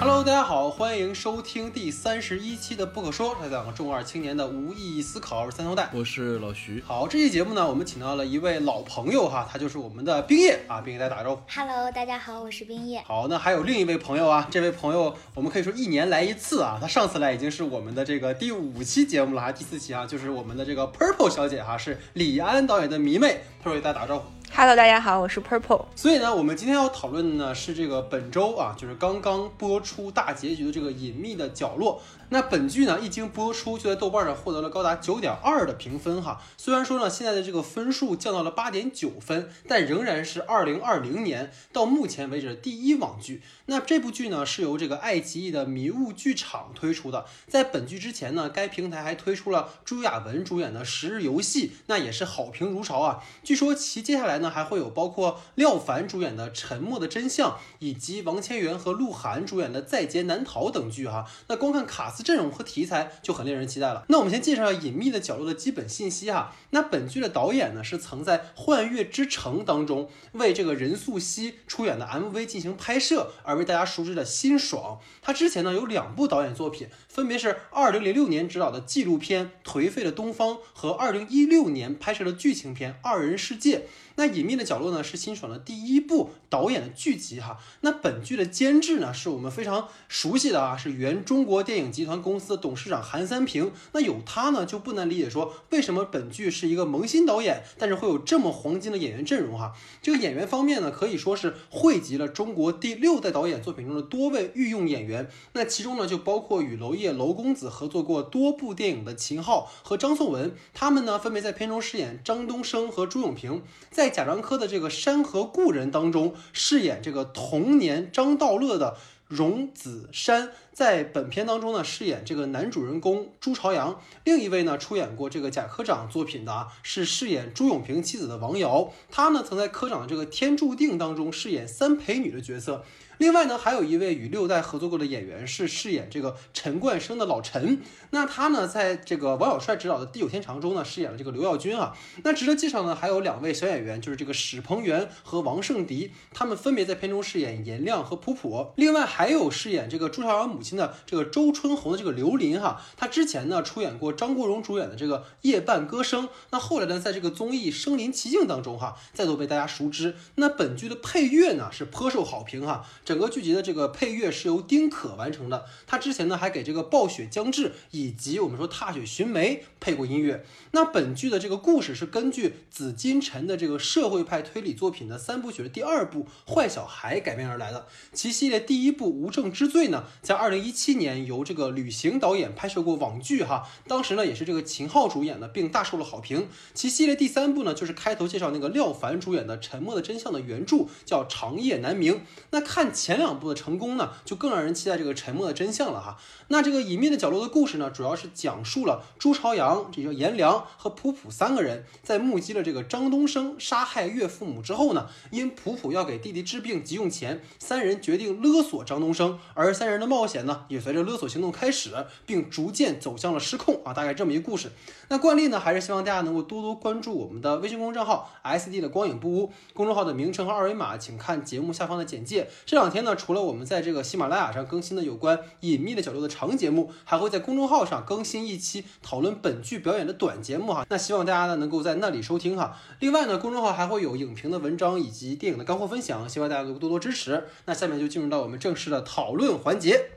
Hello，大家好，欢迎收听第三十一期的不可说，这两个中二青年的无意义思考，我是三头带。我是老徐。好，这期节目呢，我们请到了一位老朋友哈，他就是我们的冰叶啊，冰叶来打招呼。Hello，大家好，我是冰叶。好，那还有另一位朋友啊，这位朋友我们可以说一年来一次啊，他上次来已经是我们的这个第五期节目了，还第四期啊，就是我们的这个 Purple 小姐哈，是李安导演的迷妹，Purple 给大家打招呼。Hello，大家好，我是 Purple。所以呢，我们今天要讨论的呢是这个本周啊，就是刚刚播出大结局的这个《隐秘的角落》。那本剧呢一经播出，就在豆瓣上获得了高达九点二的评分哈。虽然说呢现在的这个分数降到了八点九分，但仍然是二零二零年到目前为止的第一网剧。那这部剧呢是由这个爱奇艺的迷雾剧场推出的。在本剧之前呢，该平台还推出了朱亚文主演的《十日游戏》，那也是好评如潮啊。据说其接下来呢还会有包括廖凡主演的《沉默的真相》，以及王千源和鹿晗主演的《在劫难逃》等剧哈。那光看卡斯阵容和题材就很令人期待了。那我们先介绍下《隐秘的角落》的基本信息哈。那本剧的导演呢是曾在《幻乐之城》当中为这个任素汐出演的 MV 进行拍摄而为大家熟知的辛爽。他之前呢有两部导演作品，分别是2006年执导的纪录片《颓废的东方》和2016年拍摄的剧情片《二人世界》。那《隐秘的角落》呢是辛爽的第一部导演的剧集哈。那本剧的监制呢是我们非常熟悉的啊，是原中国电影集团公司的董事长韩三平。那有他呢，就不难理解说为什么本剧是一个萌新导演，但是会有这么黄金的演员阵容哈。这个演员方面呢，可以说是汇集了中国第六代导演作品中的多位御用演员。那其中呢，就包括与娄艺烨、娄公子合作过多部电影的秦昊和张颂文，他们呢分别在片中饰演张东升和朱永平，在贾樟柯的这个《山河故人》当中饰演这个童年张道乐的荣子山，在本片当中呢饰演这个男主人公朱朝阳。另一位呢出演过这个贾科长作品的啊，是饰演朱永平妻子的王瑶，他呢曾在科长的这个《天注定》当中饰演三陪女的角色。另外呢，还有一位与六代合作过的演员是饰演这个陈冠生的老陈。那他呢，在这个王小帅执导的《地久天长》中呢，饰演了这个刘耀军啊。那值得介绍呢，还有两位小演员，就是这个史鹏元和王圣迪，他们分别在片中饰演颜亮和普普。另外还有饰演这个朱朝阳母亲的这个周春红的这个刘琳哈，她之前呢出演过张国荣主演的这个《夜半歌声》，那后来呢，在这个综艺《身临其境》当中哈，再度被大家熟知。那本剧的配乐呢是颇受好评哈。整个剧集的这个配乐是由丁可完成的，他之前呢还给这个《暴雪将至》以及我们说《踏雪寻梅》配过音乐。那本剧的这个故事是根据紫金陈的这个社会派推理作品的三部曲的第二部《坏小孩》改编而来的。其系列第一部《无证之罪》呢，在二零一七年由这个吕行导演拍摄过网剧哈，当时呢也是这个秦昊主演的，并大受了好评。其系列第三部呢，就是开头介绍那个廖凡主演的《沉默的真相》的原著，叫《长夜难明》。那看前两部的成功呢，就更让人期待这个沉默的真相了哈。那这个隐秘的角落的故事呢，主要是讲述了朱朝阳、这个颜良和普普三个人在目击了这个张东升杀害岳父母之后呢，因普普要给弟弟治病急用钱，三人决定勒索张东升，而三人的冒险呢，也随着勒索行动开始，并逐渐走向了失控啊，大概这么一个故事。那惯例呢，还是希望大家能够多多关注我们的微信公众账号 S D 的光影不污，公众号的名称和二维码，请看节目下方的简介。这两天呢，除了我们在这个喜马拉雅上更新的有关隐秘的角落的长节目，还会在公众号上更新一期讨论本剧表演的短节目哈。那希望大家呢能够在那里收听哈。另外呢，公众号还会有影评的文章以及电影的干货分享，希望大家能够多多支持。那下面就进入到我们正式的讨论环节。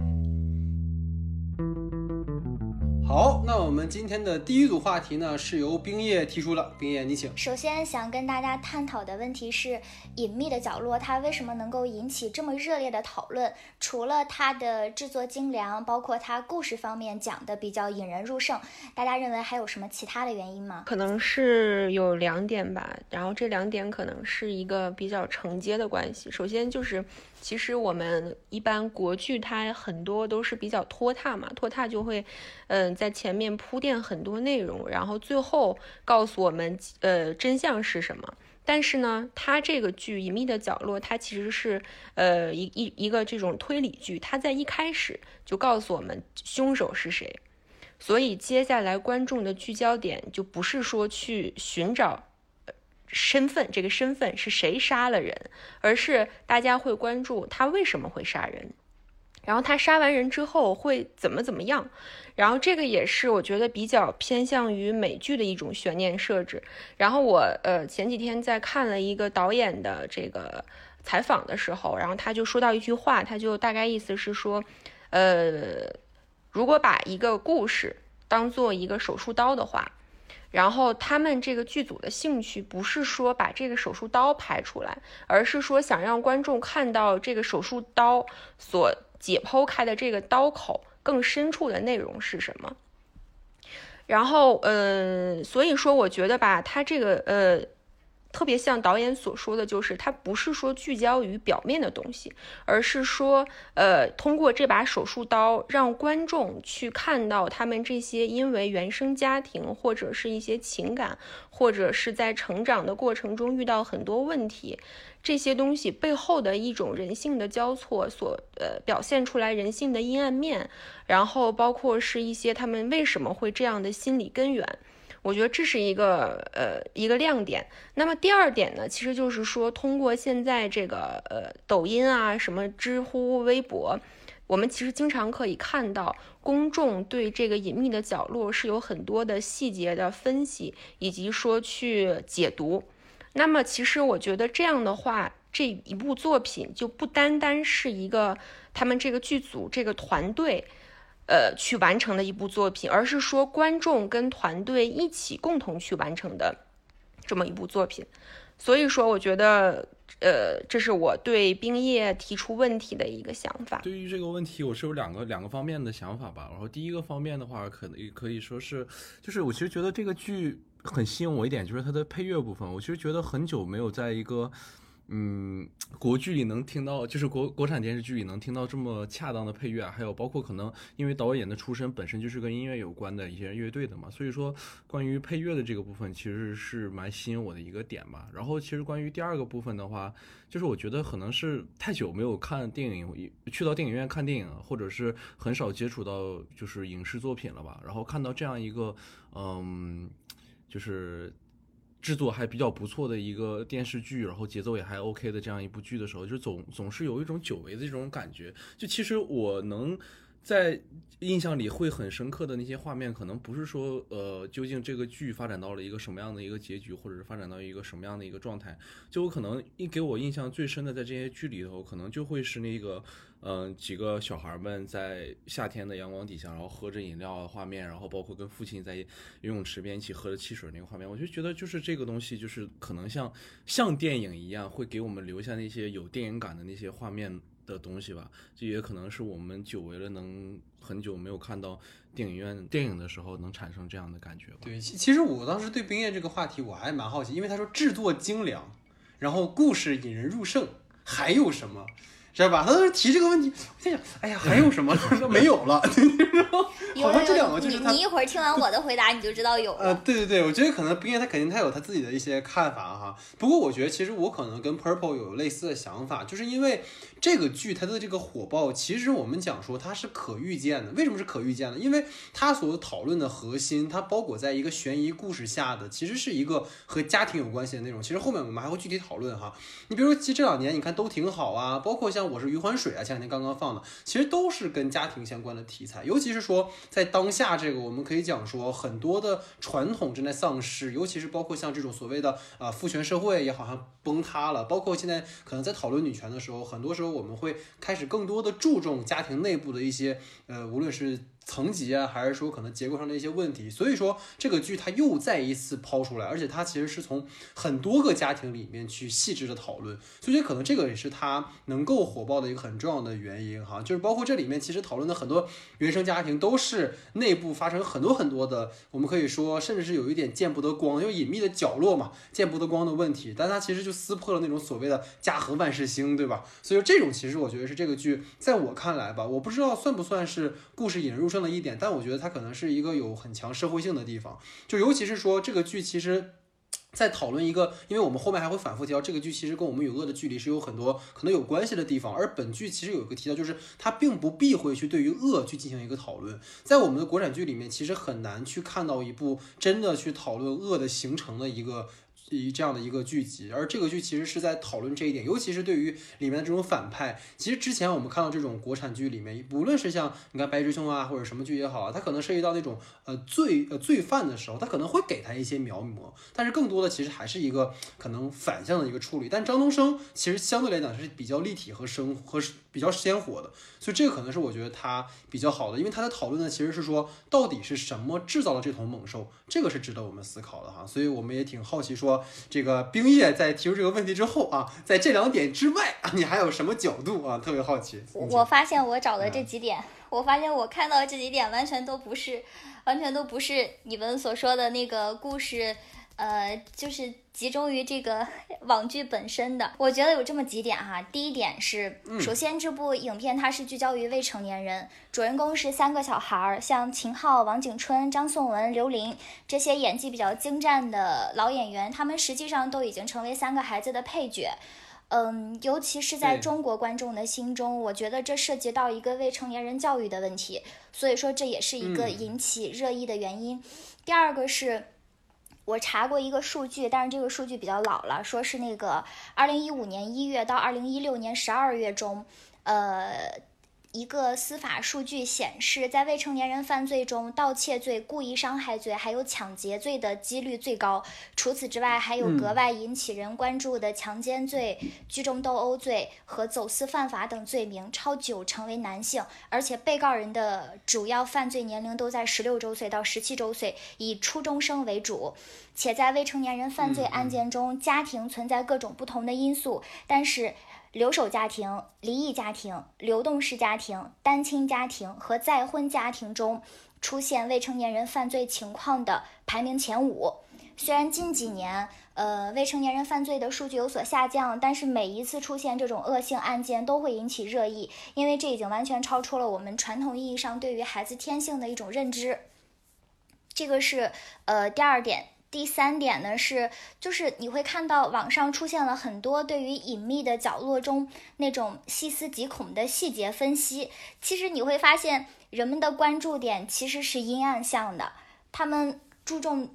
好，那我们今天的第一组话题呢，是由冰叶提出了。冰叶，你请。首先想跟大家探讨的问题是，《隐秘的角落》它为什么能够引起这么热烈的讨论？除了它的制作精良，包括它故事方面讲的比较引人入胜，大家认为还有什么其他的原因吗？可能是有两点吧，然后这两点可能是一个比较承接的关系。首先就是，其实我们一般国剧它很多都是比较拖沓嘛，拖沓就会，嗯、在前面铺垫很多内容，然后最后告诉我们，呃，真相是什么。但是呢，它这个剧《隐秘的角落》，它其实是呃一一一个这种推理剧，它在一开始就告诉我们凶手是谁，所以接下来观众的聚焦点就不是说去寻找身份，这个身份是谁杀了人，而是大家会关注他为什么会杀人。然后他杀完人之后会怎么怎么样？然后这个也是我觉得比较偏向于美剧的一种悬念设置。然后我呃前几天在看了一个导演的这个采访的时候，然后他就说到一句话，他就大概意思是说，呃，如果把一个故事当做一个手术刀的话。然后他们这个剧组的兴趣不是说把这个手术刀拍出来，而是说想让观众看到这个手术刀所解剖开的这个刀口更深处的内容是什么。然后，嗯，所以说我觉得吧，他这个呃。特别像导演所说的就是，他不是说聚焦于表面的东西，而是说，呃，通过这把手术刀，让观众去看到他们这些因为原生家庭或者是一些情感，或者是在成长的过程中遇到很多问题，这些东西背后的一种人性的交错所，呃，表现出来人性的阴暗面，然后包括是一些他们为什么会这样的心理根源。我觉得这是一个呃一个亮点。那么第二点呢，其实就是说，通过现在这个呃抖音啊、什么知乎、微博，我们其实经常可以看到公众对这个隐秘的角落是有很多的细节的分析，以及说去解读。那么其实我觉得这样的话，这一部作品就不单单是一个他们这个剧组这个团队。呃，去完成的一部作品，而是说观众跟团队一起共同去完成的这么一部作品。所以说，我觉得，呃，这是我对冰叶提出问题的一个想法。对于这个问题，我是有两个两个方面的想法吧。然后第一个方面的话，可能也可以说是，就是我其实觉得这个剧很吸引我一点，就是它的配乐部分。我其实觉得很久没有在一个。嗯，国剧里能听到，就是国国产电视剧里能听到这么恰当的配乐，还有包括可能因为导演的出身本身就是跟音乐有关的一些乐队的嘛，所以说关于配乐的这个部分其实是蛮吸引我的一个点吧。然后其实关于第二个部分的话，就是我觉得可能是太久没有看电影，去到电影院看电影，或者是很少接触到就是影视作品了吧。然后看到这样一个，嗯，就是。制作还比较不错的一个电视剧，然后节奏也还 OK 的这样一部剧的时候，就总总是有一种久违的这种感觉。就其实我能在印象里会很深刻的那些画面，可能不是说呃究竟这个剧发展到了一个什么样的一个结局，或者是发展到一个什么样的一个状态。就我可能一给我印象最深的，在这些剧里头，可能就会是那个。嗯，几个小孩们在夏天的阳光底下，然后喝着饮料的画面，然后包括跟父亲在游泳池边一起喝着汽水那个画面，我就觉得就是这个东西，就是可能像像电影一样，会给我们留下那些有电影感的那些画面的东西吧。这也可能是我们久违了，能很久没有看到电影院电影的时候，能产生这样的感觉吧。对，其实我当时对冰叶这个话题我还蛮好奇，因为他说制作精良，然后故事引人入胜，还有什么？知道吧？他当时提这个问题，我在想，哎呀，还有什么？他没有了。好像这两个就是他。你一会儿听完我的回答，你就知道有了。呃，对对对，我觉得可能冰叶他肯定他有他自己的一些看法哈。不过我觉得其实我可能跟 Purple 有类似的想法，就是因为这个剧它的这个火爆，其实我们讲说它是可预见的。为什么是可预见的？因为它所讨论的核心，它包裹在一个悬疑故事下的，其实是一个和家庭有关系的内容。其实后面我们还会具体讨论哈。你比如说，其实这两年你看都挺好啊，包括像我是余欢水啊，前两天刚刚放的，其实都是跟家庭相关的题材，尤其是说在当下。这个我们可以讲说，很多的传统正在丧失，尤其是包括像这种所谓的啊父权社会也好像崩塌了。包括现在可能在讨论女权的时候，很多时候我们会开始更多的注重家庭内部的一些呃，无论是。层级啊，还是说可能结构上的一些问题，所以说这个剧它又再一次抛出来，而且它其实是从很多个家庭里面去细致的讨论，所以可能这个也是它能够火爆的一个很重要的原因哈，就是包括这里面其实讨论的很多原生家庭都是内部发生很多很多的，我们可以说甚至是有一点见不得光，因为隐秘的角落嘛，见不得光的问题，但它其实就撕破了那种所谓的家和万事兴，对吧？所以说这种其实我觉得是这个剧在我看来吧，我不知道算不算是故事引入。正了一点，但我觉得它可能是一个有很强社会性的地方，就尤其是说这个剧其实，在讨论一个，因为我们后面还会反复提到这个剧其实跟我们与恶的距离是有很多可能有关系的地方，而本剧其实有一个提到，就是它并不避讳去对于恶去进行一个讨论，在我们的国产剧里面，其实很难去看到一部真的去讨论恶的形成的一个。一这样的一个剧集，而这个剧其实是在讨论这一点，尤其是对于里面的这种反派。其实之前我们看到这种国产剧里面，无论是像你看《白日兄》啊，或者什么剧也好啊，它可能涉及到那种呃罪呃罪犯的时候，他可能会给他一些描摹，但是更多的其实还是一个可能反向的一个处理。但张东升其实相对来讲是比较立体和生和比较鲜活的，所以这个可能是我觉得他比较好的，因为他在讨论的其实是说到底是什么制造了这头猛兽，这个是值得我们思考的哈。所以我们也挺好奇说。这个冰叶在提出这个问题之后啊，在这两点之外啊，你还有什么角度啊？特别好奇。我发现我找的这几点，我发现我看到的这几点完全都不是，完全都不是你们所说的那个故事。呃，就是集中于这个 网剧本身的，我觉得有这么几点哈。第一点是，首先这部影片它是聚焦于未成年人，主人公是三个小孩儿，像秦昊、王景春、张颂文、刘琳这些演技比较精湛的老演员，他们实际上都已经成为三个孩子的配角。嗯，尤其是在中国观众的心中，我觉得这涉及到一个未成年人教育的问题，所以说这也是一个引起热议的原因。第二个是。我查过一个数据，但是这个数据比较老了，说是那个二零一五年一月到二零一六年十二月中，呃。一个司法数据显示，在未成年人犯罪中，盗窃罪、故意伤害罪还有抢劫罪的几率最高。除此之外，还有格外引起人关注的强奸罪、聚众斗殴罪和走私犯法等罪名，超九成为男性，而且被告人的主要犯罪年龄都在十六周岁到十七周岁，以初中生为主。且在未成年人犯罪案件中，家庭存在各种不同的因素，但是。留守家庭、离异家庭、流动式家庭、单亲家庭和再婚家庭中出现未成年人犯罪情况的排名前五。虽然近几年，呃，未成年人犯罪的数据有所下降，但是每一次出现这种恶性案件都会引起热议，因为这已经完全超出了我们传统意义上对于孩子天性的一种认知。这个是呃第二点。第三点呢是，就是你会看到网上出现了很多对于隐秘的角落中那种细思极恐的细节分析。其实你会发现，人们的关注点其实是阴暗向的，他们注重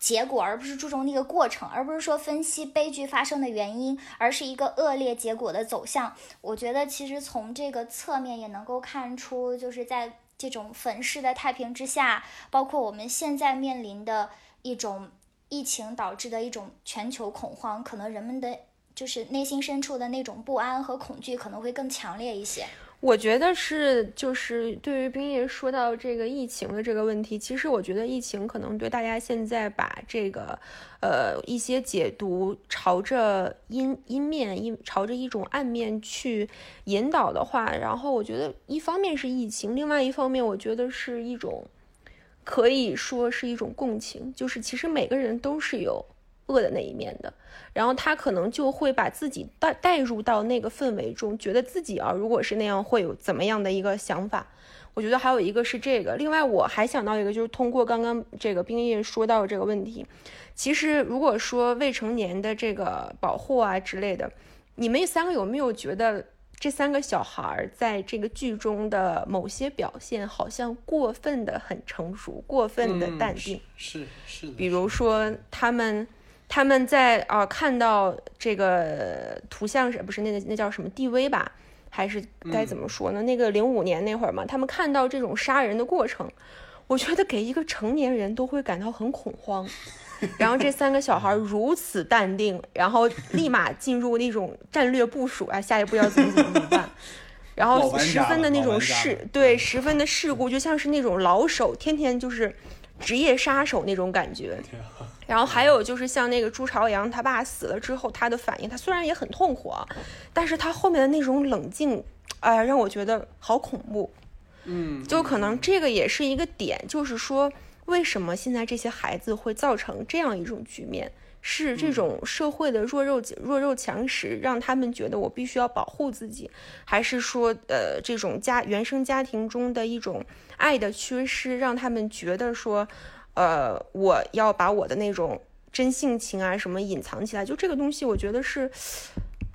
结果，而不是注重那个过程，而不是说分析悲剧发生的原因，而是一个恶劣结果的走向。我觉得其实从这个侧面也能够看出，就是在这种粉饰的太平之下，包括我们现在面临的一种。疫情导致的一种全球恐慌，可能人们的就是内心深处的那种不安和恐惧可能会更强烈一些。我觉得是，就是对于冰叶说到这个疫情的这个问题，其实我觉得疫情可能对大家现在把这个呃一些解读朝着阴阴面、阴朝着一种暗面去引导的话，然后我觉得一方面是疫情，另外一方面我觉得是一种。可以说是一种共情，就是其实每个人都是有恶的那一面的，然后他可能就会把自己带带入到那个氛围中，觉得自己啊，如果是那样，会有怎么样的一个想法？我觉得还有一个是这个，另外我还想到一个，就是通过刚刚这个冰叶说到这个问题，其实如果说未成年的这个保护啊之类的，你们三个有没有觉得？这三个小孩儿在这个剧中的某些表现，好像过分的很成熟，过分的淡定。是是的。比如说，他们他们在啊看到这个图像是不是那个那叫什么 DV 吧？还是该怎么说呢？那个零五年那会儿嘛，他们看到这种杀人的过程，我觉得给一个成年人都会感到很恐慌。然后这三个小孩如此淡定，然后立马进入那种战略部署啊，下一步要怎么怎么怎么办？然后十分的那种事，对，十分的事故，就像是那种老手，天天就是职业杀手那种感觉。然后还有就是像那个朱朝阳他爸死了之后，他的反应，他虽然也很痛苦，但是他后面的那种冷静，哎，让我觉得好恐怖。嗯，就可能这个也是一个点，就是说。为什么现在这些孩子会造成这样一种局面？是这种社会的弱肉弱肉强食，让他们觉得我必须要保护自己，还是说，呃，这种家原生家庭中的一种爱的缺失，让他们觉得说，呃，我要把我的那种真性情啊什么隐藏起来？就这个东西，我觉得是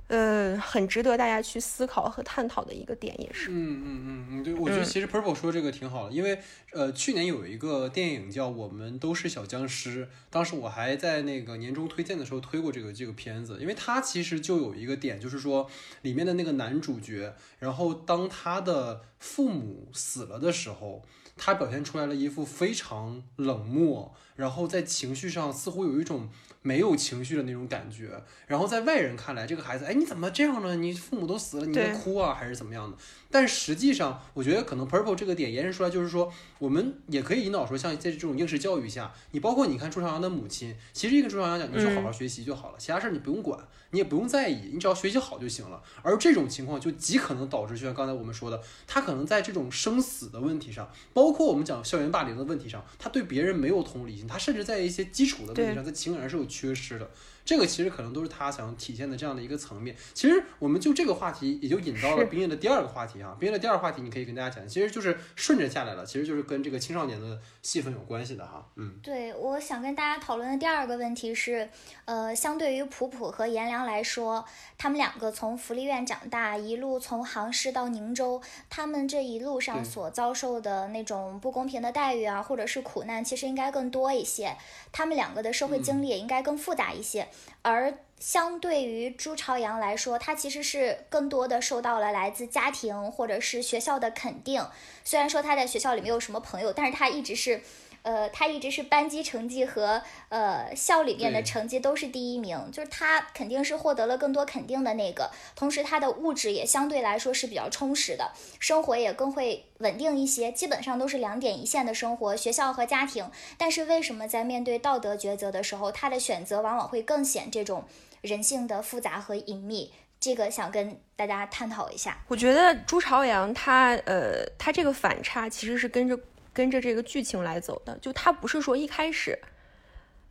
呃，很值得大家去思考和探讨的一个点，也是。嗯嗯嗯嗯，对，我觉得其实 Purple 说这个挺好的，因为呃，去年有一个电影叫《我们都是小僵尸》，当时我还在那个年终推荐的时候推过这个这个片子，因为它其实就有一个点，就是说里面的那个男主角，然后当他的父母死了的时候，他表现出来了一副非常冷漠，然后在情绪上似乎有一种。没有情绪的那种感觉，然后在外人看来，这个孩子，哎，你怎么这样呢？你父母都死了，你在哭啊，还是怎么样的？但实际上，我觉得可能 Purple 这个点延伸出来，就是说，我们也可以引导说，像在这种应试教育下，你包括你看朱朝阳的母亲，其实一个朱朝阳讲，你就好好学习就好了，其他事儿你不用管，你也不用在意，你只要学习好就行了。而这种情况就极可能导致，就像刚才我们说的，他可能在这种生死的问题上，包括我们讲校园霸凌的问题上，他对别人没有同理心，他甚至在一些基础的问题上，在情感上是有缺失的。这个其实可能都是他想体现的这样的一个层面。其实我们就这个话题，也就引到了冰月的第二个话题啊。冰月的第二个话题，你可以跟大家讲，其实就是顺着下来了，其实就是跟这个青少年的戏份有关系的哈。嗯，对，我想跟大家讨论的第二个问题是，呃，相对于普普和颜良来说，他们两个从福利院长大，一路从杭师到宁州，他们这一路上所遭受的那种不公平的待遇啊，或者是苦难，其实应该更多一些。他们两个的社会经历也应该更复杂一些。而相对于朱朝阳来说，他其实是更多的受到了来自家庭或者是学校的肯定。虽然说他在学校里没有什么朋友，但是他一直是。呃，他一直是班级成绩和呃校里面的成绩都是第一名，就是他肯定是获得了更多肯定的那个，同时他的物质也相对来说是比较充实的，生活也更会稳定一些，基本上都是两点一线的生活，学校和家庭。但是为什么在面对道德抉择的时候，他的选择往往会更显这种人性的复杂和隐秘？这个想跟大家探讨一下。我觉得朱朝阳他呃他这个反差其实是跟着。跟着这个剧情来走的，就他不是说一开始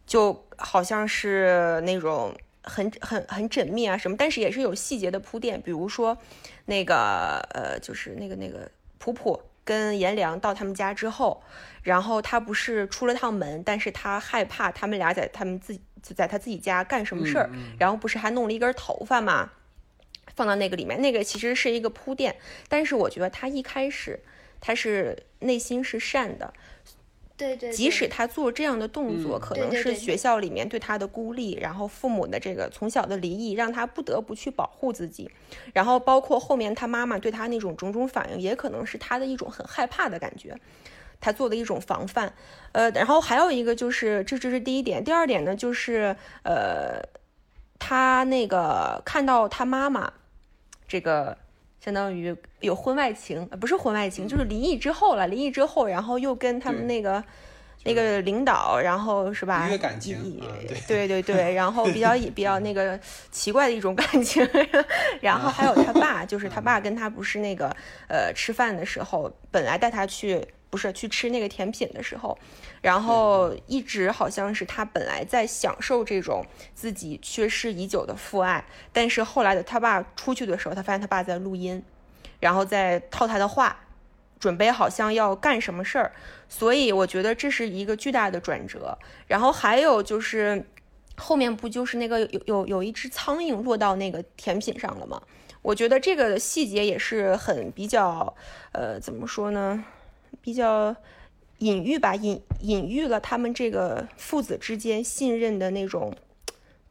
就好像是那种很很很缜密啊什么，但是也是有细节的铺垫。比如说那个呃，就是那个那个普普跟颜良到他们家之后，然后他不是出了趟门，但是他害怕他们俩在他们自己在他自己家干什么事儿，然后不是还弄了一根头发嘛，放到那个里面，那个其实是一个铺垫。但是我觉得他一开始。他是内心是善的，对对，即使他做这样的动作，可能是学校里面对他的孤立，然后父母的这个从小的离异，让他不得不去保护自己，然后包括后面他妈妈对他那种种种反应，也可能是他的一种很害怕的感觉，他做的一种防范。呃，然后还有一个就是，这这是第一点，第二点呢，就是呃，他那个看到他妈妈这个。相当于有婚外情，不是婚外情，就是离异之后了。离异之后，然后又跟他们那个那个领导，然后是吧？感情，对对对，然后比较比较那个奇怪的一种感情。然后还有他爸，就是他爸跟他不是那个呃吃饭的时候，本来带他去。不是去吃那个甜品的时候，然后一直好像是他本来在享受这种自己缺失已久的父爱，但是后来的他爸出去的时候，他发现他爸在录音，然后在套他的话，准备好像要干什么事儿，所以我觉得这是一个巨大的转折。然后还有就是后面不就是那个有有有一只苍蝇落到那个甜品上了吗？我觉得这个细节也是很比较，呃，怎么说呢？比较隐喻吧，隐隐喻了他们这个父子之间信任的那种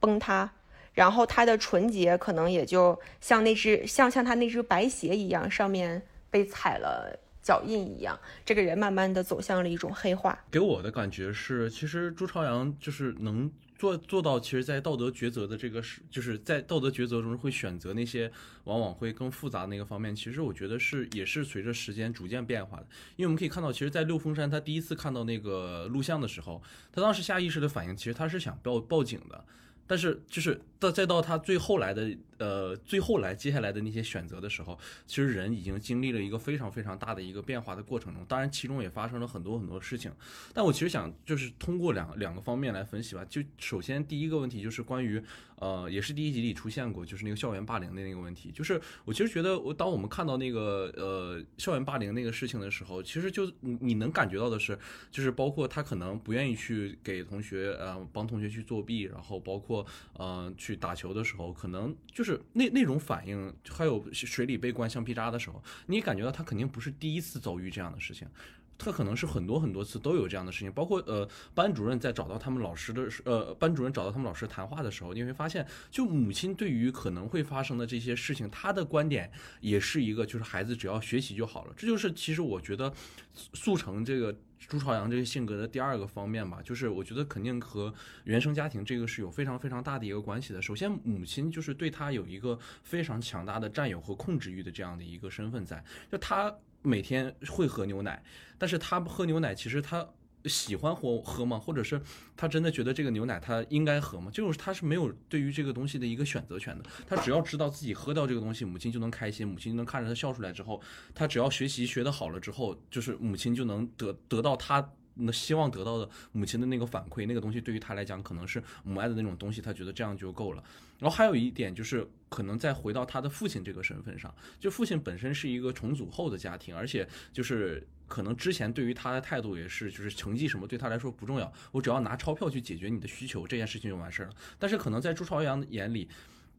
崩塌，然后他的纯洁可能也就像那只像像他那只白鞋一样，上面被踩了脚印一样，这个人慢慢的走向了一种黑化。给我的感觉是，其实朱朝阳就是能。做做到，其实，在道德抉择的这个是，就是在道德抉择中会选择那些往往会更复杂那个方面。其实我觉得是，也是随着时间逐渐变化的。因为我们可以看到，其实，在六峰山他第一次看到那个录像的时候，他当时下意识的反应，其实他是想报报警的。但是，就是到再到他最后来的，呃，最后来接下来的那些选择的时候，其实人已经经历了一个非常非常大的一个变化的过程中。当然，其中也发生了很多很多事情。但我其实想，就是通过两两个方面来分析吧。就首先第一个问题就是关于，呃，也是第一集里出现过，就是那个校园霸凌的那个问题。就是我其实觉得，我当我们看到那个呃校园霸凌那个事情的时候，其实就你能感觉到的是，就是包括他可能不愿意去给同学呃帮同学去作弊，然后包括呃去打球的时候，可能就是那那种反应，还有水里被灌橡皮渣的时候，你感觉到他肯定不是第一次遭遇这样的事情。他可能是很多很多次都有这样的事情，包括呃班主任在找到他们老师的时，呃班主任找到他们老师谈话的时候，你会发现，就母亲对于可能会发生的这些事情，他的观点也是一个，就是孩子只要学习就好了。这就是其实我觉得速成这个朱朝阳这个性格的第二个方面吧，就是我觉得肯定和原生家庭这个是有非常非常大的一个关系的。首先，母亲就是对他有一个非常强大的占有和控制欲的这样的一个身份在，就他。每天会喝牛奶，但是他喝牛奶，其实他喜欢喝喝吗？或者是他真的觉得这个牛奶他应该喝吗？就是他是没有对于这个东西的一个选择权的。他只要知道自己喝掉这个东西，母亲就能开心，母亲就能看着他笑出来之后，他只要学习学得好了之后，就是母亲就能得得到他。那希望得到的母亲的那个反馈，那个东西对于他来讲可能是母爱的那种东西，他觉得这样就够了。然后还有一点就是，可能再回到他的父亲这个身份上，就父亲本身是一个重组后的家庭，而且就是可能之前对于他的态度也是，就是成绩什么对他来说不重要，我只要拿钞票去解决你的需求，这件事情就完事儿了。但是可能在朱朝阳眼里，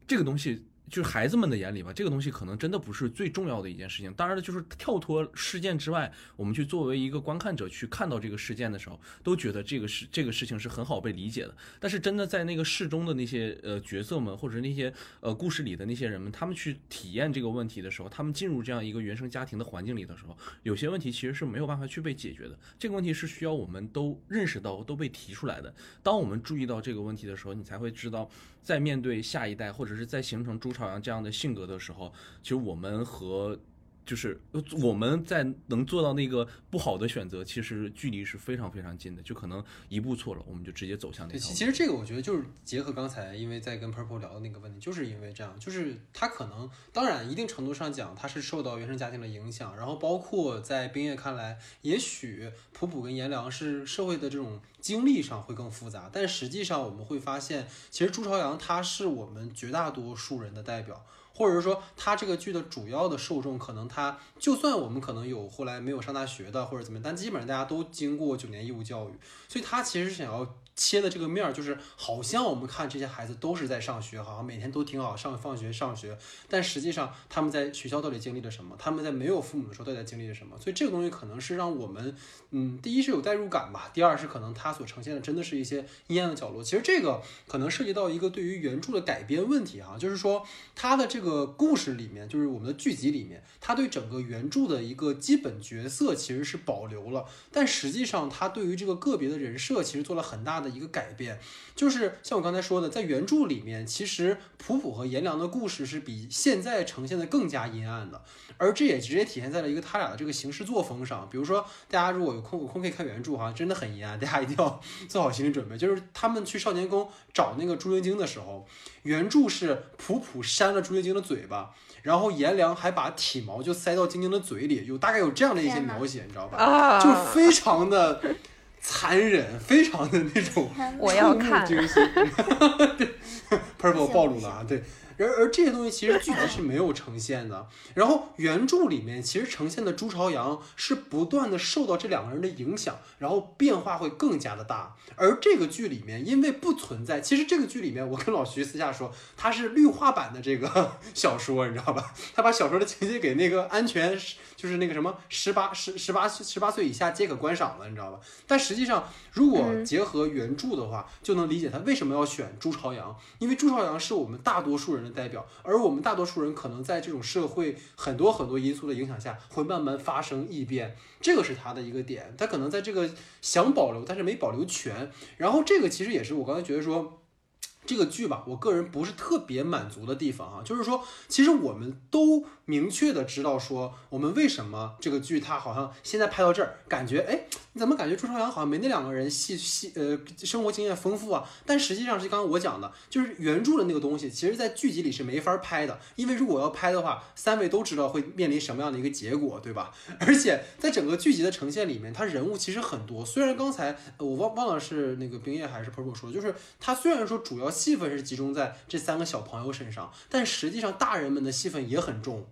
这个东西。就是孩子们的眼里吧，这个东西可能真的不是最重要的一件事情。当然了，就是跳脱事件之外，我们去作为一个观看者去看到这个事件的时候，都觉得这个事这个事情是很好被理解的。但是真的在那个事中的那些呃角色们，或者那些呃故事里的那些人们，他们去体验这个问题的时候，他们进入这样一个原生家庭的环境里的时候，有些问题其实是没有办法去被解决的。这个问题是需要我们都认识到、都被提出来的。当我们注意到这个问题的时候，你才会知道。在面对下一代，或者是在形成朱朝阳这样的性格的时候，其实我们和。就是我们在能做到那个不好的选择，其实距离是非常非常近的，就可能一步错了，我们就直接走向那条。其实这个我觉得就是结合刚才，因为在跟 Purple 聊的那个问题，就是因为这样，就是他可能当然一定程度上讲，他是受到原生家庭的影响，然后包括在冰月看来，也许普普跟颜良是社会的这种经历上会更复杂，但实际上我们会发现，其实朱朝阳他是我们绝大多数人的代表。或者是说，他这个剧的主要的受众，可能他就算我们可能有后来没有上大学的或者怎么样，但基本上大家都经过九年义务教育，所以他其实想要。切的这个面儿，就是好像我们看这些孩子都是在上学，好像每天都挺好，上放学上学。但实际上他们在学校到底经历了什么？他们在没有父母的时候到底经历了什么？所以这个东西可能是让我们，嗯，第一是有代入感吧，第二是可能他所呈现的真的是一些阴暗的角落。其实这个可能涉及到一个对于原著的改编问题哈，就是说他的这个故事里面，就是我们的剧集里面，他对整个原著的一个基本角色其实是保留了，但实际上他对于这个个别的人设其实做了很大的。一个改变，就是像我刚才说的，在原著里面，其实普普和颜良的故事是比现在呈现的更加阴暗的，而这也直接体现在了一个他俩的这个行事作风上。比如说，大家如果有空有空可以看原著哈，真的很阴暗，大家一定要 做好心理准备。就是他们去少年宫找那个朱晶晶的时候，原著是普普扇了朱晶晶的嘴巴，然后颜良还把体毛就塞到晶晶的嘴里，有大概有这样的一些描写，你知道吧？就非常的。残忍，非常的那种我要看，对，purple 暴露了啊，对。而而这些东西其实剧集是没有呈现的，然后原著里面其实呈现的朱朝阳是不断的受到这两个人的影响，然后变化会更加的大。而这个剧里面因为不存在，其实这个剧里面我跟老徐私下说，它是绿化版的这个 小说，你知道吧？他把小说的情节给那个安全，就是那个什么十八十十八十八岁以下皆可观赏了，你知道吧？但实际上如果结合原著的话，就能理解他为什么要选朱朝阳，因为朱朝阳是我们大多数人。代表，而我们大多数人可能在这种社会很多很多因素的影响下，会慢慢发生异变，这个是他的一个点，他可能在这个想保留，但是没保留全。然后这个其实也是我刚才觉得说。这个剧吧，我个人不是特别满足的地方啊，就是说，其实我们都明确的知道说，我们为什么这个剧它好像现在拍到这儿，感觉哎，你怎么感觉朱朝阳好像没那两个人戏戏呃生活经验丰富啊？但实际上是刚刚我讲的，就是原著的那个东西，其实在剧集里是没法拍的，因为如果要拍的话，三位都知道会面临什么样的一个结果，对吧？而且在整个剧集的呈现里面，他人物其实很多，虽然刚才我忘忘了是那个冰叶还是 purple 说，就是他虽然说主要。戏份是集中在这三个小朋友身上，但实际上大人们的戏份也很重。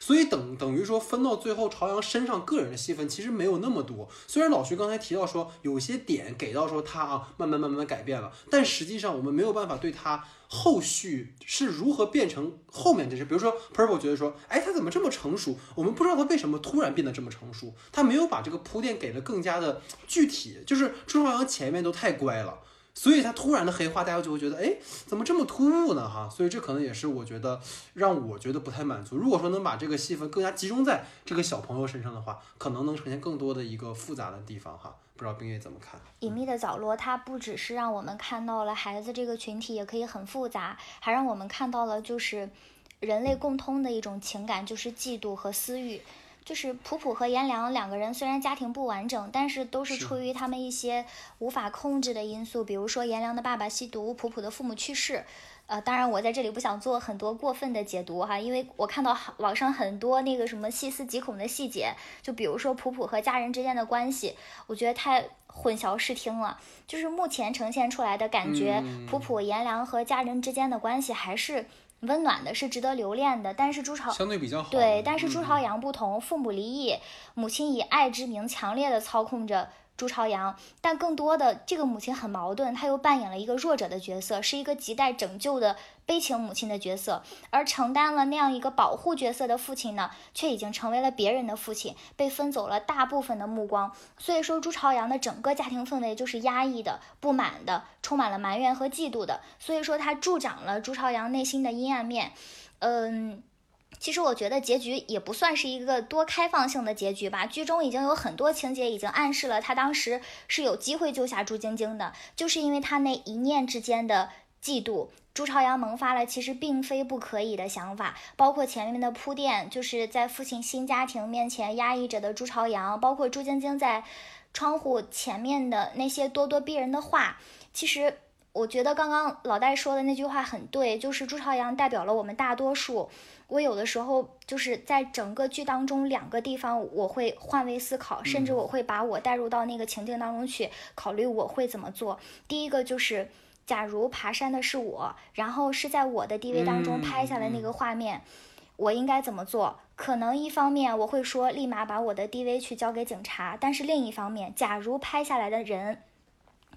所以等等于说分到最后，朝阳身上个人的戏份其实没有那么多。虽然老徐刚才提到说有些点给到说他啊慢慢慢慢改变了，但实际上我们没有办法对他后续是如何变成后面这些。比如说 Purple 觉得说，哎，他怎么这么成熟？我们不知道他为什么突然变得这么成熟。他没有把这个铺垫给的更加的具体，就是朱朝阳前面都太乖了。所以他突然的黑化，大家就会觉得，哎，怎么这么突兀呢？哈，所以这可能也是我觉得让我觉得不太满足。如果说能把这个戏份更加集中在这个小朋友身上的话，可能能呈现更多的一个复杂的地方哈。不知道冰月怎么看？隐秘的角落，它不只是让我们看到了孩子这个群体也可以很复杂，还让我们看到了就是人类共通的一种情感，就是嫉妒和私欲。就是普普和颜良两个人虽然家庭不完整，但是都是出于他们一些无法控制的因素，比如说颜良的爸爸吸毒，普普的父母去世。呃，当然我在这里不想做很多过分的解读哈，因为我看到网上很多那个什么细思极恐的细节，就比如说普普和家人之间的关系，我觉得太混淆视听了。就是目前呈现出来的感觉，普普颜良和家人之间的关系还是。温暖的是值得留恋的，但是朱朝相对比较好。对，但是朱朝阳不同，父母离异，母亲以爱之名强烈的操控着。朱朝阳，但更多的这个母亲很矛盾，她又扮演了一个弱者的角色，是一个亟待拯救的悲情母亲的角色，而承担了那样一个保护角色的父亲呢，却已经成为了别人的父亲，被分走了大部分的目光。所以说，朱朝阳的整个家庭氛围就是压抑的、不满的，充满了埋怨和嫉妒的。所以说，他助长了朱朝阳内心的阴暗面。嗯。其实我觉得结局也不算是一个多开放性的结局吧。剧中已经有很多情节已经暗示了他当时是有机会救下朱晶晶的，就是因为他那一念之间的嫉妒，朱朝阳萌发了其实并非不可以的想法。包括前面的铺垫，就是在父亲新家庭面前压抑着的朱朝阳，包括朱晶晶在窗户前面的那些咄咄逼人的话，其实。我觉得刚刚老戴说的那句话很对，就是朱朝阳代表了我们大多数。我有的时候就是在整个剧当中两个地方，我会换位思考，甚至我会把我带入到那个情境当中去考虑我会怎么做。第一个就是，假如爬山的是我，然后是在我的 DV 当中拍下来那个画面，我应该怎么做？可能一方面我会说立马把我的 DV 去交给警察，但是另一方面，假如拍下来的人。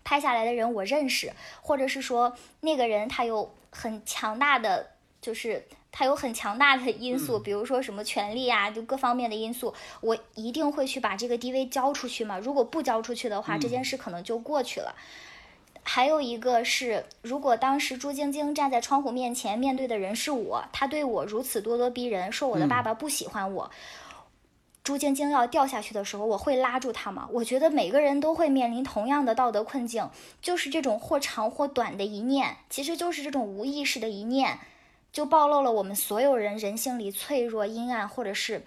拍下来的人我认识，或者是说那个人他有很强大的，就是他有很强大的因素，比如说什么权利啊，就各方面的因素，我一定会去把这个 DV 交出去嘛。如果不交出去的话，这件事可能就过去了。还有一个是，如果当时朱晶晶站在窗户面前，面对的人是我，他对我如此咄咄逼人，说我的爸爸不喜欢我。朱晶晶要掉下去的时候，我会拉住她吗？我觉得每个人都会面临同样的道德困境，就是这种或长或短的一念，其实就是这种无意识的一念，就暴露了我们所有人人性里脆弱、阴暗，或者是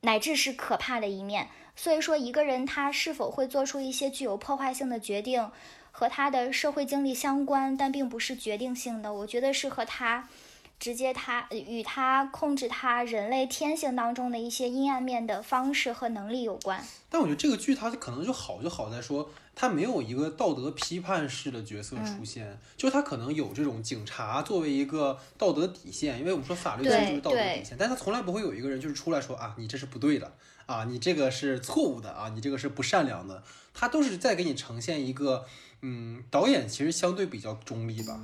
乃至是可怕的一面。所以说，一个人他是否会做出一些具有破坏性的决定，和他的社会经历相关，但并不是决定性的。我觉得是和他。直接他与他控制他人类天性当中的一些阴暗面的方式和能力有关。但我觉得这个剧它可能就好就好在说，它没有一个道德批判式的角色出现，就它可能有这种警察作为一个道德底线，因为我们说法律其实就是道德底线，但他从来不会有一个人就是出来说啊，你这是不对的啊，你这个是错误的啊，你这个是不善良的，他都是在给你呈现一个，嗯，导演其实相对比较中立吧。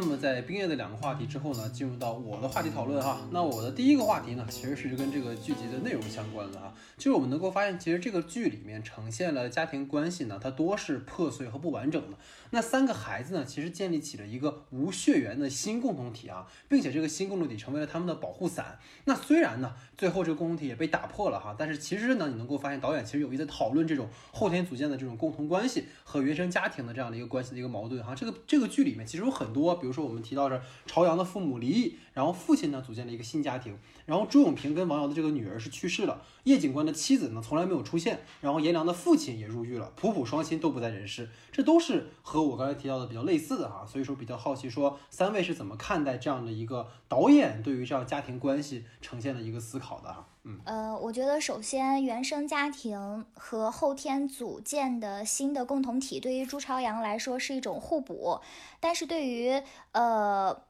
那么在冰月的两个话题之后呢，进入到我的话题讨论哈。那我的第一个话题呢，其实是跟这个剧集的内容相关的啊。就是我们能够发现，其实这个剧里面呈现了家庭关系呢，它多是破碎和不完整的。那三个孩子呢，其实建立起了一个无血缘的新共同体啊，并且这个新共同体成为了他们的保护伞。那虽然呢，最后这个共同体也被打破了哈，但是其实呢，你能够发现导演其实有意在讨论这种后天组建的这种共同关系和原生家庭的这样的一个关系的一个矛盾哈。这个这个剧里面其实有很。多，比比如说我们提到的朝阳的父母离异，然后父亲呢组建了一个新家庭，然后朱永平跟王瑶的这个女儿是去世了，叶警官的妻子呢从来没有出现，然后颜良的父亲也入狱了，普普双亲都不在人世，这都是和我刚才提到的比较类似的哈，所以说比较好奇说三位是怎么看待这样的一个导演对于这样家庭关系呈现的一个思考的哈。呃，我觉得首先原生家庭和后天组建的新的共同体，对于朱朝阳来说是一种互补，但是对于呃。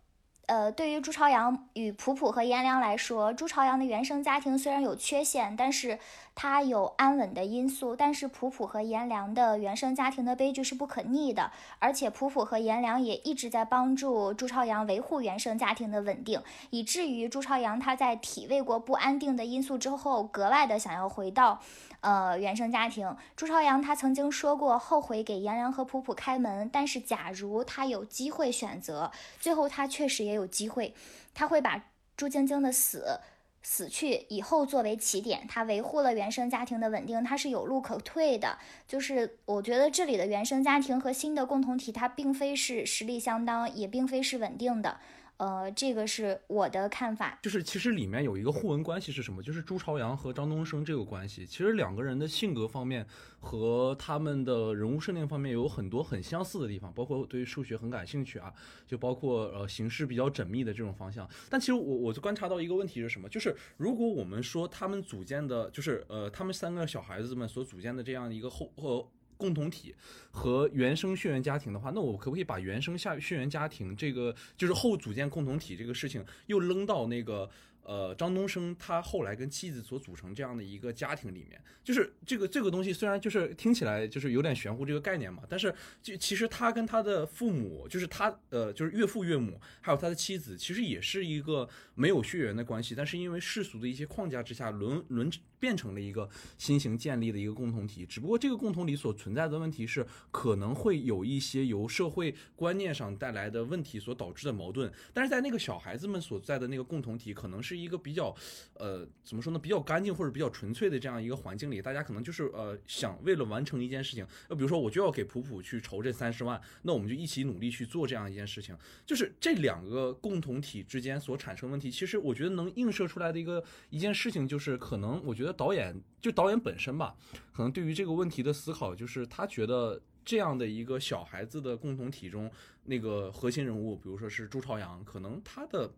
呃，对于朱朝阳与普普和颜良来说，朱朝阳的原生家庭虽然有缺陷，但是他有安稳的因素。但是普普和颜良的原生家庭的悲剧是不可逆的，而且普普和颜良也一直在帮助朱朝阳维护原生家庭的稳定，以至于朱朝阳他在体味过不安定的因素之后，格外的想要回到。呃，原生家庭，朱朝阳他曾经说过后悔给颜良和普普开门，但是假如他有机会选择，最后他确实也有机会，他会把朱晶晶的死死去以后作为起点，他维护了原生家庭的稳定，他是有路可退的。就是我觉得这里的原生家庭和新的共同体，它并非是实力相当，也并非是稳定的。呃，这个是我的看法，就是其实里面有一个互文关系是什么？就是朱朝阳和张东升这个关系，其实两个人的性格方面和他们的人物设定方面有很多很相似的地方，包括对数学很感兴趣啊，就包括呃形式比较缜密的这种方向。但其实我我就观察到一个问题是什么？就是如果我们说他们组建的，就是呃他们三个小孩子们所组建的这样一个后呃。共同体和原生血缘家庭的话，那我可不可以把原生下血缘家庭这个就是后组建共同体这个事情又扔到那个？呃，张东升他后来跟妻子所组成这样的一个家庭里面，就是这个这个东西虽然就是听起来就是有点玄乎这个概念嘛，但是就其实他跟他的父母，就是他呃就是岳父岳母，还有他的妻子，其实也是一个没有血缘的关系，但是因为世俗的一些框架之下，沦沦变成了一个新型建立的一个共同体。只不过这个共同体所存在的问题是，可能会有一些由社会观念上带来的问题所导致的矛盾，但是在那个小孩子们所在的那个共同体，可能是。一个比较，呃，怎么说呢？比较干净或者比较纯粹的这样一个环境里，大家可能就是呃，想为了完成一件事情，呃，比如说我就要给普普去筹这三十万，那我们就一起努力去做这样一件事情。就是这两个共同体之间所产生问题，其实我觉得能映射出来的一个一件事情，就是可能我觉得导演就导演本身吧，可能对于这个问题的思考，就是他觉得这样的一个小孩子的共同体中，那个核心人物，比如说是朱朝阳，可能他的。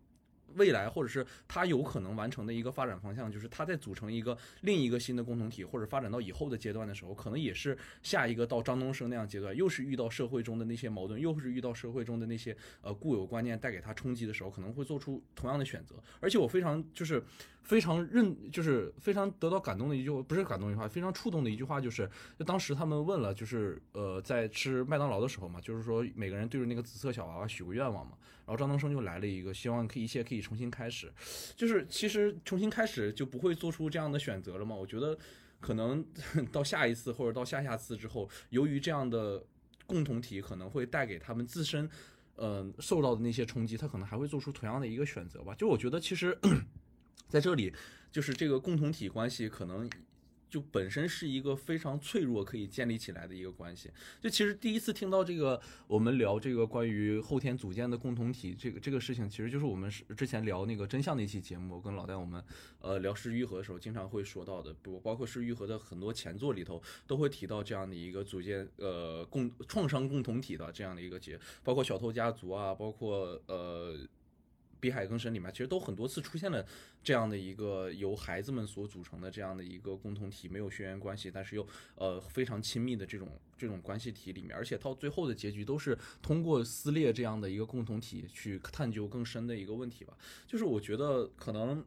未来，或者是他有可能完成的一个发展方向，就是他在组成一个另一个新的共同体，或者发展到以后的阶段的时候，可能也是下一个到张东升那样阶段，又是遇到社会中的那些矛盾，又是遇到社会中的那些呃固有观念带给他冲击的时候，可能会做出同样的选择。而且我非常就是非常认，就是非常得到感动的一句，不是感动一句话，非常触动的一句话，就是当时他们问了，就是呃在吃麦当劳的时候嘛，就是说每个人对着那个紫色小娃娃许个愿望嘛，然后张东升就来了一个，希望可以一切可以。重新开始，就是其实重新开始就不会做出这样的选择了嘛？我觉得可能到下一次或者到下下次之后，由于这样的共同体可能会带给他们自身，嗯，受到的那些冲击，他可能还会做出同样的一个选择吧。就我觉得，其实 在这里，就是这个共同体关系可能。就本身是一个非常脆弱可以建立起来的一个关系。就其实第一次听到这个，我们聊这个关于后天组建的共同体这个这个事情，其实就是我们之前聊那个真相那期节目，我跟老戴我们呃聊失愈合的时候，经常会说到的，不包括失愈合的很多前作里头都会提到这样的一个组建呃共创伤共同体的这样的一个结，包括小偷家族啊，包括呃。《比海更深》里面其实都很多次出现了这样的一个由孩子们所组成的这样的一个共同体，没有血缘关系，但是又呃非常亲密的这种这种关系体里面，而且到最后的结局都是通过撕裂这样的一个共同体去探究更深的一个问题吧。就是我觉得可能。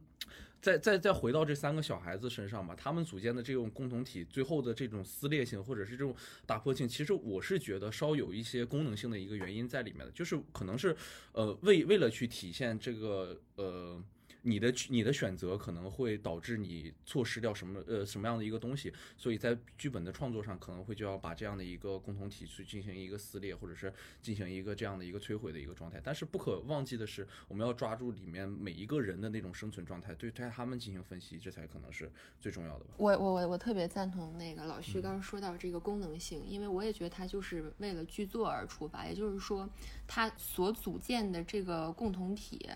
再再再回到这三个小孩子身上吧，他们组建的这种共同体，最后的这种撕裂性或者是这种打破性，其实我是觉得稍有一些功能性的一个原因在里面的，就是可能是，呃，为为了去体现这个，呃。你的你的选择可能会导致你错失掉什么呃什么样的一个东西，所以在剧本的创作上可能会就要把这样的一个共同体去进行一个撕裂，或者是进行一个这样的一个摧毁的一个状态。但是不可忘记的是，我们要抓住里面每一个人的那种生存状态，对对他们进行分析，这才可能是最重要的吧。我我我我特别赞同那个老徐刚刚说到这个功能性，因为我也觉得他就是为了剧作而出发，也就是说他所组建的这个共同体。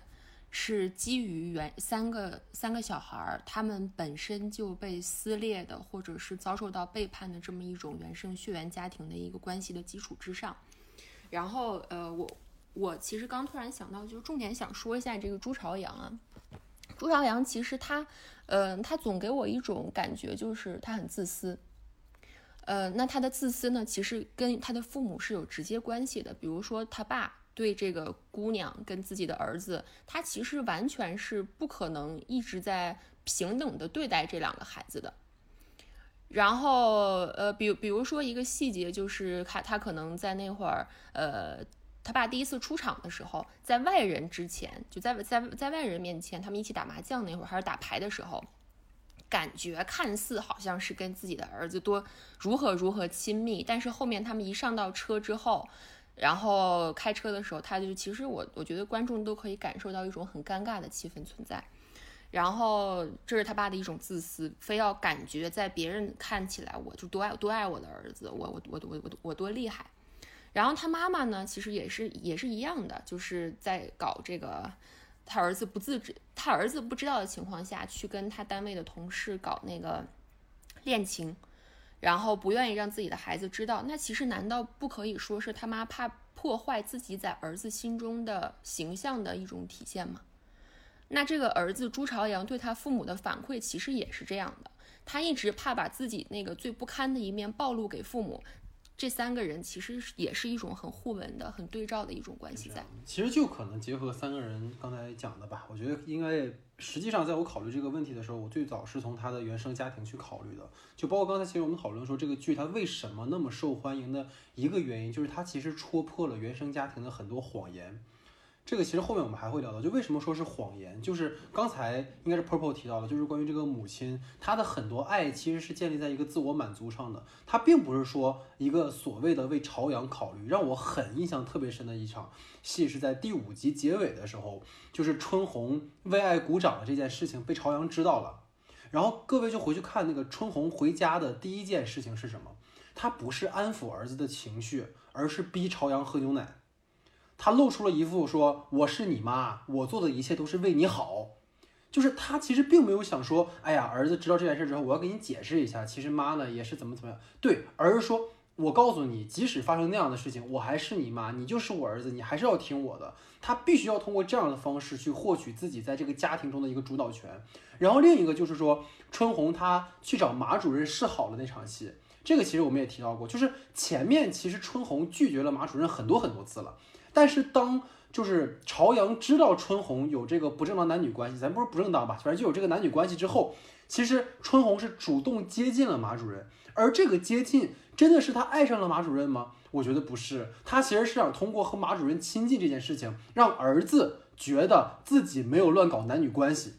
是基于原三个三个小孩儿，他们本身就被撕裂的，或者是遭受到背叛的这么一种原生血缘家庭的一个关系的基础之上。然后，呃，我我其实刚突然想到，就是重点想说一下这个朱朝阳啊。朱朝阳其实他，嗯，他总给我一种感觉，就是他很自私。呃，那他的自私呢，其实跟他的父母是有直接关系的。比如说，他爸对这个姑娘跟自己的儿子，他其实完全是不可能一直在平等的对待这两个孩子的。然后，呃，比比如说一个细节，就是他他可能在那会儿，呃，他爸第一次出场的时候，在外人之前，就在在在外人面前，他们一起打麻将那会儿，还是打牌的时候。感觉看似好像是跟自己的儿子多如何如何亲密，但是后面他们一上到车之后，然后开车的时候，他就其实我我觉得观众都可以感受到一种很尴尬的气氛存在。然后这是他爸的一种自私，非要感觉在别人看起来我就多爱多爱我的儿子，我我我我我我多厉害。然后他妈妈呢，其实也是也是一样的，就是在搞这个。他儿子不自知，他儿子不知道的情况下去跟他单位的同事搞那个恋情，然后不愿意让自己的孩子知道。那其实难道不可以说是他妈怕破坏自己在儿子心中的形象的一种体现吗？那这个儿子朱朝阳对他父母的反馈其实也是这样的，他一直怕把自己那个最不堪的一面暴露给父母。这三个人其实也是一种很互文的、很对照的一种关系在。其实就可能结合三个人刚才讲的吧，我觉得应该实际上在我考虑这个问题的时候，我最早是从他的原生家庭去考虑的。就包括刚才其实我们讨论说这个剧它为什么那么受欢迎的一个原因，就是它其实戳破了原生家庭的很多谎言。这个其实后面我们还会聊到，就为什么说是谎言，就是刚才应该是 Purple 提到的，就是关于这个母亲，她的很多爱其实是建立在一个自我满足上的，她并不是说一个所谓的为朝阳考虑。让我很印象特别深的一场戏是在第五集结尾的时候，就是春红为爱鼓掌的这件事情被朝阳知道了，然后各位就回去看那个春红回家的第一件事情是什么？她不是安抚儿子的情绪，而是逼朝阳喝牛奶。他露出了一副说我是你妈，我做的一切都是为你好，就是他其实并没有想说，哎呀，儿子知道这件事之后，我要给你解释一下，其实妈呢也是怎么怎么样，对，而是说我告诉你，即使发生那样的事情，我还是你妈，你就是我儿子，你还是要听我的。他必须要通过这样的方式去获取自己在这个家庭中的一个主导权。然后另一个就是说，春红她去找马主任示好了那场戏，这个其实我们也提到过，就是前面其实春红拒绝了马主任很多很多次了。但是当就是朝阳知道春红有这个不正当男女关系，咱不说不正当吧，反正就有这个男女关系之后，其实春红是主动接近了马主任，而这个接近真的是他爱上了马主任吗？我觉得不是，他其实是想通过和马主任亲近这件事情，让儿子觉得自己没有乱搞男女关系。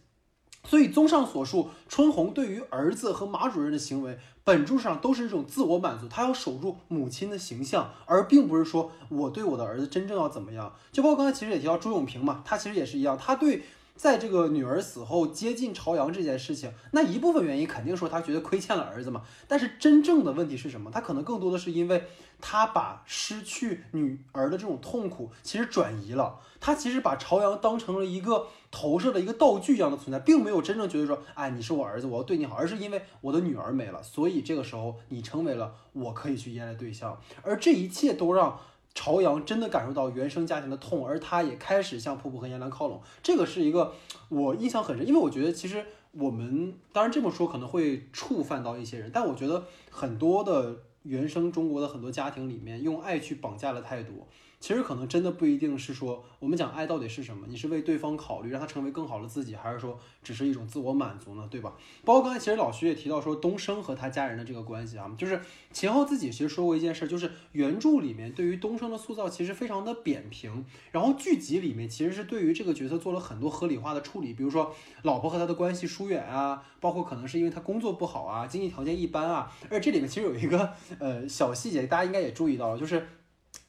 所以综上所述，春红对于儿子和马主任的行为。本质上都是一种自我满足，他要守住母亲的形象，而并不是说我对我的儿子真正要怎么样。就包括刚才其实也提到朱永平嘛，他其实也是一样，他对在这个女儿死后接近朝阳这件事情，那一部分原因肯定说他觉得亏欠了儿子嘛。但是真正的问题是什么？他可能更多的是因为他把失去女儿的这种痛苦其实转移了，他其实把朝阳当成了一个。投射的一个道具一样的存在，并没有真正觉得说，哎，你是我儿子，我要对你好，而是因为我的女儿没了，所以这个时候你成为了我可以去依赖的对象，而这一切都让朝阳真的感受到原生家庭的痛，而他也开始向瀑布和颜良靠拢。这个是一个我印象很深，因为我觉得其实我们当然这么说可能会触犯到一些人，但我觉得很多的原生中国的很多家庭里面用爱去绑架了太多。其实可能真的不一定是说，我们讲爱到底是什么？你是为对方考虑，让他成为更好的自己，还是说只是一种自我满足呢？对吧？包括刚才其实老徐也提到说，东升和他家人的这个关系啊，就是秦昊自己其实说过一件事，就是原著里面对于东升的塑造其实非常的扁平，然后剧集里面其实是对于这个角色做了很多合理化的处理，比如说老婆和他的关系疏远啊，包括可能是因为他工作不好啊，经济条件一般啊，而这里面其实有一个呃小细节，大家应该也注意到了，就是。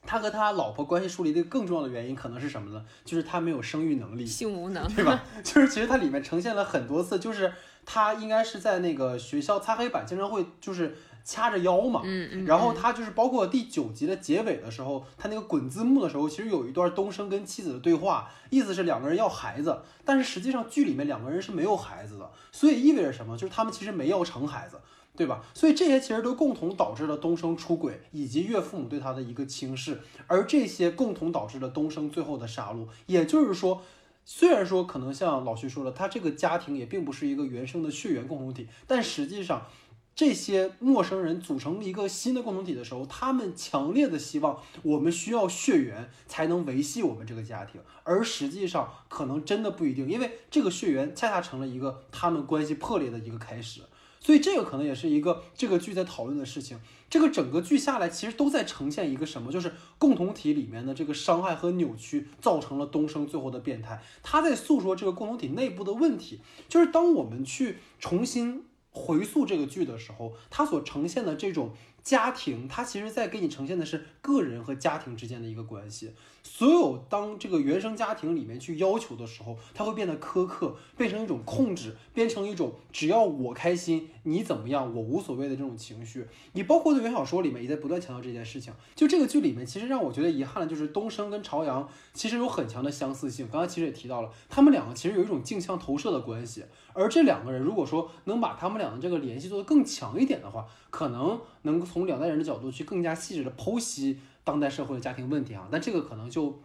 他和他老婆关系树立的更重要的原因可能是什么呢？就是他没有生育能力，性无能，对吧？就是其实它里面呈现了很多次，就是他应该是在那个学校擦黑板，经常会就是掐着腰嘛，嗯嗯，然后他就是包括第九集的结尾的时候，他那个滚字幕的时候，其实有一段东升跟妻子的对话，意思是两个人要孩子，但是实际上剧里面两个人是没有孩子的，所以意味着什么？就是他们其实没要成孩子。对吧？所以这些其实都共同导致了东升出轨，以及岳父母对他的一个轻视，而这些共同导致了东升最后的杀戮。也就是说，虽然说可能像老徐说了，他这个家庭也并不是一个原生的血缘共同体，但实际上。这些陌生人组成一个新的共同体的时候，他们强烈的希望我们需要血缘才能维系我们这个家庭，而实际上可能真的不一定，因为这个血缘恰恰成了一个他们关系破裂的一个开始。所以这个可能也是一个这个剧在讨论的事情。这个整个剧下来，其实都在呈现一个什么，就是共同体里面的这个伤害和扭曲，造成了东升最后的变态。他在诉说这个共同体内部的问题，就是当我们去重新。回溯这个剧的时候，它所呈现的这种家庭，它其实在给你呈现的是个人和家庭之间的一个关系。所有当这个原生家庭里面去要求的时候，它会变得苛刻，变成一种控制，变成一种只要我开心，你怎么样，我无所谓的这种情绪。你包括在原小说里面也在不断强调这件事情。就这个剧里面，其实让我觉得遗憾的就是东升跟朝阳其实有很强的相似性。刚才其实也提到了，他们两个其实有一种镜像投射的关系。而这两个人如果说能把他们俩的这个联系做得更强一点的话，可能能从两代人的角度去更加细致的剖析。当代社会的家庭问题啊，但这个可能就，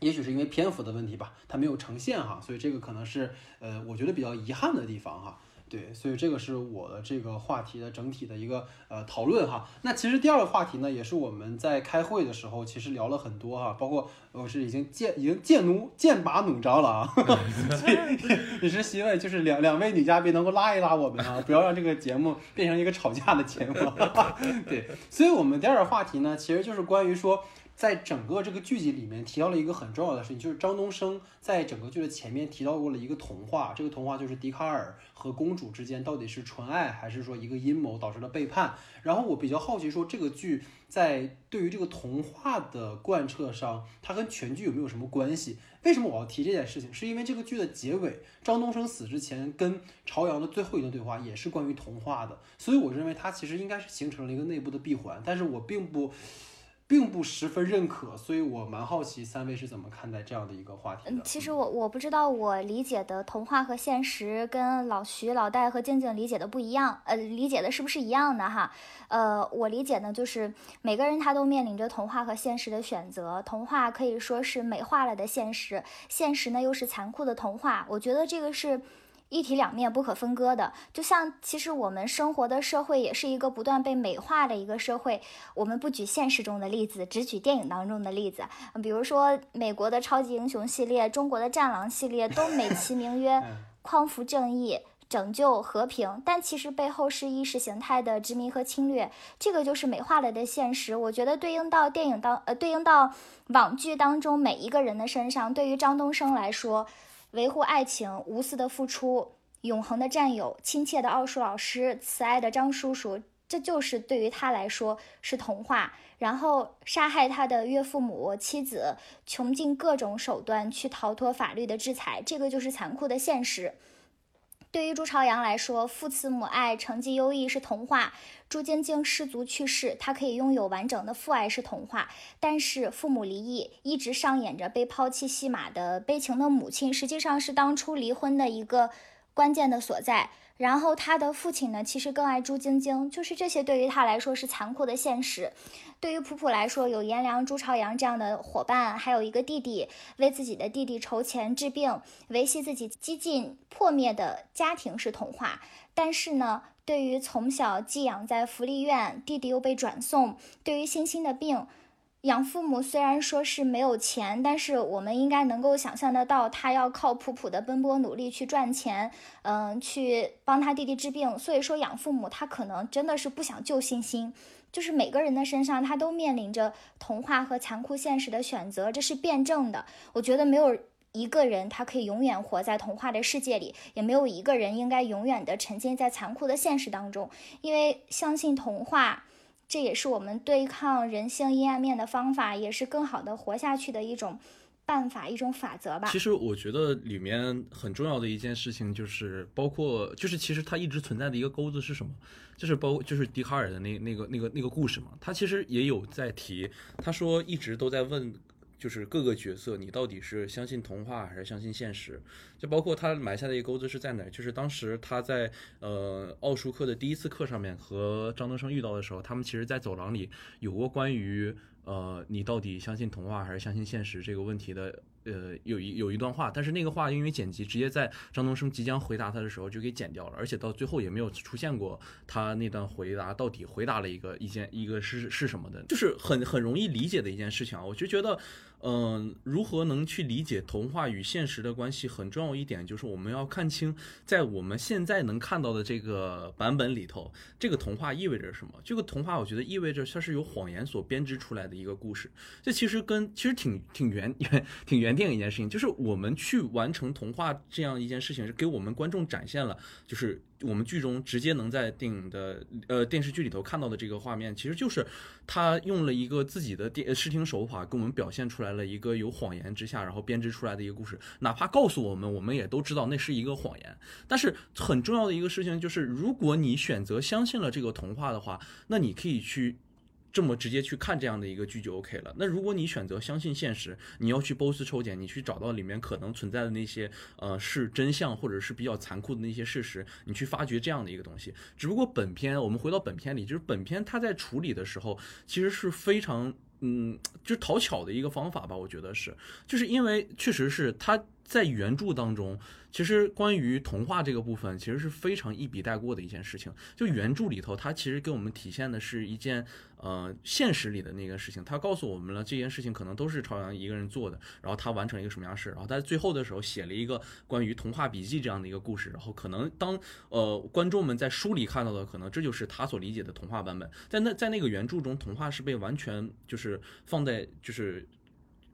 也许是因为篇幅的问题吧，它没有呈现哈，所以这个可能是呃，我觉得比较遗憾的地方哈。对，所以这个是我的这个话题的整体的一个呃讨论哈。那其实第二个话题呢，也是我们在开会的时候其实聊了很多哈，包括我是已经剑已经剑弩剑拔弩张了啊，所以也是希望就是两两位女嘉宾能够拉一拉我们啊，不要让这个节目变成一个吵架的节目。对，所以我们第二个话题呢，其实就是关于说。在整个这个剧集里面提到了一个很重要的事情，就是张东升在整个剧的前面提到过了一个童话，这个童话就是笛卡尔和公主之间到底是纯爱还是说一个阴谋导致了背叛。然后我比较好奇，说这个剧在对于这个童话的贯彻上，它跟全剧有没有什么关系？为什么我要提这件事情？是因为这个剧的结尾，张东升死之前跟朝阳的最后一段对话也是关于童话的，所以我认为它其实应该是形成了一个内部的闭环，但是我并不。并不十分认可，所以我蛮好奇三位是怎么看待这样的一个话题的。嗯，其实我我不知道我理解的童话和现实跟老徐、老戴和静静理解的不一样，呃，理解的是不是一样的哈？呃，我理解呢，就是每个人他都面临着童话和现实的选择，童话可以说是美化了的现实，现实呢又是残酷的童话。我觉得这个是。一体两面不可分割的，就像其实我们生活的社会也是一个不断被美化的一个社会。我们不举现实中的例子，只举电影当中的例子。比如说美国的超级英雄系列、中国的战狼系列，都美其名曰 匡扶正义、拯救和平，但其实背后是意识形态的殖民和侵略。这个就是美化了的现实。我觉得对应到电影当呃，对应到网剧当中每一个人的身上，对于张东升来说。维护爱情，无私的付出，永恒的战友，亲切的奥数老师，慈爱的张叔叔，这就是对于他来说是童话。然后杀害他的岳父母、妻子，穷尽各种手段去逃脱法律的制裁，这个就是残酷的现实。对于朱朝阳来说，父慈母爱，成绩优异是童话；朱晶晶失足去世，他可以拥有完整的父爱是童话。但是父母离异，一直上演着被抛弃戏码的悲情的母亲，实际上是当初离婚的一个关键的所在。然后他的父亲呢，其实更爱朱晶晶，就是这些对于他来说是残酷的现实。对于普普来说，有颜良、朱朝阳这样的伙伴，还有一个弟弟，为自己的弟弟筹钱治病，维系自己几近破灭的家庭是童话。但是呢，对于从小寄养在福利院，弟弟又被转送，对于欣欣的病，养父母虽然说是没有钱，但是我们应该能够想象得到，他要靠普普的奔波努力去赚钱，嗯，去帮他弟弟治病。所以说，养父母他可能真的是不想救欣欣。就是每个人的身上，他都面临着童话和残酷现实的选择，这是辩证的。我觉得没有一个人他可以永远活在童话的世界里，也没有一个人应该永远的沉浸在残酷的现实当中。因为相信童话，这也是我们对抗人性阴暗面的方法，也是更好的活下去的一种办法，一种法则吧。其实我觉得里面很重要的一件事情就是，包括就是其实它一直存在的一个钩子是什么？就是包就是笛卡尔的那那个那个那个故事嘛，他其实也有在提，他说一直都在问，就是各个角色，你到底是相信童话还是相信现实？就包括他埋下的一个钩子是在哪？就是当时他在呃奥数课的第一次课上面和张德生遇到的时候，他们其实在走廊里有过关于呃，你到底相信童话还是相信现实这个问题的。呃，有一有一段话，但是那个话因为剪辑，直接在张东升即将回答他的时候就给剪掉了，而且到最后也没有出现过他那段回答到底回答了一个一件一个是是什么的，就是很很容易理解的一件事情啊，我就觉得。嗯，如何能去理解童话与现实的关系？很重要一点就是我们要看清，在我们现在能看到的这个版本里头，这个童话意味着什么？这个童话我觉得意味着它是由谎言所编织出来的一个故事。这其实跟其实挺挺原 挺原定一件事情，就是我们去完成童话这样一件事情，是给我们观众展现了，就是。我们剧中直接能在电影的呃电视剧里头看到的这个画面，其实就是他用了一个自己的电视听手法，给我们表现出来了一个有谎言之下，然后编织出来的一个故事。哪怕告诉我们，我们也都知道那是一个谎言。但是很重要的一个事情就是，如果你选择相信了这个童话的话，那你可以去。这么直接去看这样的一个剧就 OK 了。那如果你选择相信现实，你要去 BOSS 抽检，你去找到里面可能存在的那些呃是真相或者是比较残酷的那些事实，你去发掘这样的一个东西。只不过本片我们回到本片里，就是本片它在处理的时候，其实是非常嗯，就讨巧的一个方法吧。我觉得是，就是因为确实是它在原著当中。其实关于童话这个部分，其实是非常一笔带过的一件事情。就原著里头，它其实给我们体现的是一件呃现实里的那个事情。它告诉我们了这件事情可能都是朝阳一个人做的，然后他完成一个什么样事，然后在最后的时候写了一个关于童话笔记这样的一个故事。然后可能当呃观众们在书里看到的，可能这就是他所理解的童话版本。在那在那个原著中，童话是被完全就是放在就是。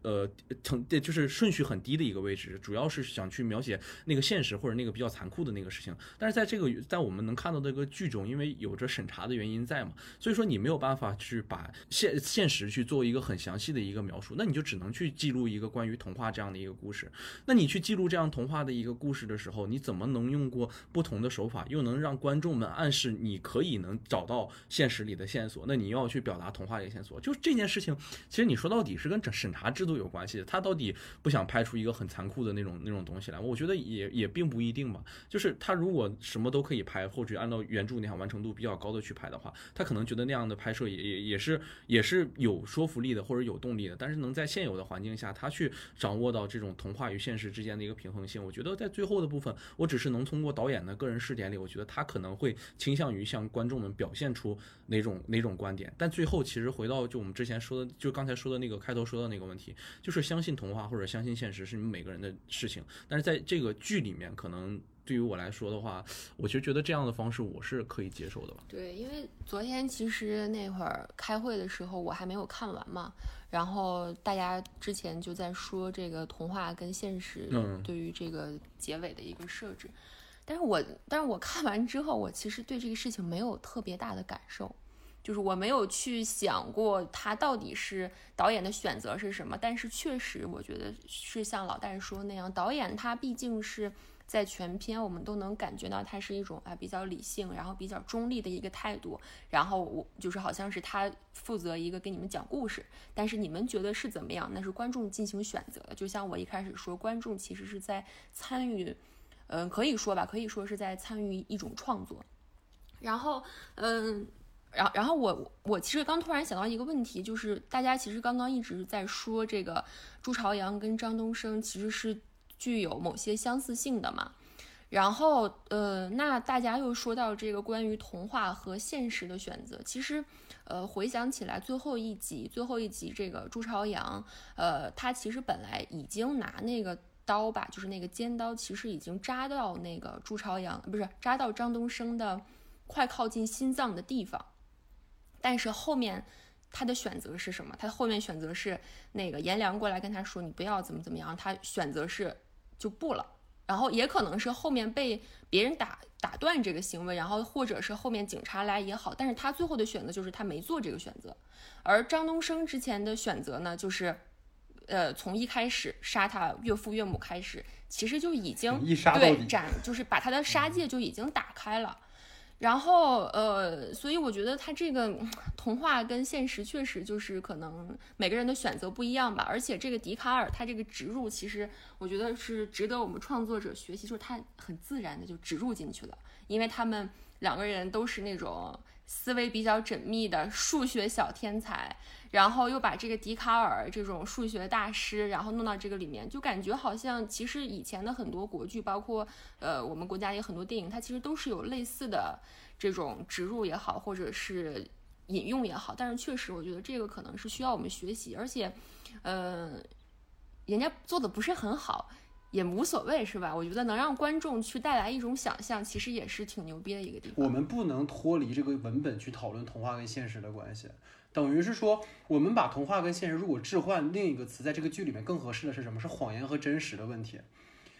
呃，成对就是顺序很低的一个位置，主要是想去描写那个现实或者那个比较残酷的那个事情。但是在这个在我们能看到这个剧中，因为有着审查的原因在嘛，所以说你没有办法去把现现实去做一个很详细的一个描述，那你就只能去记录一个关于童话这样的一个故事。那你去记录这样童话的一个故事的时候，你怎么能用过不同的手法，又能让观众们暗示你可以能找到现实里的线索？那你要去表达童话的线索，就这件事情，其实你说到底是跟审审查制度。有关系的，他到底不想拍出一个很残酷的那种那种东西来？我觉得也也并不一定吧。就是他如果什么都可以拍，或者按照原著那样完成度比较高的去拍的话，他可能觉得那样的拍摄也也也是也是有说服力的，或者有动力的。但是能在现有的环境下，他去掌握到这种童话与现实之间的一个平衡性，我觉得在最后的部分，我只是能通过导演的个人视点里，我觉得他可能会倾向于向观众们表现出哪种哪种观点。但最后其实回到就我们之前说的，就刚才说的那个开头说的那个问题。就是相信童话或者相信现实是你们每个人的事情，但是在这个剧里面，可能对于我来说的话，我其实觉得这样的方式我是可以接受的吧。对，因为昨天其实那会儿开会的时候，我还没有看完嘛，然后大家之前就在说这个童话跟现实对于这个结尾的一个设置，但是我但是我看完之后，我其实对这个事情没有特别大的感受。就是我没有去想过他到底是导演的选择是什么，但是确实我觉得是像老戴说那样，导演他毕竟是在全片我们都能感觉到他是一种啊比较理性，然后比较中立的一个态度，然后我就是好像是他负责一个给你们讲故事，但是你们觉得是怎么样，那是观众进行选择的。就像我一开始说，观众其实是在参与，嗯，可以说吧，可以说是在参与一种创作，然后嗯。然后，然后我我其实刚突然想到一个问题，就是大家其实刚刚一直在说这个朱朝阳跟张东升其实是具有某些相似性的嘛。然后，呃，那大家又说到这个关于童话和现实的选择，其实，呃，回想起来最后一集，最后一集这个朱朝阳，呃，他其实本来已经拿那个刀吧，就是那个尖刀，其实已经扎到那个朱朝阳，不是扎到张东升的快靠近心脏的地方。但是后面他的选择是什么？他后面选择是那个颜良过来跟他说：“你不要怎么怎么样。”他选择是就不了。然后也可能是后面被别人打打断这个行为，然后或者是后面警察来也好。但是他最后的选择就是他没做这个选择。而张东升之前的选择呢，就是呃从一开始杀他岳父岳母开始，其实就已经对斩，就是把他的杀戒就已经打开了。然后，呃，所以我觉得他这个 童话跟现实确实就是可能每个人的选择不一样吧。而且这个笛卡尔他这个植入，其实我觉得是值得我们创作者学习，就是他很自然的就植入进去了，因为他们两个人都是那种思维比较缜密的数学小天才，然后又把这个笛卡尔这种数学大师，然后弄到这个里面，就感觉好像其实以前的很多国剧，包括呃我们国家也很多电影，它其实都是有类似的这种植入也好，或者是引用也好，但是确实我觉得这个可能是需要我们学习，而且，呃，人家做的不是很好。也无所谓是吧？我觉得能让观众去带来一种想象，其实也是挺牛逼的一个地方。我们不能脱离这个文本去讨论童话跟现实的关系，等于是说，我们把童话跟现实如果置换另一个词，在这个剧里面更合适的是什么？是谎言和真实的问题。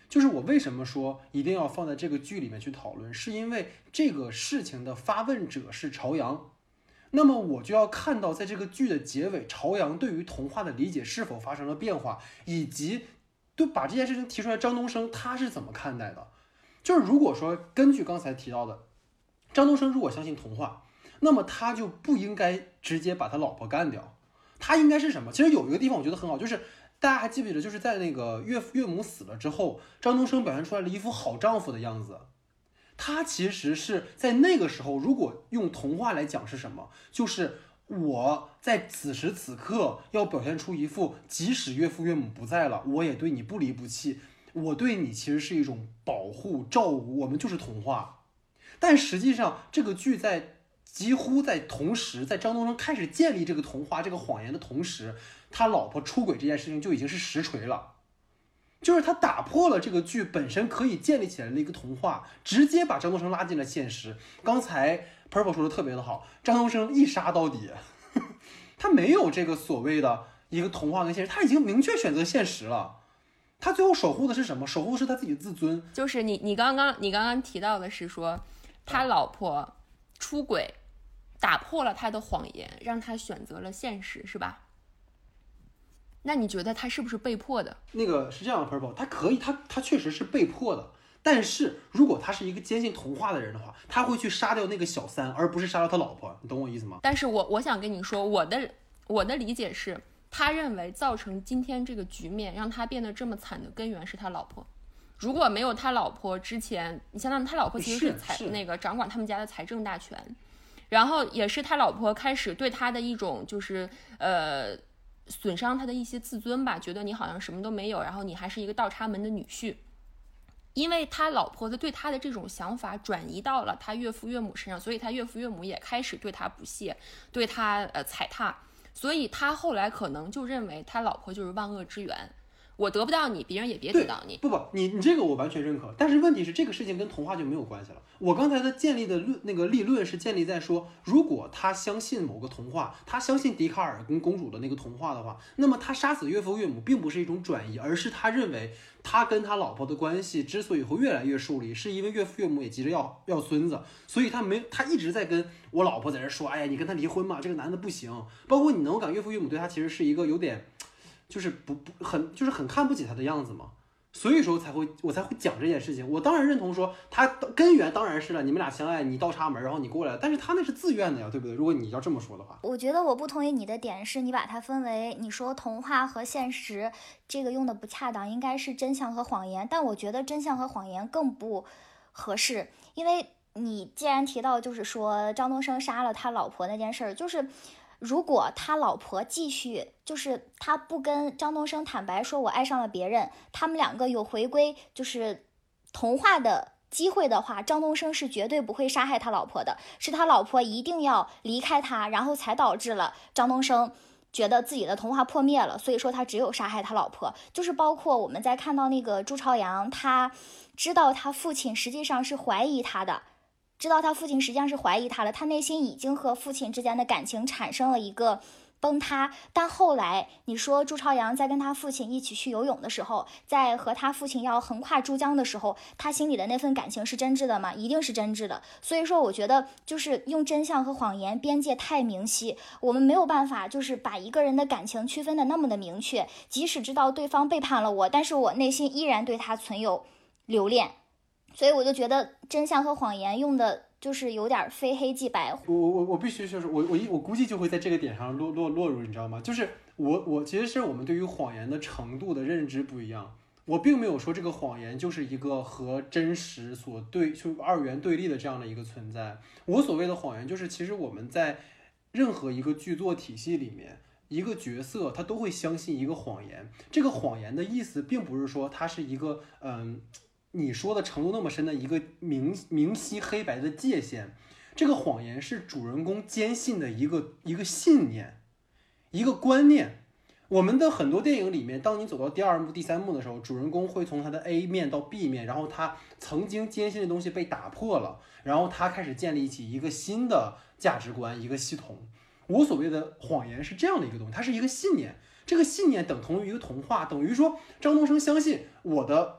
就是我为什么说一定要放在这个剧里面去讨论，是因为这个事情的发问者是朝阳，那么我就要看到在这个剧的结尾，朝阳对于童话的理解是否发生了变化，以及。就把这件事情提出来，张东升他是怎么看待的？就是如果说根据刚才提到的，张东升如果相信童话，那么他就不应该直接把他老婆干掉，他应该是什么？其实有一个地方我觉得很好，就是大家还记不记得，就是在那个岳父岳母死了之后，张东升表现出来了一副好丈夫的样子。他其实是在那个时候，如果用童话来讲是什么？就是。我在此时此刻要表现出一副，即使岳父岳母不在了，我也对你不离不弃。我对你其实是一种保护、照顾，我们就是童话。但实际上，这个剧在几乎在同时，在张东升开始建立这个童话、这个谎言的同时，他老婆出轨这件事情就已经是实锤了，就是他打破了这个剧本身可以建立起来的一个童话，直接把张东升拉进了现实。刚才。Purple 说的特别的好，张东升一杀到底，他没有这个所谓的一个童话跟现实，他已经明确选择现实了。他最后守护的是什么？守护的是他自己的自尊。就是你，你刚刚你刚刚提到的是说，他老婆出轨，打破了他的谎言，让他选择了现实，是吧？那你觉得他是不是被迫的？那个是这样的，Purple，他可以，他他确实是被迫的。但是如果他是一个坚信童话的人的话，他会去杀掉那个小三，而不是杀掉他老婆。你懂我意思吗？但是我我想跟你说，我的我的理解是，他认为造成今天这个局面，让他变得这么惨的根源是他老婆。如果没有他老婆之前，你相当于他老婆其实是财那个掌管他们家的财政大权，然后也是他老婆开始对他的一种就是呃损伤他的一些自尊吧，觉得你好像什么都没有，然后你还是一个倒插门的女婿。因为他老婆子对他的这种想法转移到了他岳父岳母身上，所以他岳父岳母也开始对他不屑，对他呃踩踏，所以他后来可能就认为他老婆就是万恶之源。我得不到你，别人也别得到你。不不，你你这个我完全认可。但是问题是，这个事情跟童话就没有关系了。我刚才的建立的论那个立论是建立在说，如果他相信某个童话，他相信笛卡尔跟公主的那个童话的话，那么他杀死岳父岳母并不是一种转移，而是他认为他跟他老婆的关系之所以会越来越疏离，是因为岳父岳母也急着要要孙子，所以他没他一直在跟我老婆在这说，哎呀，你跟他离婚嘛，这个男的不行。包括你能够感岳父岳母对他其实是一个有点。就是不不很就是很看不起他的样子嘛，所以说才会我才会讲这件事情。我当然认同说他根源当然是了，你们俩相爱，你倒插门，然后你过来，但是他那是自愿的呀，对不对？如果你要这么说的话，我觉得我不同意你的点是你把它分为你说童话和现实这个用的不恰当，应该是真相和谎言。但我觉得真相和谎言更不合适，因为你既然提到就是说张东升杀了他老婆那件事儿，就是。如果他老婆继续，就是他不跟张东升坦白说，我爱上了别人，他们两个有回归就是童话的机会的话，张东升是绝对不会杀害他老婆的，是他老婆一定要离开他，然后才导致了张东升觉得自己的童话破灭了，所以说他只有杀害他老婆，就是包括我们在看到那个朱朝阳，他知道他父亲实际上是怀疑他的。知道他父亲实际上是怀疑他了，他内心已经和父亲之间的感情产生了一个崩塌。但后来你说朱朝阳在跟他父亲一起去游泳的时候，在和他父亲要横跨珠江的时候，他心里的那份感情是真挚的吗？一定是真挚的。所以说，我觉得就是用真相和谎言边界太明晰，我们没有办法就是把一个人的感情区分的那么的明确。即使知道对方背叛了我，但是我内心依然对他存有留恋。所以我就觉得真相和谎言用的就是有点非黑即白。我我我我必须就是我我一我估计就会在这个点上落落落入，你知道吗？就是我我其实是我们对于谎言的程度的认知不一样。我并没有说这个谎言就是一个和真实所对就二元对立的这样的一个存在。我所谓的谎言，就是其实我们在任何一个剧作体系里面，一个角色他都会相信一个谎言。这个谎言的意思，并不是说它是一个嗯，你说的程度那么深的一个明明晰黑白的界限。这个谎言是主人公坚信的一个一个信念，一个观念。我们的很多电影里面，当你走到第二幕、第三幕的时候，主人公会从他的 A 面到 B 面，然后他曾经坚信的东西被打破了，然后他开始建立起一个新的价值观、一个系统。我所谓的谎言是这样的一个东西，它是一个信念，这个信念等同于一个童话，等于说张东升相信我的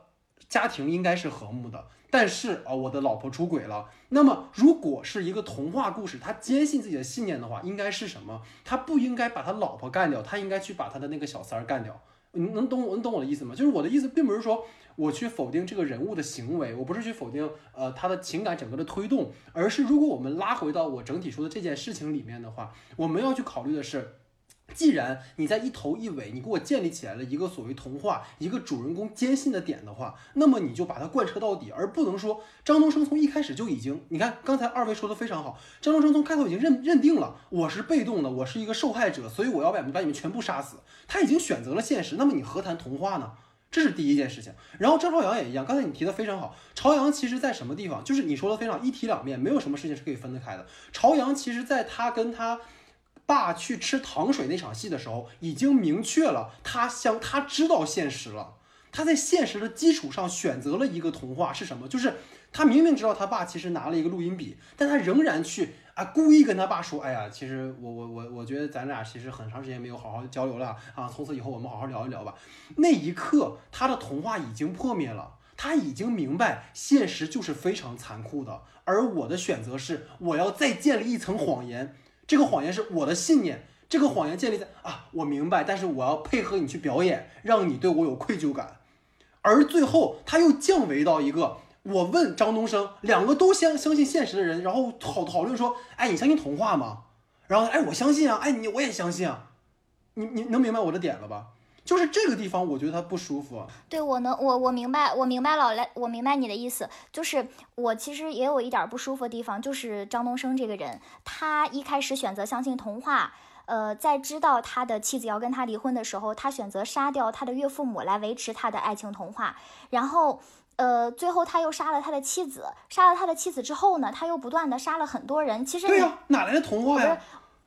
家庭应该是和睦的。但是啊，我的老婆出轨了。那么，如果是一个童话故事，他坚信自己的信念的话，应该是什么？他不应该把他老婆干掉，他应该去把他的那个小三儿干掉。你能懂我？能懂我的意思吗？就是我的意思，并不是说我去否定这个人物的行为，我不是去否定呃他的情感整个的推动，而是如果我们拉回到我整体说的这件事情里面的话，我们要去考虑的是。既然你在一头一尾，你给我建立起来了一个所谓童话，一个主人公坚信的点的话，那么你就把它贯彻到底，而不能说张东升从一开始就已经，你看刚才二位说的非常好，张东升从开头已经认认定了我是被动的，我是一个受害者，所以我要把把你们全部杀死，他已经选择了现实，那么你何谈童话呢？这是第一件事情。然后张朝阳也一样，刚才你提的非常好，朝阳其实在什么地方，就是你说的非常一体两面，没有什么事情是可以分得开的。朝阳其实在他跟他。爸去吃糖水那场戏的时候，已经明确了他相他知道现实了。他在现实的基础上选择了一个童话是什么？就是他明明知道他爸其实拿了一个录音笔，但他仍然去啊故意跟他爸说：“哎呀，其实我我我我觉得咱俩其实很长时间没有好好交流了啊，从此以后我们好好聊一聊吧。”那一刻，他的童话已经破灭了，他已经明白现实就是非常残酷的，而我的选择是我要再建立一层谎言。这个谎言是我的信念，这个谎言建立在啊，我明白，但是我要配合你去表演，让你对我有愧疚感，而最后他又降维到一个，我问张东升，两个都相相信现实的人，然后讨讨论说，哎，你相信童话吗？然后哎，我相信啊，哎，你我也相信啊，你你能明白我的点了吧？就是这个地方，我觉得他不舒服。对我能，我我明白，我明白老来，我明白你的意思。就是我其实也有一点不舒服的地方，就是张东升这个人，他一开始选择相信童话，呃，在知道他的妻子要跟他离婚的时候，他选择杀掉他的岳父母来维持他的爱情童话。然后，呃，最后他又杀了他的妻子。杀了他的妻子之后呢，他又不断的杀了很多人。其实对呀，哪来的童话呀？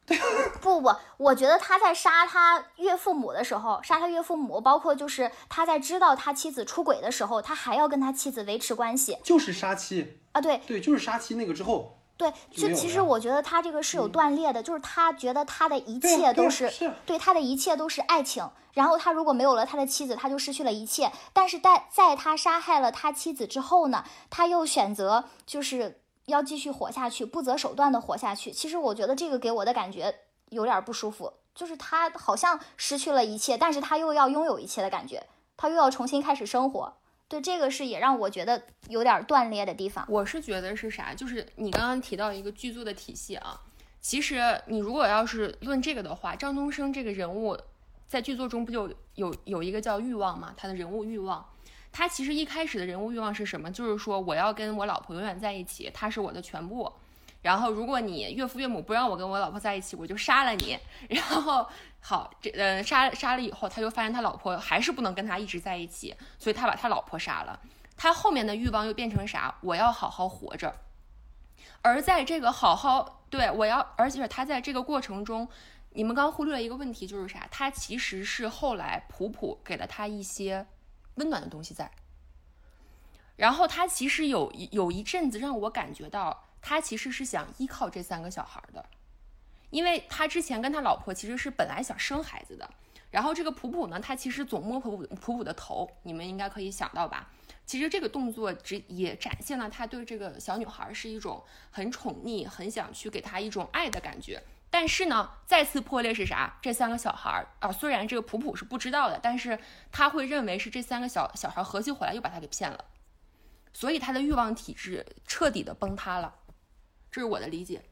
不不，我觉得他在杀他岳父母的时候，杀他岳父母，包括就是他在知道他妻子出轨的时候，他还要跟他妻子维持关系，就是杀妻啊，对。对，就是杀妻那个之后，对，就其实我觉得他这个是有断裂的，就是他觉得他的一切都是对他的一切都是爱情，然后他如果没有了他的妻子，他就失去了一切，但是在在他杀害了他妻子之后呢，他又选择就是。要继续活下去，不择手段的活下去。其实我觉得这个给我的感觉有点不舒服，就是他好像失去了一切，但是他又要拥有一切的感觉，他又要重新开始生活。对，这个是也让我觉得有点断裂的地方。我是觉得是啥？就是你刚刚提到一个剧作的体系啊，其实你如果要是论这个的话，张东升这个人物在剧作中不就有有一个叫欲望嘛？他的人物欲望。他其实一开始的人物欲望是什么？就是说我要跟我老婆永远在一起，他是我的全部。然后如果你岳父岳母不让我跟我老婆在一起，我就杀了你。然后好，这呃杀杀了以后，他就发现他老婆还是不能跟他一直在一起，所以他把他老婆杀了。他后面的欲望又变成啥？我要好好活着。而在这个好好对我要，而且他在这个过程中，你们刚忽略了一个问题，就是啥？他其实是后来普普给了他一些。温暖的东西在，然后他其实有有一阵子让我感觉到，他其实是想依靠这三个小孩的，因为他之前跟他老婆其实是本来想生孩子的，然后这个普普呢，他其实总摸普普普普的头，你们应该可以想到吧？其实这个动作只也展现了他对这个小女孩是一种很宠溺，很想去给她一种爱的感觉。但是呢，再次破裂是啥？这三个小孩儿啊，虽然这个普普是不知道的，但是他会认为是这三个小小孩合计回来又把他给骗了，所以他的欲望体质彻底的崩塌了，这是我的理解。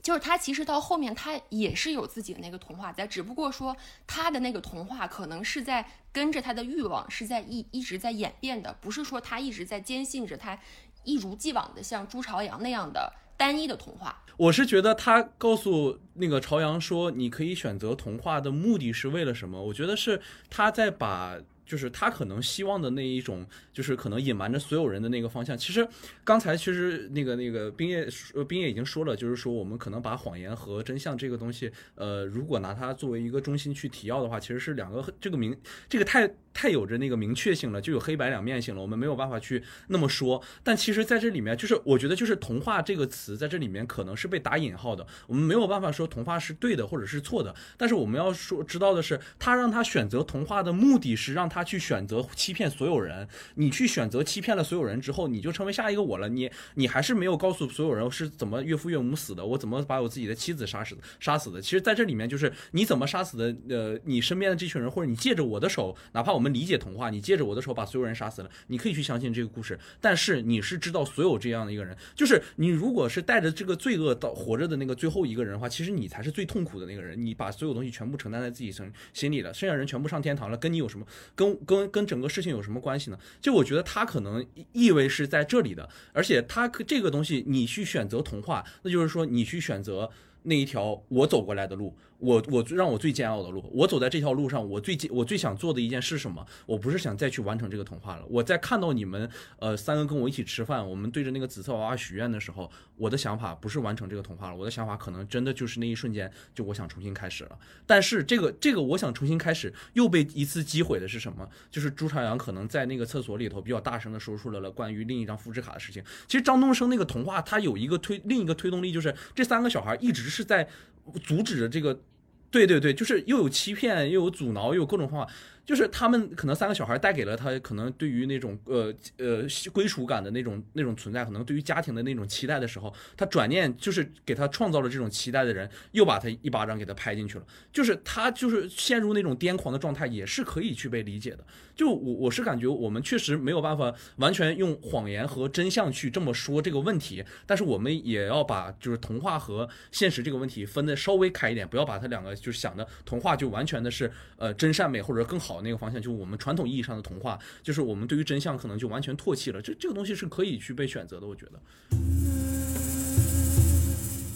就是他其实到后面他也是有自己的那个童话在，只不过说他的那个童话可能是在跟着他的欲望是在一一直在演变的，不是说他一直在坚信着他一如既往的像朱朝阳那样的单一的童话。我是觉得他告诉那个朝阳说，你可以选择童话的目的是为了什么？我觉得是他在把。就是他可能希望的那一种，就是可能隐瞒着所有人的那个方向。其实刚才其实那个那个冰叶呃冰叶已经说了，就是说我们可能把谎言和真相这个东西，呃，如果拿它作为一个中心去提要的话，其实是两个这个明这个太太有着那个明确性了，就有黑白两面性了。我们没有办法去那么说。但其实在这里面，就是我觉得就是童话这个词在这里面可能是被打引号的。我们没有办法说童话是对的或者是错的。但是我们要说知道的是，他让他选择童话的目的是让他。去选择欺骗所有人，你去选择欺骗了所有人之后，你就成为下一个我了。你你还是没有告诉所有人是怎么岳父岳母死的，我怎么把我自己的妻子杀死杀死的。其实，在这里面就是你怎么杀死的。呃，你身边的这群人，或者你借着我的手，哪怕我们理解童话，你借着我的手把所有人杀死了，你可以去相信这个故事。但是你是知道所有这样的一个人，就是你如果是带着这个罪恶到活着的那个最后一个人的话，其实你才是最痛苦的那个人。你把所有东西全部承担在自己身心里了，剩下人全部上天堂了，跟你有什么跟？跟跟整个事情有什么关系呢？就我觉得他可能意味是在这里的，而且他这个东西你去选择童话，那就是说你去选择那一条我走过来的路。我我让我最煎熬的路，我走在这条路上，我最我最想做的一件是什么？我不是想再去完成这个童话了。我在看到你们呃三个跟我一起吃饭，我们对着那个紫色娃娃许愿的时候，我的想法不是完成这个童话了，我的想法可能真的就是那一瞬间，就我想重新开始了。但是这个这个我想重新开始又被一次击毁的是什么？就是朱朝阳可能在那个厕所里头比较大声的说出来了关于另一张复制卡的事情。其实张东升那个童话，它有一个推另一个推动力，就是这三个小孩一直是在阻止着这个。对对对，就是又有欺骗，又有阻挠，又有各种方法。就是他们可能三个小孩带给了他，可能对于那种呃呃归属感的那种那种存在，可能对于家庭的那种期待的时候，他转念就是给他创造了这种期待的人，又把他一巴掌给他拍进去了。就是他就是陷入那种癫狂的状态，也是可以去被理解的。就我我是感觉我们确实没有办法完全用谎言和真相去这么说这个问题，但是我们也要把就是童话和现实这个问题分的稍微开一点，不要把它两个就是想的童话就完全的是呃真善美或者更好。好那个方向就是我们传统意义上的童话，就是我们对于真相可能就完全唾弃了。这这个东西是可以去被选择的，我觉得。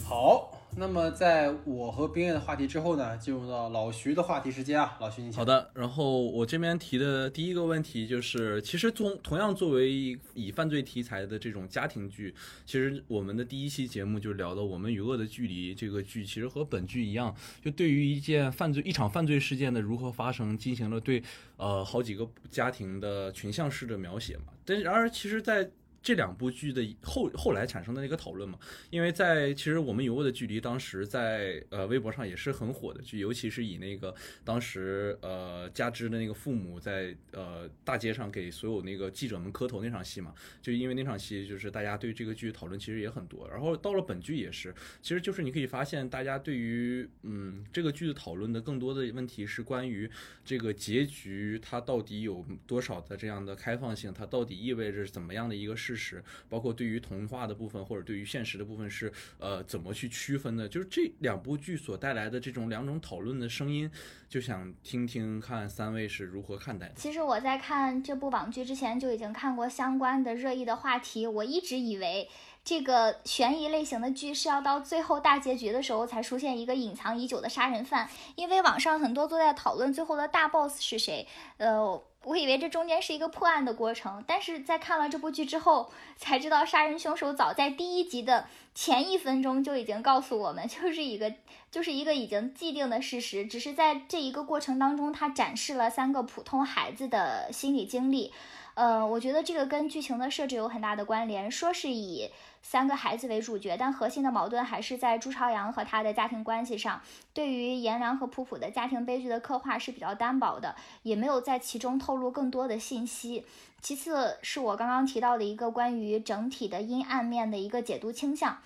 好。那么，在我和冰月的话题之后呢，进入到老徐的话题时间啊，老徐你好的。然后我这边提的第一个问题就是，其实从同样作为以犯罪题材的这种家庭剧，其实我们的第一期节目就聊到《我们与恶的距离》这个剧，其实和本剧一样，就对于一件犯罪、一场犯罪事件的如何发生，进行了对呃好几个家庭的群像式的描写嘛。但然而，其实，在这两部剧的后后来产生的那个讨论嘛，因为在其实我们有过的距离，当时在呃微博上也是很火的剧，尤其是以那个当时呃加之的那个父母在呃大街上给所有那个记者们磕头那场戏嘛，就因为那场戏就是大家对这个剧讨论其实也很多，然后到了本剧也是，其实就是你可以发现大家对于嗯这个剧的讨论的更多的问题是关于这个结局它到底有多少的这样的开放性，它到底意味着怎么样的一个事。事实，包括对于童话的部分或者对于现实的部分是呃怎么去区分的？就是这两部剧所带来的这种两种讨论的声音，就想听听看三位是如何看待的。其实我在看这部网剧之前就已经看过相关的热议的话题，我一直以为这个悬疑类型的剧是要到最后大结局的时候才出现一个隐藏已久的杀人犯，因为网上很多都在讨论最后的大 boss 是谁，呃。我以为这中间是一个破案的过程，但是在看了这部剧之后，才知道杀人凶手早在第一集的前一分钟就已经告诉我们，就是一个就是一个已经既定的事实，只是在这一个过程当中，他展示了三个普通孩子的心理经历。呃，我觉得这个跟剧情的设置有很大的关联，说是以。三个孩子为主角，但核心的矛盾还是在朱朝阳和他的家庭关系上。对于颜良和普普的家庭悲剧的刻画是比较单薄的，也没有在其中透透露更多的信息。其次是我刚刚提到的一个关于整体的阴暗面的一个解读倾向，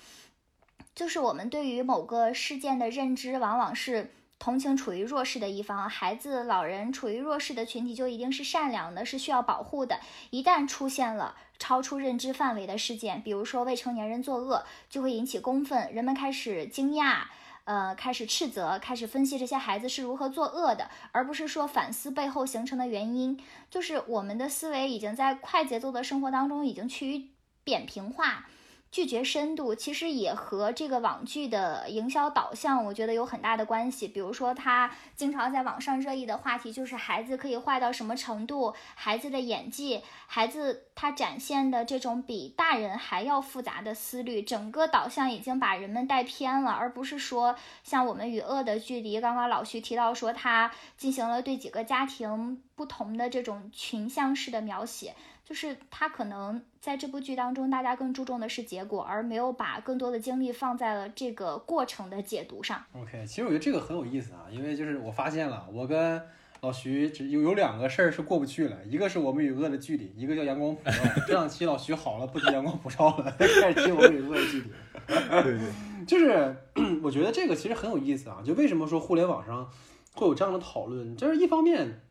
就是我们对于某个事件的认知往往是同情处于弱势的一方，孩子、老人处于弱势的群体就一定是善良的，是需要保护的。一旦出现了超出认知范围的事件，比如说未成年人作恶，就会引起公愤，人们开始惊讶，呃，开始斥责，开始分析这些孩子是如何作恶的，而不是说反思背后形成的原因。就是我们的思维已经在快节奏的生活当中已经趋于扁平化。拒绝深度，其实也和这个网剧的营销导向，我觉得有很大的关系。比如说，他经常在网上热议的话题就是孩子可以坏到什么程度，孩子的演技，孩子他展现的这种比大人还要复杂的思虑，整个导向已经把人们带偏了，而不是说像我们与恶的距离。刚刚老徐提到说，他进行了对几个家庭不同的这种群像式的描写。就是他可能在这部剧当中，大家更注重的是结果，而没有把更多的精力放在了这个过程的解读上。OK，其实我觉得这个很有意思啊，因为就是我发现了，我跟老徐只有有两个事儿是过不去了，一个是我们与恶的距离，一个叫阳光普照。这两期老徐好了，不提阳光普照了，开始提我们与恶的距离。对对，就是 我觉得这个其实很有意思啊，就为什么说互联网上会有这样的讨论，就是一方面。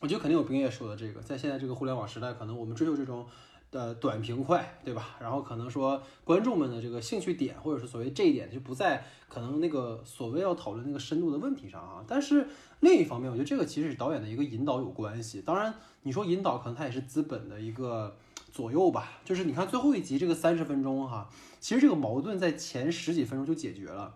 我觉得肯定有冰叶说的这个，在现在这个互联网时代，可能我们追求这种，呃，短平快，对吧？然后可能说观众们的这个兴趣点，或者是所谓这一点，就不在可能那个所谓要讨论那个深度的问题上啊。但是另一方面，我觉得这个其实是导演的一个引导有关系。当然，你说引导，可能它也是资本的一个左右吧。就是你看最后一集这个三十分钟哈，其实这个矛盾在前十几分钟就解决了，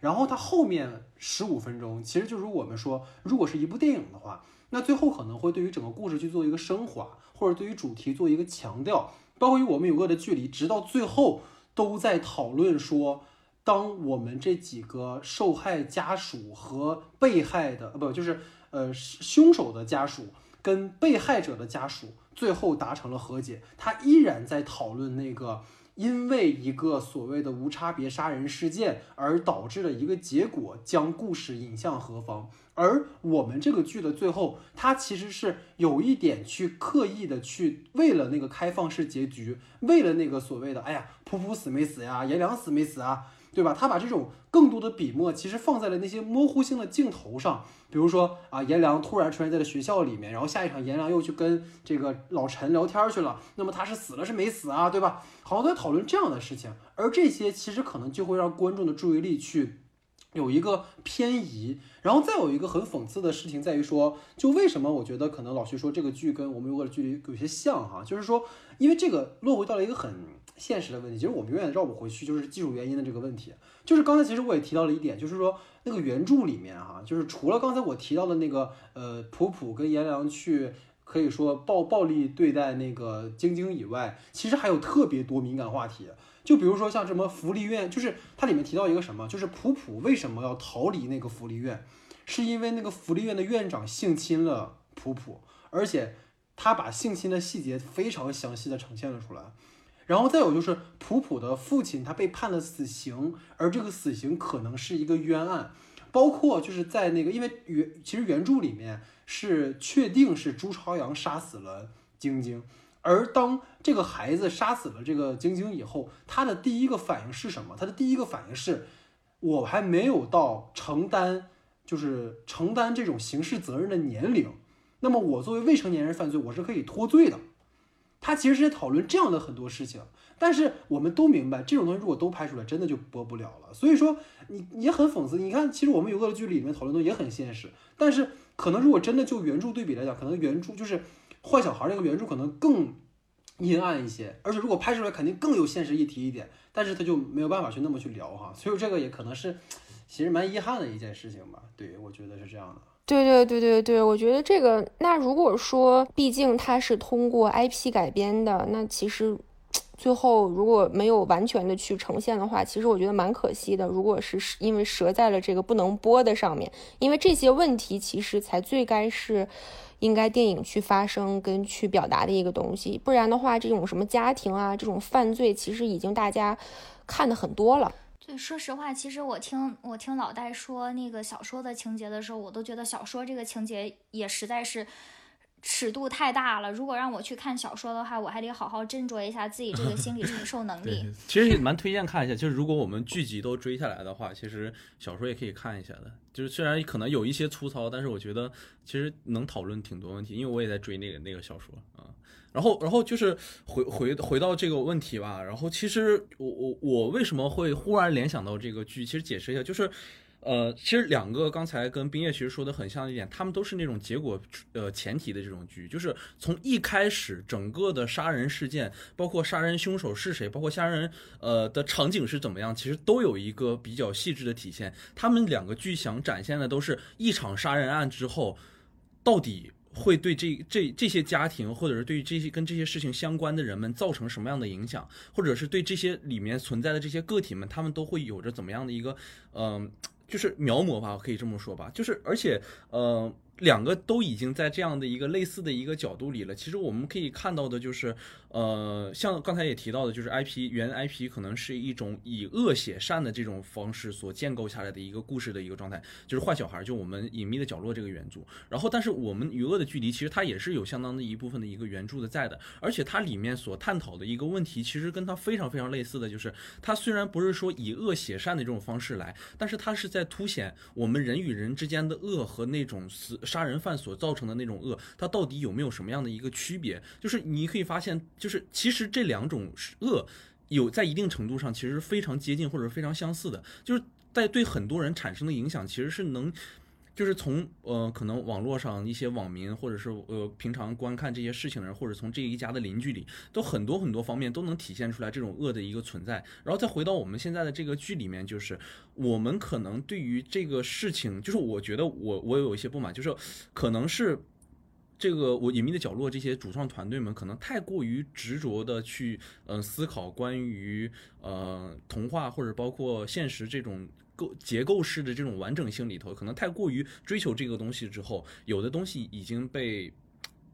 然后它后面十五分钟，其实就是我们说，如果是一部电影的话。那最后可能会对于整个故事去做一个升华，或者对于主题做一个强调，包括与我们有恶的距离，直到最后都在讨论说，当我们这几个受害家属和被害的，呃，不就是呃凶手的家属跟被害者的家属最后达成了和解，他依然在讨论那个。因为一个所谓的无差别杀人事件而导致的一个结果，将故事引向何方？而我们这个剧的最后，它其实是有一点去刻意的去为了那个开放式结局，为了那个所谓的哎呀，普普死没死呀，颜良死没死啊？对吧？他把这种更多的笔墨其实放在了那些模糊性的镜头上，比如说啊，颜良突然出现在了学校里面，然后下一场颜良又去跟这个老陈聊天去了，那么他是死了是没死啊？对吧？好多在讨论这样的事情，而这些其实可能就会让观众的注意力去有一个偏移，然后再有一个很讽刺的事情在于说，就为什么我觉得可能老徐说这个剧跟我们有个距离有些像哈，就是说，因为这个落回到了一个很。现实的问题，其实我们永远绕不回去，就是技术原因的这个问题。就是刚才其实我也提到了一点，就是说那个原著里面哈，就是除了刚才我提到的那个呃普普跟颜良去可以说暴暴力对待那个晶晶以外，其实还有特别多敏感话题。就比如说像什么福利院，就是它里面提到一个什么，就是普普为什么要逃离那个福利院，是因为那个福利院的院长性侵了普普，而且他把性侵的细节非常详细的呈现了出来。然后再有就是普普的父亲，他被判了死刑，而这个死刑可能是一个冤案，包括就是在那个，因为原其实原著里面是确定是朱朝阳杀死了晶晶，而当这个孩子杀死了这个晶晶以后，他的第一个反应是什么？他的第一个反应是，我还没有到承担就是承担这种刑事责任的年龄，那么我作为未成年人犯罪，我是可以脱罪的。他其实是在讨论这样的很多事情，但是我们都明白，这种东西如果都拍出来，真的就播不了了。所以说，你也很讽刺。你看，其实我们有个剧里面讨论的也很现实，但是可能如果真的就原著对比来讲，可能原著就是坏小孩这个原著可能更阴暗一些，而且如果拍出来肯定更有现实议题一点，但是他就没有办法去那么去聊哈。所以这个也可能是其实蛮遗憾的一件事情吧。对我觉得是这样的。对对对对对，我觉得这个，那如果说，毕竟它是通过 IP 改编的，那其实最后如果没有完全的去呈现的话，其实我觉得蛮可惜的。如果是因为折在了这个不能播的上面，因为这些问题其实才最该是应该电影去发生跟去表达的一个东西，不然的话，这种什么家庭啊，这种犯罪，其实已经大家看的很多了。说实话，其实我听我听老戴说那个小说的情节的时候，我都觉得小说这个情节也实在是尺度太大了。如果让我去看小说的话，我还得好好斟酌一下自己这个心理承受能力。其实也蛮推荐看一下，就是如果我们剧集都追下来的话，其实小说也可以看一下的。就是虽然可能有一些粗糙，但是我觉得其实能讨论挺多问题，因为我也在追那个那个小说啊。然后，然后就是回回回到这个问题吧。然后其实我我我为什么会忽然联想到这个剧？其实解释一下，就是。呃，其实两个刚才跟冰叶其实说的很像一点，他们都是那种结果呃前提的这种剧，就是从一开始整个的杀人事件，包括杀人凶手是谁，包括杀人呃的场景是怎么样，其实都有一个比较细致的体现。他们两个剧想展现的都是一场杀人案之后，到底会对这这这些家庭，或者是对于这些跟这些事情相关的人们造成什么样的影响，或者是对这些里面存在的这些个体们，他们都会有着怎么样的一个嗯。就是描摹吧，可以这么说吧。就是而且，呃，两个都已经在这样的一个类似的一个角度里了。其实我们可以看到的就是。呃，像刚才也提到的，就是 IP 原 IP 可能是一种以恶写善的这种方式所建构下来的一个故事的一个状态，就是坏小孩，就我们隐秘的角落这个原著。然后，但是我们与恶的距离，其实它也是有相当的一部分的一个原著的在的，而且它里面所探讨的一个问题，其实跟它非常非常类似的就是，它虽然不是说以恶写善的这种方式来，但是它是在凸显我们人与人之间的恶和那种死杀人犯所造成的那种恶，它到底有没有什么样的一个区别？就是你可以发现。就是其实这两种恶，有在一定程度上其实非常接近或者非常相似的，就是在对很多人产生的影响，其实是能，就是从呃可能网络上一些网民，或者是呃平常观看这些事情的人，或者从这一家的邻居里，都很多很多方面都能体现出来这种恶的一个存在。然后再回到我们现在的这个剧里面，就是我们可能对于这个事情，就是我觉得我我有一些不满，就是可能是。这个我隐秘的角落，这些主创团队们可能太过于执着的去，呃，思考关于呃童话或者包括现实这种构结构式的这种完整性里头，可能太过于追求这个东西之后，有的东西已经被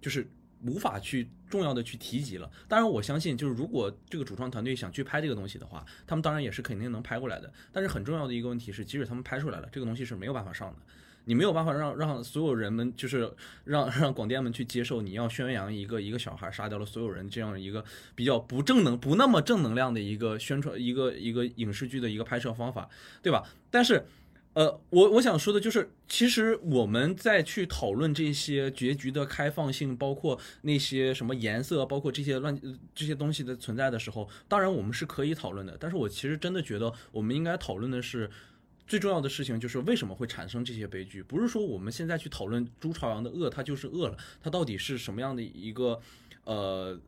就是无法去重要的去提及了。当然，我相信就是如果这个主创团队想去拍这个东西的话，他们当然也是肯定能拍过来的。但是很重要的一个问题是，即使他们拍出来了，这个东西是没有办法上的。你没有办法让让所有人们，就是让让广电们去接受你要宣扬一个一个小孩杀掉了所有人这样一个比较不正能不那么正能量的一个宣传一个一个影视剧的一个拍摄方法，对吧？但是，呃，我我想说的就是，其实我们在去讨论这些结局的开放性，包括那些什么颜色，包括这些乱这些东西的存在的时候，当然我们是可以讨论的。但是我其实真的觉得，我们应该讨论的是。最重要的事情就是为什么会产生这些悲剧？不是说我们现在去讨论朱朝阳的恶，他就是恶了，他到底是什么样的一个，呃，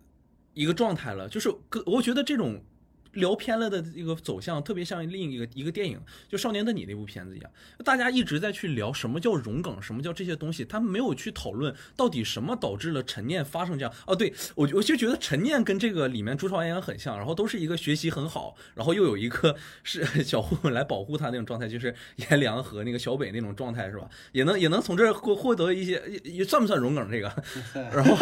一个状态了？就是，我觉得这种。聊偏了的一个走向，特别像另一个一个电影，就《少年的你》那部片子一样，大家一直在去聊什么叫融梗，什么叫这些东西，他们没有去讨论到底什么导致了陈念发生这样。哦，对我我就觉得陈念跟这个里面朱朝阳很像，然后都是一个学习很好，然后又有一个是小混混来保护他那种状态，就是颜良和那个小北那种状态是吧？也能也能从这儿获获得一些，也算不算融梗这个？然后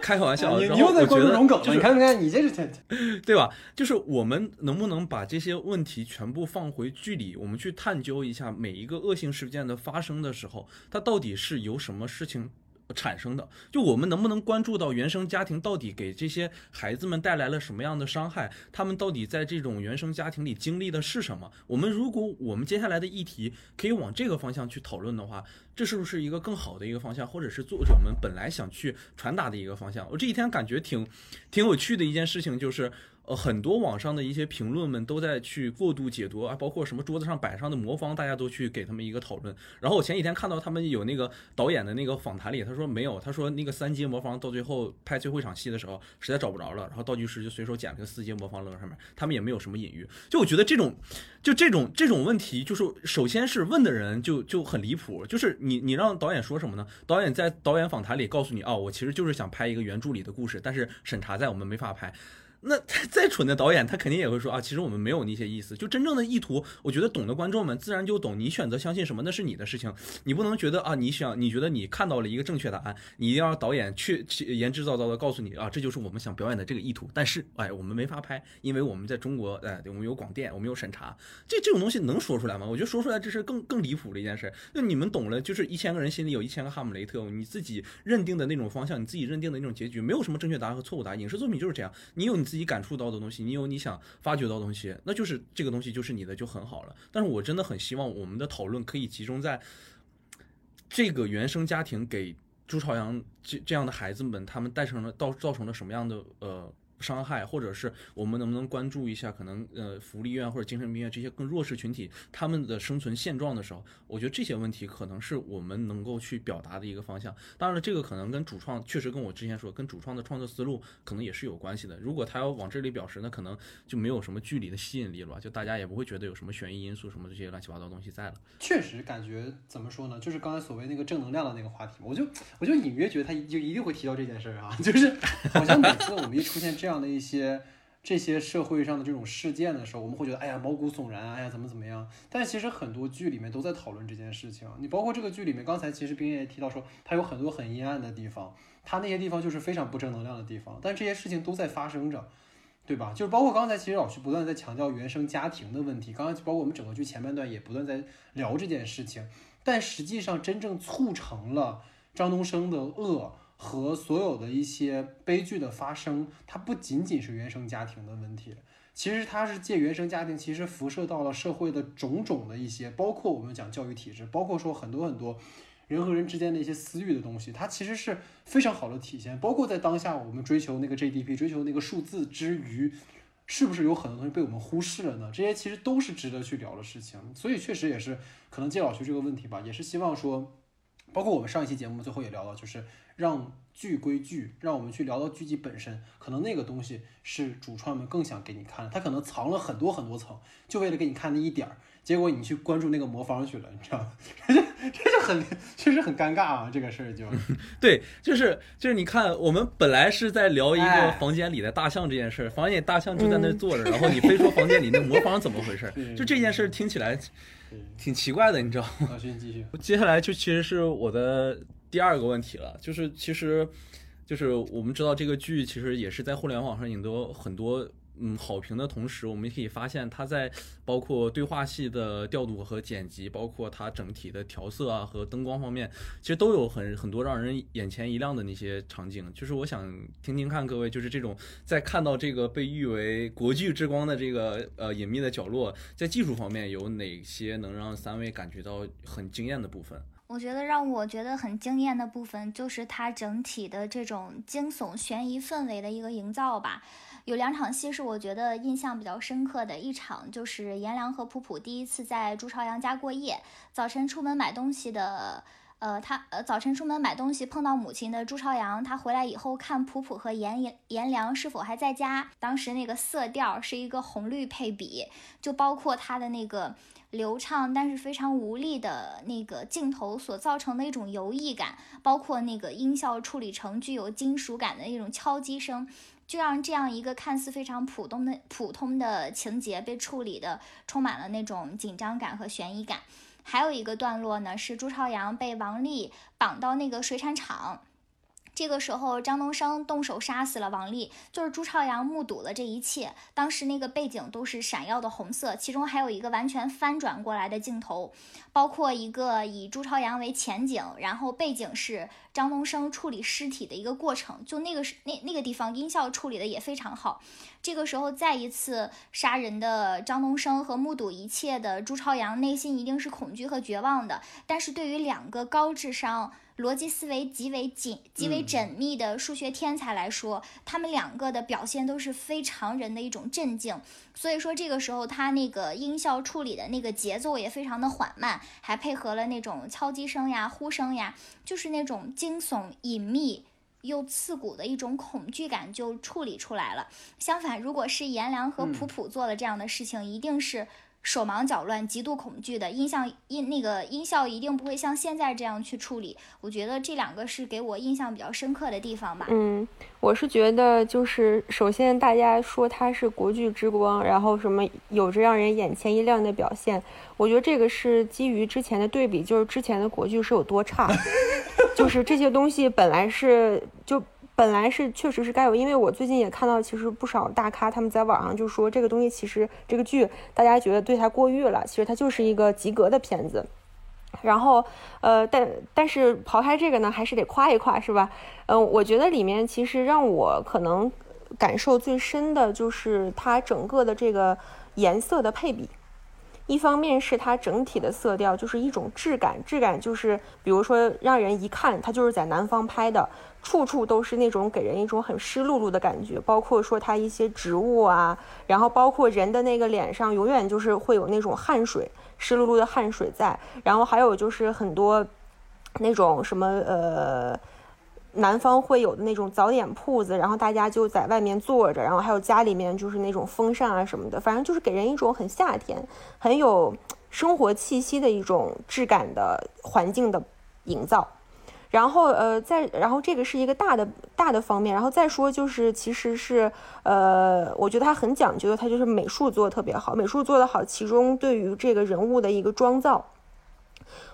开个玩笑，然后我觉得你看没看你这是 对吧？就是我。我们能不能把这些问题全部放回剧里？我们去探究一下每一个恶性事件的发生的时候，它到底是由什么事情产生的？就我们能不能关注到原生家庭到底给这些孩子们带来了什么样的伤害？他们到底在这种原生家庭里经历的是什么？我们如果我们接下来的议题可以往这个方向去讨论的话，这是不是一个更好的一个方向？或者是作者们本来想去传达的一个方向？我这几天感觉挺挺有趣的一件事情就是。呃，很多网上的一些评论们都在去过度解读啊，包括什么桌子上摆上的魔方，大家都去给他们一个讨论。然后我前几天看到他们有那个导演的那个访谈里，他说没有，他说那个三阶魔方到最后拍最后一场戏的时候实在找不着了，然后道具师就随手捡了个四阶魔方扔上面，他们也没有什么隐喻。就我觉得这种，就这种这种问题，就是首先是问的人就就很离谱，就是你你让导演说什么呢？导演在导演访谈里告诉你，哦，我其实就是想拍一个原著里的故事，但是审查在我们没法拍。那再蠢的导演，他肯定也会说啊，其实我们没有那些意思。就真正的意图，我觉得懂的观众们自然就懂。你选择相信什么，那是你的事情。你不能觉得啊，你想你觉得你看到了一个正确答案，你一定要导演去去言之凿凿的告诉你啊，这就是我们想表演的这个意图。但是哎，我们没法拍，因为我们在中国，哎，我们有广电，我们有审查，这这种东西能说出来吗？我觉得说出来这是更更离谱的一件事。那你们懂了，就是一千个人心里有一千个哈姆雷特，你自己认定的那种方向，你自己认定的那种结局，没有什么正确答案和错误答案。影视作品就是这样，你有你自己感触到的东西，你有你想发掘到的东西，那就是这个东西就是你的就很好了。但是我真的很希望我们的讨论可以集中在这个原生家庭给朱朝阳这这样的孩子们，他们带成了到造成了什么样的呃。伤害，或者是我们能不能关注一下，可能呃福利院或者精神病院这些更弱势群体他们的生存现状的时候，我觉得这些问题可能是我们能够去表达的一个方向。当然了，这个可能跟主创确实跟我之前说，跟主创的创作思路可能也是有关系的。如果他要往这里表示，那可能就没有什么剧里的吸引力了，就大家也不会觉得有什么悬疑因素什么这些乱七八糟东西在了。确实感觉怎么说呢？就是刚才所谓那个正能量的那个话题，我就我就隐约觉得他就一定会提到这件事儿啊，就是好像每次我们一出现这样这样的一些。这些社会上的这种事件的时候，我们会觉得哎呀毛骨悚然，哎呀怎么怎么样？但其实很多剧里面都在讨论这件事情。你包括这个剧里面，刚才其实冰也提到说，它有很多很阴暗的地方，它那些地方就是非常不正能量的地方。但这些事情都在发生着，对吧？就是包括刚才其实老徐不断在强调原生家庭的问题，刚刚包括我们整个剧前半段也不断在聊这件事情。但实际上真正促成了张东升的恶。和所有的一些悲剧的发生，它不仅仅是原生家庭的问题，其实它是借原生家庭，其实辐射到了社会的种种的一些，包括我们讲教育体制，包括说很多很多人和人之间的一些私欲的东西，它其实是非常好的体现。包括在当下，我们追求那个 GDP，追求那个数字之余，是不是有很多东西被我们忽视了呢？这些其实都是值得去聊的事情。所以确实也是可能借老徐这个问题吧，也是希望说，包括我们上一期节目最后也聊到，就是。让剧归剧，让我们去聊到剧集本身，可能那个东西是主创们更想给你看的，他可能藏了很多很多层，就为了给你看那一点儿，结果你去关注那个魔方去了，你知道吗？这这就很确实很尴尬啊，这个事儿就 对，就是就是你看，我们本来是在聊一个房间里的大象这件事儿，房间里大象就在那坐着，然后你非说房间里那魔方怎么回事？就这件事听起来挺奇怪的，你知道吗？继续继续，接下来就其实是我的。第二个问题了，就是其实，就是我们知道这个剧其实也是在互联网上赢得很多嗯好评的同时，我们也可以发现它在包括对话戏的调度和剪辑，包括它整体的调色啊和灯光方面，其实都有很很多让人眼前一亮的那些场景。就是我想听听看各位，就是这种在看到这个被誉为国剧之光的这个呃隐秘的角落，在技术方面有哪些能让三位感觉到很惊艳的部分？我觉得让我觉得很惊艳的部分，就是它整体的这种惊悚悬疑氛围的一个营造吧。有两场戏是我觉得印象比较深刻的，一场就是颜良和普普第一次在朱朝阳家过夜，早晨出门买东西的，呃，他呃早晨出门买东西碰到母亲的朱朝阳，他回来以后看普普和颜颜颜良是否还在家，当时那个色调是一个红绿配比，就包括他的那个。流畅但是非常无力的那个镜头所造成的一种游弋感，包括那个音效处理成具有金属感的那种敲击声，就让这样一个看似非常普通的普通的情节被处理的充满了那种紧张感和悬疑感。还有一个段落呢，是朱朝阳被王丽绑到那个水产厂。这个时候，张东升动手杀死了王丽，就是朱朝阳目睹了这一切。当时那个背景都是闪耀的红色，其中还有一个完全翻转过来的镜头，包括一个以朱朝阳为前景，然后背景是张东升处理尸体的一个过程。就那个是那那个地方音效处理的也非常好。这个时候再一次杀人的张东升和目睹一切的朱朝阳，内心一定是恐惧和绝望的。但是对于两个高智商。逻辑思维极为紧、极为缜密的数学天才来说，他们两个的表现都是非常人的一种镇静。所以说，这个时候他那个音效处理的那个节奏也非常的缓慢，还配合了那种敲击声呀、呼声呀，就是那种惊悚、隐秘又刺骨的一种恐惧感就处理出来了。相反，如果是颜良和普普做了这样的事情，一定是手忙脚乱、极度恐惧的音像音那个音效一定不会像现在这样去处理。我觉得这两个是给我印象比较深刻的地方吧。嗯，我是觉得就是首先大家说它是国剧之光，然后什么有着让人眼前一亮的表现，我觉得这个是基于之前的对比，就是之前的国剧是有多差，就是这些东西本来是就。本来是确实是该有，因为我最近也看到，其实不少大咖他们在网上就说这个东西其实这个剧大家觉得对它过誉了，其实它就是一个及格的片子。然后，呃，但但是刨开这个呢，还是得夸一夸，是吧？嗯，我觉得里面其实让我可能感受最深的就是它整个的这个颜色的配比。一方面是它整体的色调就是一种质感，质感就是比如说让人一看它就是在南方拍的。处处都是那种给人一种很湿漉漉的感觉，包括说它一些植物啊，然后包括人的那个脸上永远就是会有那种汗水，湿漉漉的汗水在，然后还有就是很多那种什么呃，南方会有的那种早点铺子，然后大家就在外面坐着，然后还有家里面就是那种风扇啊什么的，反正就是给人一种很夏天、很有生活气息的一种质感的环境的营造。然后，呃，再然后这个是一个大的大的方面，然后再说就是，其实是，呃，我觉得他很讲究的，他就是美术做的特别好，美术做的好，其中对于这个人物的一个妆造，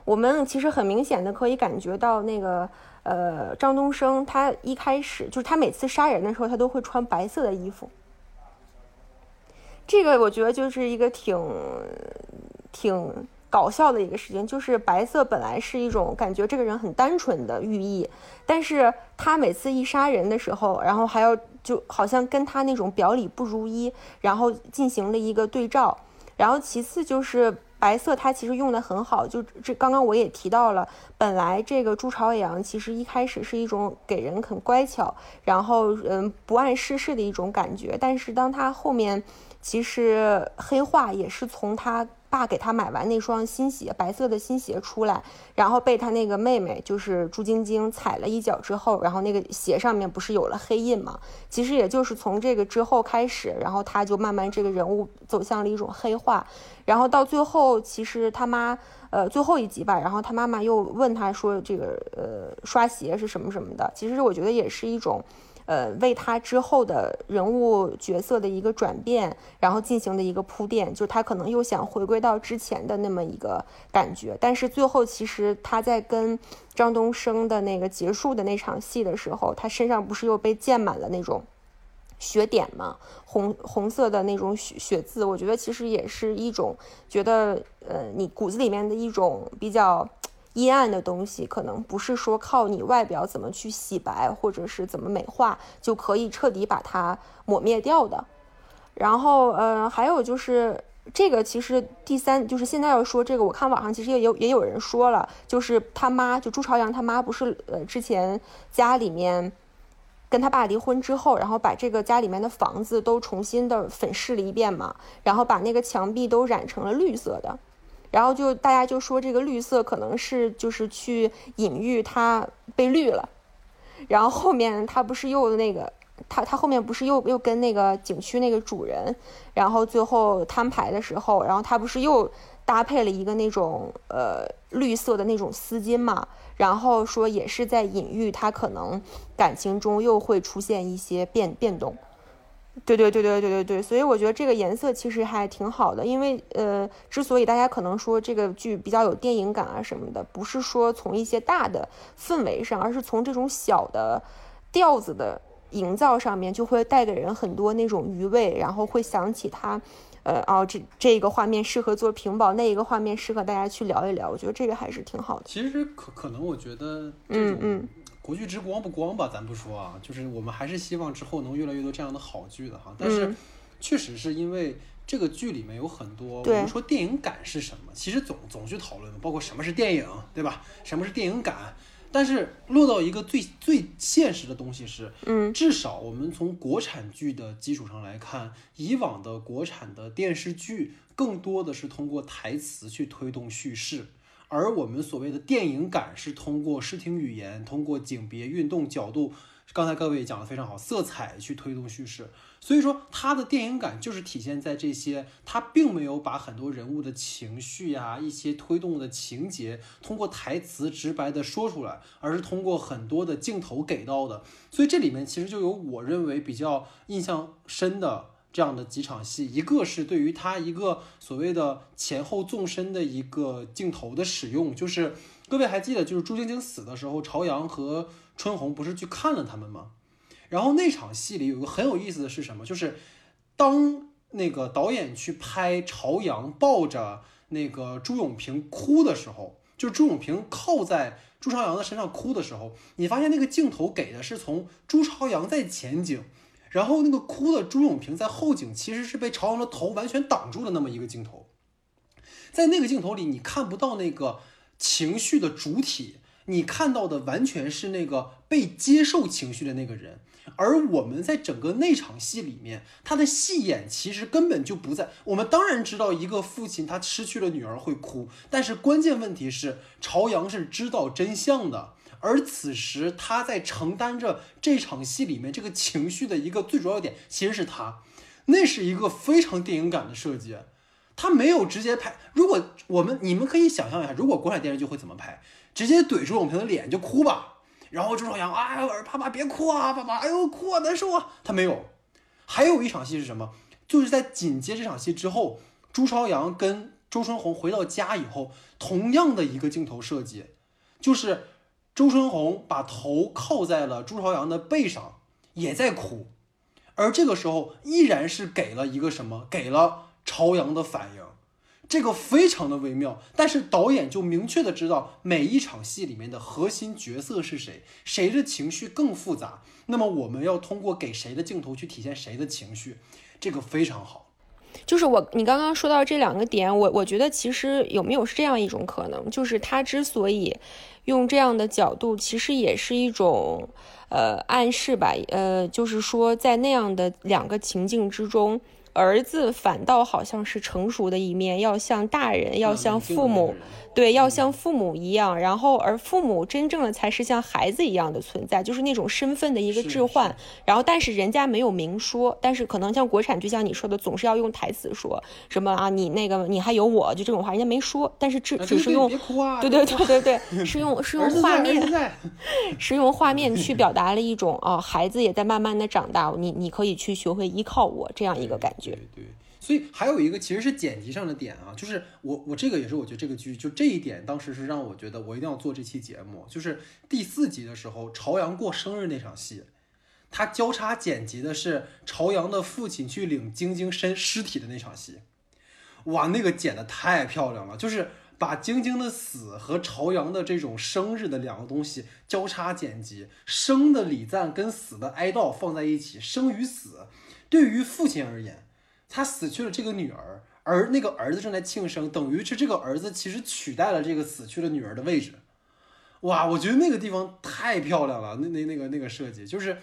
我们其实很明显的可以感觉到那个，呃，张东升他一开始就是他每次杀人的时候，他都会穿白色的衣服，这个我觉得就是一个挺挺。搞笑的一个事情就是白色本来是一种感觉这个人很单纯的寓意，但是他每次一杀人的时候，然后还要就好像跟他那种表里不如一，然后进行了一个对照。然后其次就是白色，它其实用的很好，就这刚刚我也提到了，本来这个朱朝阳其实一开始是一种给人很乖巧，然后嗯不谙世事的一种感觉，但是当他后面其实黑化也是从他。爸给他买完那双新鞋，白色的新鞋出来，然后被他那个妹妹，就是朱晶晶踩了一脚之后，然后那个鞋上面不是有了黑印吗？其实也就是从这个之后开始，然后他就慢慢这个人物走向了一种黑化，然后到最后，其实他妈，呃，最后一集吧，然后他妈妈又问他说这个，呃，刷鞋是什么什么的，其实我觉得也是一种。呃，为他之后的人物角色的一个转变，然后进行的一个铺垫，就是他可能又想回归到之前的那么一个感觉，但是最后其实他在跟张东升的那个结束的那场戏的时候，他身上不是又被溅满了那种血点吗？红红色的那种血血渍，我觉得其实也是一种觉得，呃，你骨子里面的一种比较。阴暗的东西可能不是说靠你外表怎么去洗白，或者是怎么美化就可以彻底把它抹灭掉的。然后，呃，还有就是这个，其实第三就是现在要说这个，我看网上其实也有也有人说了，就是他妈就朱朝阳他妈不是呃之前家里面跟他爸离婚之后，然后把这个家里面的房子都重新的粉饰了一遍嘛，然后把那个墙壁都染成了绿色的。然后就大家就说这个绿色可能是就是去隐喻他被绿了，然后后面他不是又那个他他后面不是又又跟那个景区那个主人，然后最后摊牌的时候，然后他不是又搭配了一个那种呃绿色的那种丝巾嘛，然后说也是在隐喻他可能感情中又会出现一些变变动。对对对对对对对，所以我觉得这个颜色其实还挺好的，因为呃，之所以大家可能说这个剧比较有电影感啊什么的，不是说从一些大的氛围上，而是从这种小的调子的营造上面，就会带给人很多那种余味，然后会想起它，呃，哦，这这个画面适合做屏保，那一个画面适合大家去聊一聊，我觉得这个还是挺好的。其实可可能我觉得，嗯嗯。国剧之光不光吧，咱不说啊，就是我们还是希望之后能越来越多这样的好剧的哈。但是，确实是因为这个剧里面有很多，我们说电影感是什么？其实总总去讨论，包括什么是电影，对吧？什么是电影感？但是落到一个最最现实的东西是，嗯，至少我们从国产剧的基础上来看，以往的国产的电视剧更多的是通过台词去推动叙事。而我们所谓的电影感是通过视听语言、通过景别、运动角度，刚才各位讲的非常好，色彩去推动叙事。所以说，他的电影感就是体现在这些，他并没有把很多人物的情绪呀、一些推动的情节通过台词直白的说出来，而是通过很多的镜头给到的。所以这里面其实就有我认为比较印象深的这样的几场戏，一个是对于他一个所谓的前后纵深的一个镜头的使用，就是各位还记得，就是朱晶晶死的时候，朝阳和春红不是去看了他们吗？然后那场戏里有个很有意思的是什么？就是当那个导演去拍朝阳抱着那个朱永平哭的时候，就是朱永平靠在朱朝阳的身上哭的时候，你发现那个镜头给的是从朱朝阳在前景，然后那个哭的朱永平在后景，其实是被朝阳的头完全挡住的那么一个镜头。在那个镜头里，你看不到那个情绪的主体，你看到的完全是那个被接受情绪的那个人。而我们在整个那场戏里面，他的戏演其实根本就不在。我们当然知道一个父亲他失去了女儿会哭，但是关键问题是朝阳是知道真相的，而此时他在承担着这场戏里面这个情绪的一个最主要点，其实是他。那是一个非常电影感的设计，他没有直接拍。如果我们你们可以想象一下，如果国产电视剧会怎么拍？直接怼朱永平的脸就哭吧。然后朱朝阳，哎，爸爸别哭啊，爸爸，哎呦，哭啊，难受啊。他没有。还有一场戏是什么？就是在紧接这场戏之后，朱朝阳跟周春红回到家以后，同样的一个镜头设计，就是周春红把头靠在了朱朝阳的背上，也在哭。而这个时候，依然是给了一个什么？给了朝阳的反应。这个非常的微妙，但是导演就明确的知道每一场戏里面的核心角色是谁，谁的情绪更复杂，那么我们要通过给谁的镜头去体现谁的情绪，这个非常好。就是我，你刚刚说到这两个点，我我觉得其实有没有是这样一种可能，就是他之所以用这样的角度，其实也是一种呃暗示吧，呃，就是说在那样的两个情境之中。儿子反倒好像是成熟的一面，要像大人，要像父母。对，要像父母一样，然后而父母真正的才是像孩子一样的存在，就是那种身份的一个置换。然后，但是人家没有明说，但是可能像国产剧，像你说的，总是要用台词说什么啊，你那个你还有我就这种话，人家没说，但是只只是用，对对 对对对，是用 是用画面，是用画面去表达了一种啊，孩子也在慢慢的长大，你你可以去学会依靠我这样一个感觉。对。所以还有一个其实是剪辑上的点啊，就是我我这个也是我觉得这个剧就这一点当时是让我觉得我一定要做这期节目，就是第四集的时候朝阳过生日那场戏，他交叉剪辑的是朝阳的父亲去领晶晶身尸体的那场戏，哇，那个剪的太漂亮了，就是把晶晶的死和朝阳的这种生日的两个东西交叉剪辑，生的礼赞跟死的哀悼放在一起，生与死对于父亲而言。他死去了这个女儿，而那个儿子正在庆生，等于是这个儿子其实取代了这个死去的女儿的位置。哇，我觉得那个地方太漂亮了，那那那个那个设计，就是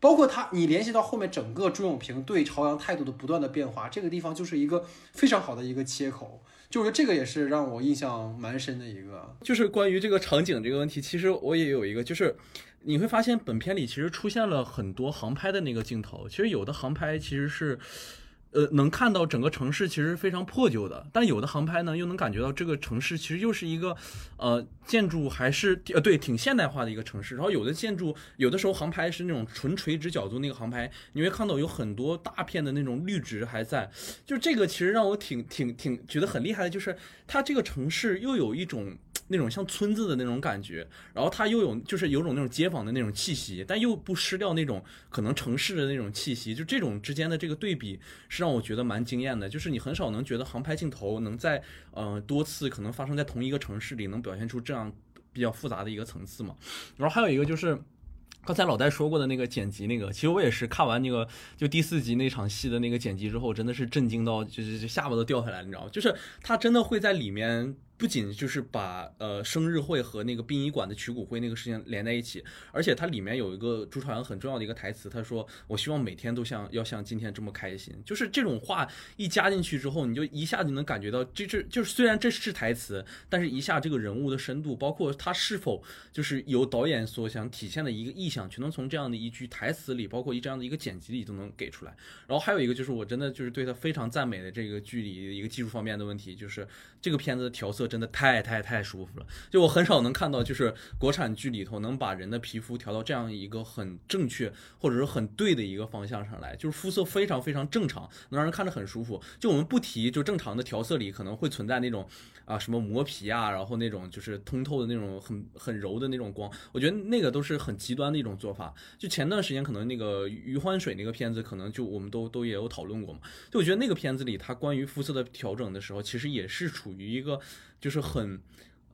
包括他，你联系到后面整个朱永平对朝阳态度的不断的变化，这个地方就是一个非常好的一个切口。就是这个也是让我印象蛮深的一个，就是关于这个场景这个问题，其实我也有一个，就是你会发现本片里其实出现了很多航拍的那个镜头，其实有的航拍其实是。呃，能看到整个城市其实非常破旧的，但有的航拍呢，又能感觉到这个城市其实又是一个，呃，建筑还是呃对，挺现代化的一个城市。然后有的建筑，有的时候航拍是那种纯垂直角度那个航拍，你会看到有很多大片的那种绿植还在。就这个其实让我挺挺挺觉得很厉害的，就是它这个城市又有一种。那种像村子的那种感觉，然后它又有就是有种那种街坊的那种气息，但又不失掉那种可能城市的那种气息，就这种之间的这个对比是让我觉得蛮惊艳的。就是你很少能觉得航拍镜头能在呃多次可能发生在同一个城市里能表现出这样比较复杂的一个层次嘛。然后还有一个就是刚才老戴说过的那个剪辑那个，其实我也是看完那个就第四集那场戏的那个剪辑之后，真的是震惊到就是下巴都掉下来，你知道吗？就是他真的会在里面。不仅就是把呃生日会和那个殡仪馆的取骨灰那个事情连在一起，而且它里面有一个朱朝阳很重要的一个台词，他说：“我希望每天都像要像今天这么开心。”就是这种话一加进去之后，你就一下就能感觉到，这这就是虽然这是台词，但是一下这个人物的深度，包括他是否就是由导演所想体现的一个意向，全能从这样的一句台词里，包括一这样的一个剪辑里都能给出来。然后还有一个就是我真的就是对他非常赞美的这个剧里一个技术方面的问题，就是这个片子的调色。真的太太太舒服了，就我很少能看到，就是国产剧里头能把人的皮肤调到这样一个很正确或者是很对的一个方向上来，就是肤色非常非常正常，能让人看着很舒服。就我们不提，就正常的调色里可能会存在那种啊什么磨皮啊，然后那种就是通透的那种很很柔的那种光，我觉得那个都是很极端的一种做法。就前段时间可能那个余欢水那个片子，可能就我们都都也有讨论过嘛。就我觉得那个片子里，它关于肤色的调整的时候，其实也是处于一个。就是很，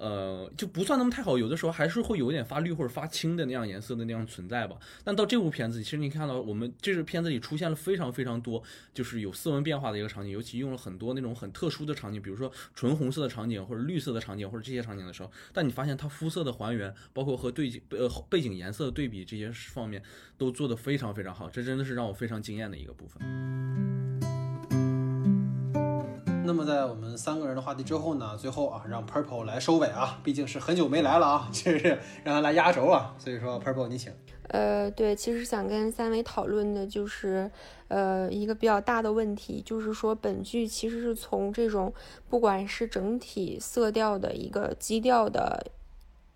呃，就不算那么太好，有的时候还是会有一点发绿或者发青的那样颜色的那样存在吧。但到这部片子，其实你看到我们这个片子里出现了非常非常多，就是有色温变化的一个场景，尤其用了很多那种很特殊的场景，比如说纯红色的场景或者绿色的场景或者这些场景的时候，但你发现它肤色的还原，包括和对景呃背景颜色的对比这些方面都做得非常非常好，这真的是让我非常惊艳的一个部分。那么在我们三个人的话题之后呢，最后啊，让 Purple 来收尾啊，毕竟是很久没来了啊，这是让他来压轴啊。所以说，Purple 你请。呃，对，其实想跟三位讨论的就是，呃，一个比较大的问题，就是说本剧其实是从这种不管是整体色调的一个基调的。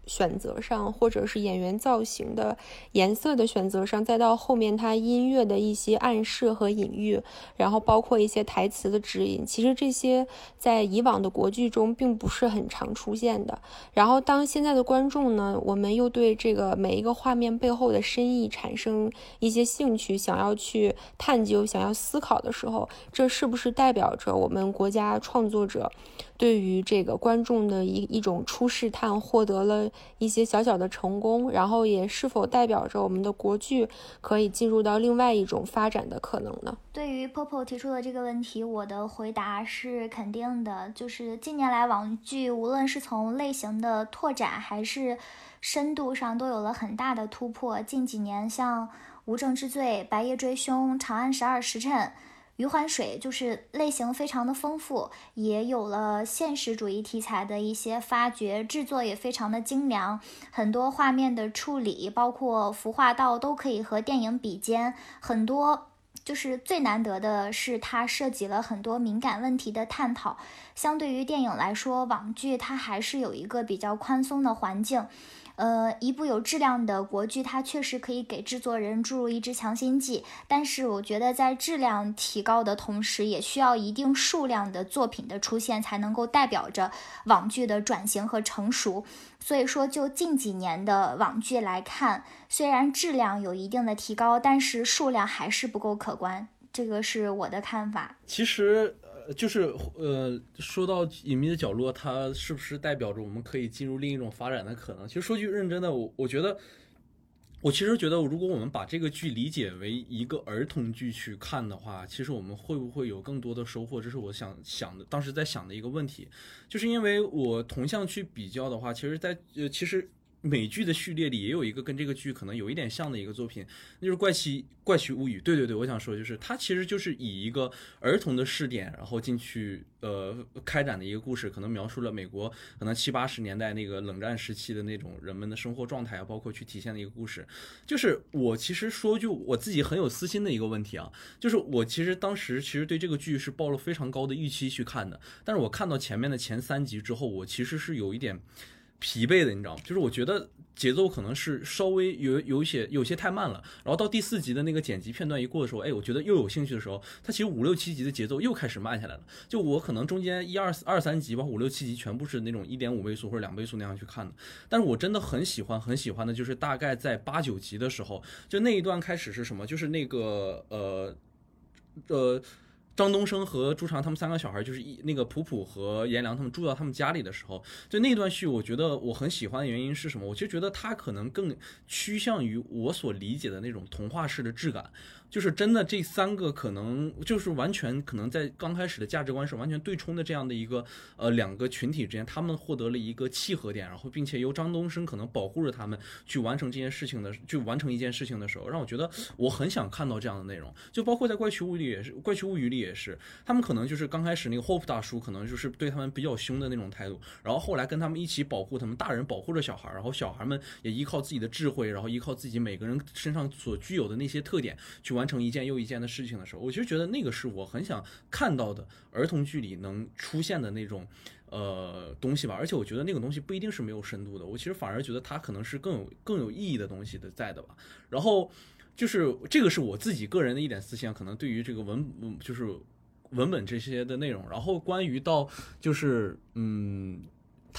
选择上，或者是演员造型的颜色的选择上，再到后面他音乐的一些暗示和隐喻，然后包括一些台词的指引，其实这些在以往的国剧中并不是很常出现的。然后当现在的观众呢，我们又对这个每一个画面背后的深意产生一些兴趣，想要去探究、想要思考的时候，这是不是代表着我们国家创作者？对于这个观众的一一种初试探，获得了一些小小的成功，然后也是否代表着我们的国剧可以进入到另外一种发展的可能呢？对于 Popo 提出的这个问题，我的回答是肯定的。就是近年来网剧，无论是从类型的拓展还是深度上，都有了很大的突破。近几年，像《无证之罪》《白夜追凶》《长安十二时辰》。余欢水就是类型非常的丰富，也有了现实主义题材的一些发掘，制作也非常的精良，很多画面的处理，包括服化道都可以和电影比肩。很多就是最难得的是，它涉及了很多敏感问题的探讨。相对于电影来说，网剧它还是有一个比较宽松的环境。呃，一部有质量的国剧，它确实可以给制作人注入一支强心剂。但是，我觉得在质量提高的同时，也需要一定数量的作品的出现，才能够代表着网剧的转型和成熟。所以说，就近几年的网剧来看，虽然质量有一定的提高，但是数量还是不够可观。这个是我的看法。其实。就是呃，说到隐秘的角落，它是不是代表着我们可以进入另一种发展的可能？其实说句认真的，我我觉得，我其实觉得，如果我们把这个剧理解为一个儿童剧去看的话，其实我们会不会有更多的收获？这是我想想的，当时在想的一个问题，就是因为我同向去比较的话，其实，在呃，其实。美剧的序列里也有一个跟这个剧可能有一点像的一个作品，那就是《怪奇怪奇物语》。对对对，我想说就是它其实就是以一个儿童的视点，然后进去呃开展的一个故事，可能描述了美国可能七八十年代那个冷战时期的那种人们的生活状态啊，包括去体现的一个故事。就是我其实说句我自己很有私心的一个问题啊，就是我其实当时其实对这个剧是抱了非常高的预期去看的，但是我看到前面的前三集之后，我其实是有一点。疲惫的，你知道吗？就是我觉得节奏可能是稍微有有些有些太慢了。然后到第四集的那个剪辑片段一过的时候，哎，我觉得又有兴趣的时候，它其实五六七集的节奏又开始慢下来了。就我可能中间一二二三集吧，五六七集全部是那种一点五倍速或者两倍速那样去看的。但是我真的很喜欢很喜欢的，就是大概在八九集的时候，就那一段开始是什么？就是那个呃呃。张东升和朱常他们三个小孩，就是一那个普普和颜良他们住到他们家里的时候，就那段戏，我觉得我很喜欢的原因是什么？我就觉得他可能更趋向于我所理解的那种童话式的质感。就是真的，这三个可能就是完全可能在刚开始的价值观是完全对冲的这样的一个呃两个群体之间，他们获得了一个契合点，然后并且由张东升可能保护着他们去完成这件事情的，去完成一件事情的时候，让我觉得我很想看到这样的内容。就包括在《怪奇物语》里也是，《怪奇物语》里也是，他们可能就是刚开始那个 Hope 大叔可能就是对他们比较凶的那种态度，然后后来跟他们一起保护他们，大人保护着小孩，然后小孩们也依靠自己的智慧，然后依靠自己每个人身上所具有的那些特点去完成一件又一件。的事情的时候，我其实觉得那个是我很想看到的儿童剧里能出现的那种呃东西吧，而且我觉得那个东西不一定是没有深度的，我其实反而觉得它可能是更有更有意义的东西的在的吧。然后就是这个是我自己个人的一点思想，可能对于这个文就是文本这些的内容。然后关于到就是嗯。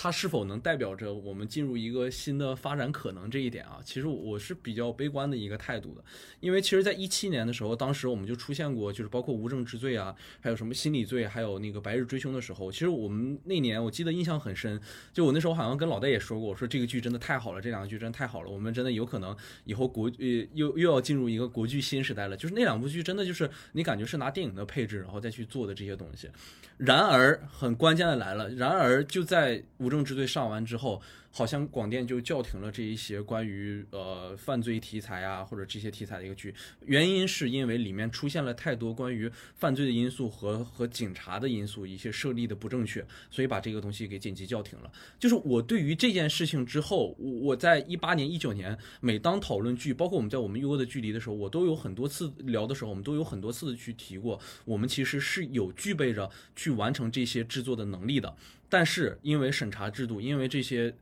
它是否能代表着我们进入一个新的发展可能这一点啊？其实我是比较悲观的一个态度的，因为其实，在一七年的时候，当时我们就出现过，就是包括无证之罪啊，还有什么心理罪，还有那个白日追凶的时候，其实我们那年我记得印象很深，就我那时候好像跟老戴也说过，我说这个剧真的太好了，这两个剧真的太好了，我们真的有可能以后国呃又又要进入一个国剧新时代了，就是那两部剧真的就是你感觉是拿电影的配置然后再去做的这些东西。然而很关键的来了，然而就在无证之罪上完之后。好像广电就叫停了这一些关于呃犯罪题材啊或者这些题材的一个剧，原因是因为里面出现了太多关于犯罪的因素和和警察的因素，一些设立的不正确，所以把这个东西给紧急叫停了。就是我对于这件事情之后，我我在一八年、一九年，每当讨论剧，包括我们在我们优的距离的时候，我都有很多次聊的时候，我们都有很多次的去提过，我们其实是有具备着去完成这些制作的能力的，但是因为审查制度，因为这些。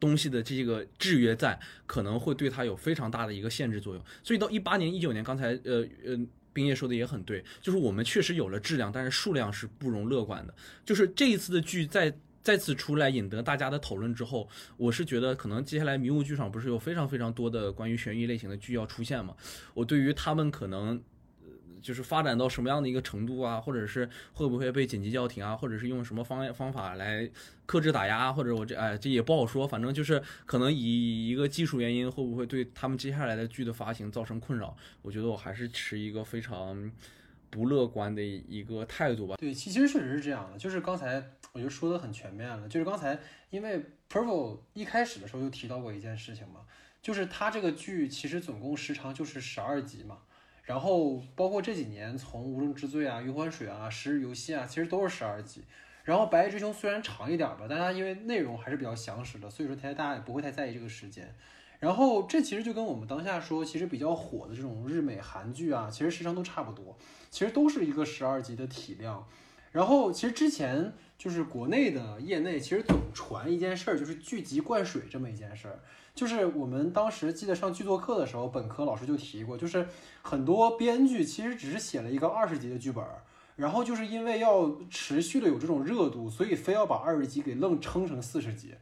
东西的这个制约在，可能会对它有非常大的一个限制作用。所以到一八年、一九年，刚才呃呃，冰叶说的也很对，就是我们确实有了质量，但是数量是不容乐观的。就是这一次的剧再再次出来引得大家的讨论之后，我是觉得可能接下来迷雾剧场不是有非常非常多的关于悬疑类型的剧要出现吗？我对于他们可能。就是发展到什么样的一个程度啊，或者是会不会被紧急叫停啊，或者是用什么方方法来克制打压，或者我这哎这也不好说，反正就是可能以一个技术原因，会不会对他们接下来的剧的发行造成困扰？我觉得我还是持一个非常不乐观的一个态度吧。对，其实确实是这样的，就是刚才我就说的很全面了，就是刚才因为 Purple 一开始的时候就提到过一件事情嘛，就是他这个剧其实总共时长就是十二集嘛。然后包括这几年，从无证之罪啊、余欢水啊、十日游戏啊，其实都是十二集。然后白夜追凶虽然长一点吧，但它因为内容还是比较详实的，所以说大家也不会太在意这个时间。然后这其实就跟我们当下说，其实比较火的这种日美韩剧啊，其实时长都差不多，其实都是一个十二集的体量。然后其实之前就是国内的业内其实总传一件事儿，就是剧集灌水这么一件事儿。就是我们当时记得上剧作课的时候，本科老师就提过，就是很多编剧其实只是写了一个二十集的剧本，然后就是因为要持续的有这种热度，所以非要把二十集给愣撑成四十集。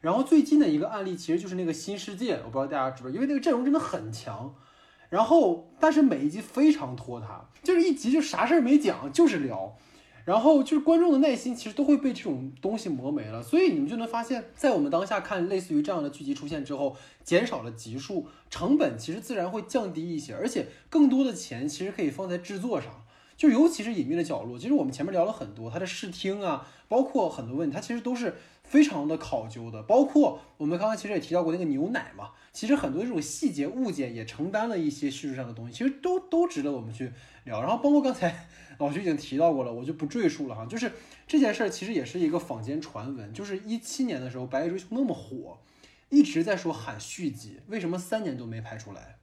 然后最近的一个案例其实就是那个新世界，我不知道大家知不知道，因为那个阵容真的很强，然后但是每一集非常拖沓，就是一集就啥事儿没讲，就是聊。然后就是观众的耐心其实都会被这种东西磨没了，所以你们就能发现，在我们当下看类似于这样的剧集出现之后，减少了集数，成本其实自然会降低一些，而且更多的钱其实可以放在制作上，就尤其是隐秘的角落，其实我们前面聊了很多，它的视听啊，包括很多问题，它其实都是非常的考究的，包括我们刚刚其实也提到过那个牛奶嘛，其实很多这种细节物件也承担了一些叙事上的东西，其实都都值得我们去聊，然后包括刚才。老徐已经提到过了，我就不赘述了哈。就是这件事儿其实也是一个坊间传闻，就是一七年的时候《白夜追凶》那么火，一直在说喊续集，为什么三年都没拍出来？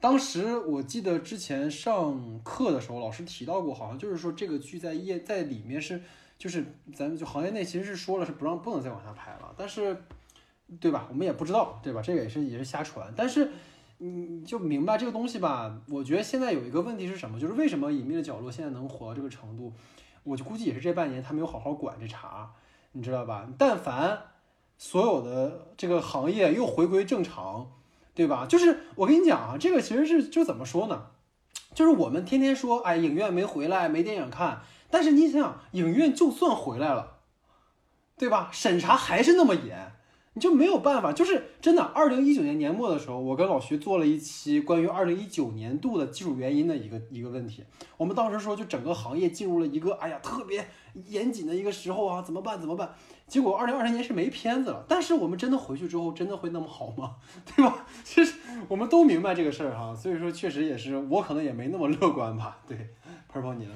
当时我记得之前上课的时候，老师提到过，好像就是说这个剧在业在里面是，就是咱们就行业内其实是说了是不让不能再往下拍了，但是对吧？我们也不知道，对吧？这个也是也是瞎传，但是。你就明白这个东西吧？我觉得现在有一个问题是什么？就是为什么隐秘的角落现在能火到这个程度？我就估计也是这半年他没有好好管这茬，你知道吧？但凡所有的这个行业又回归正常，对吧？就是我跟你讲啊，这个其实是就怎么说呢？就是我们天天说，哎，影院没回来，没电影看。但是你想想，影院就算回来了，对吧？审查还是那么严，你就没有办法。就是真的，二零一九年年末的时候，我跟老徐做了一期关于二零一九年度的基础原因的一个一个问题。我们当时说，就整个行业进入了一个哎呀特别严谨的一个时候啊，怎么办？怎么办？结果二零二零年是没片子了。但是我们真的回去之后，真的会那么好吗？对吧？其实我们都明白这个事儿哈，所以说确实也是，我可能也没那么乐观吧。对。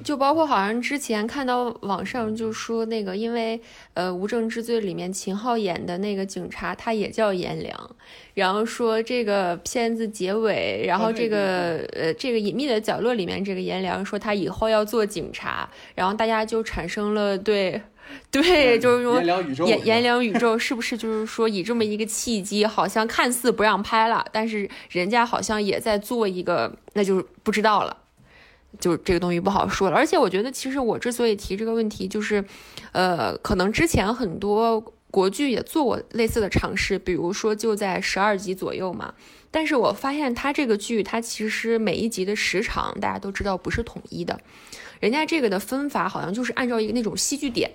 就包括好像之前看到网上就说那个，因为呃《无证之罪》里面秦昊演的那个警察他也叫颜良，然后说这个片子结尾，然后这个呃这个隐秘的角落里面这个颜良说他以后要做警察，然后大家就产生了对对，就是说颜颜良宇宙是不是就是说以这么一个契机，好像看似不让拍了，但是人家好像也在做一个，那就是不知道了。就这个东西不好说了，而且我觉得，其实我之所以提这个问题，就是，呃，可能之前很多国剧也做过类似的尝试，比如说就在十二集左右嘛。但是我发现它这个剧，它其实每一集的时长大家都知道不是统一的，人家这个的分法好像就是按照一个那种戏剧点。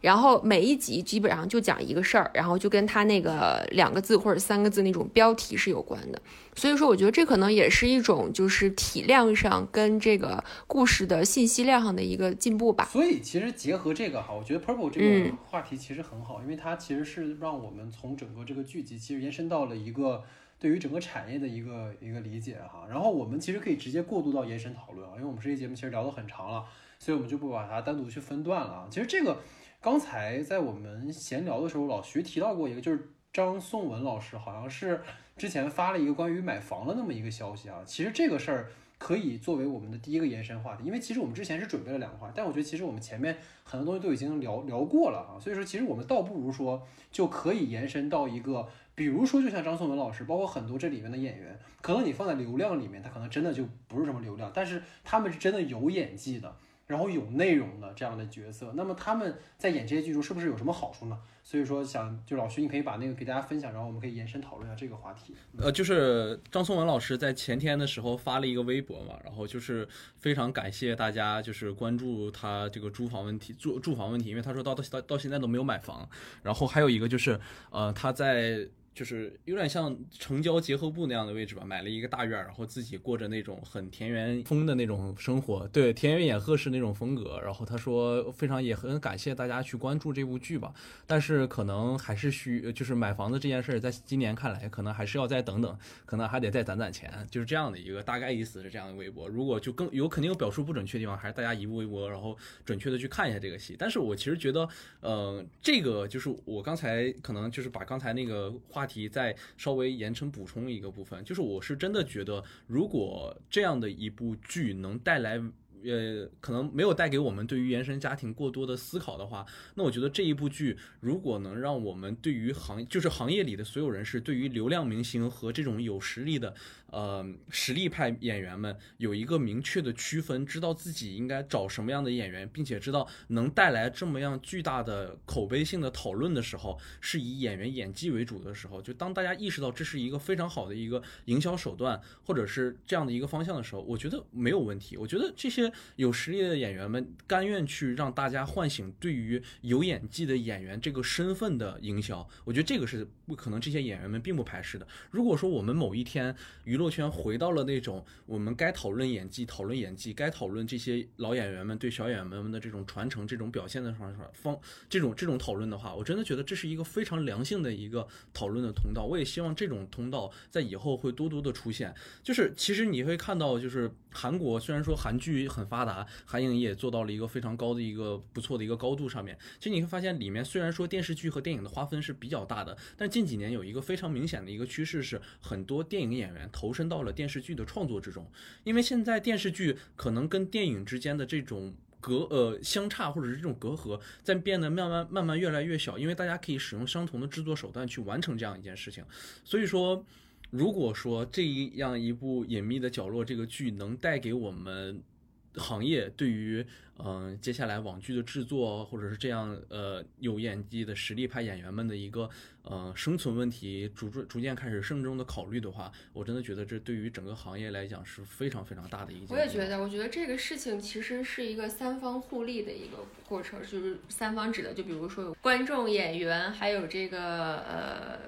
然后每一集基本上就讲一个事儿，然后就跟他那个两个字或者三个字那种标题是有关的。所以说，我觉得这可能也是一种就是体量上跟这个故事的信息量上的一个进步吧。所以其实结合这个哈，我觉得 Purple 这个话题其实很好，因为它其实是让我们从整个这个剧集其实延伸到了一个对于整个产业的一个一个理解哈。然后我们其实可以直接过渡到延伸讨论啊，因为我们这期节目其实聊得很长了，所以我们就不把它单独去分段了啊。其实这个。刚才在我们闲聊的时候，老徐提到过一个，就是张颂文老师好像是之前发了一个关于买房的那么一个消息啊。其实这个事儿可以作为我们的第一个延伸话题，因为其实我们之前是准备了两个话题，但我觉得其实我们前面很多东西都已经聊聊过了啊。所以说，其实我们倒不如说就可以延伸到一个，比如说就像张颂文老师，包括很多这里面的演员，可能你放在流量里面，他可能真的就不是什么流量，但是他们是真的有演技的。然后有内容的这样的角色，那么他们在演这些剧中是不是有什么好处呢？所以说想就老徐，你可以把那个给大家分享，然后我们可以延伸讨论一下这个话题。呃，就是张颂文老师在前天的时候发了一个微博嘛，然后就是非常感谢大家就是关注他这个租房问题，住住房问题，因为他说到到到到现在都没有买房。然后还有一个就是呃他在。就是有点像城郊结合部那样的位置吧，买了一个大院，然后自己过着那种很田园风的那种生活，对，田园野鹤式那种风格。然后他说，非常也很感谢大家去关注这部剧吧，但是可能还是需，就是买房子这件事，在今年看来，可能还是要再等等，可能还得再攒攒钱，就是这样的一个大概意思是这样的微博。如果就更有肯定有表述不准确的地方，还是大家一步一步，然后准确的去看一下这个戏。但是我其实觉得，呃，这个就是我刚才可能就是把刚才那个话。题再稍微延伸补充一个部分，就是我是真的觉得，如果这样的一部剧能带来。呃，可能没有带给我们对于原生家庭过多的思考的话，那我觉得这一部剧如果能让我们对于行就是行业里的所有人士，对于流量明星和这种有实力的呃实力派演员们有一个明确的区分，知道自己应该找什么样的演员，并且知道能带来这么样巨大的口碑性的讨论的时候，是以演员演技为主的时候，就当大家意识到这是一个非常好的一个营销手段，或者是这样的一个方向的时候，我觉得没有问题。我觉得这些。有实力的演员们甘愿去让大家唤醒对于有演技的演员这个身份的营销，我觉得这个是不可能，这些演员们并不排斥的。如果说我们某一天娱娱乐圈回到了那种我们该讨论演技、讨论演技，该讨论这些老演员们对小演员们的这种传承、这种表现的方方这种这种讨论的话，我真的觉得这是一个非常良性的一个讨论的通道。我也希望这种通道在以后会多多的出现。就是其实你会看到，就是韩国虽然说韩剧很。发达，韩影也做到了一个非常高的一个不错的一个高度上面。其实你会发现，里面虽然说电视剧和电影的划分是比较大的，但近几年有一个非常明显的一个趋势是，很多电影演员投身到了电视剧的创作之中。因为现在电视剧可能跟电影之间的这种隔呃相差或者是这种隔阂在变得慢慢慢慢越来越小，因为大家可以使用相同的制作手段去完成这样一件事情。所以说，如果说这样一部隐秘的角落这个剧能带给我们。行业对于嗯、接下来网剧的制作，或者是这样呃有演技的实力派演员们的一个呃生存问题，逐逐逐渐开始慎重的考虑的话，我真的觉得这对于整个行业来讲是非常非常大的一件。我也觉得，我觉得这个事情其实是一个三方互利的一个过程，就是三方指的，就比如说有观众、演员，还有这个呃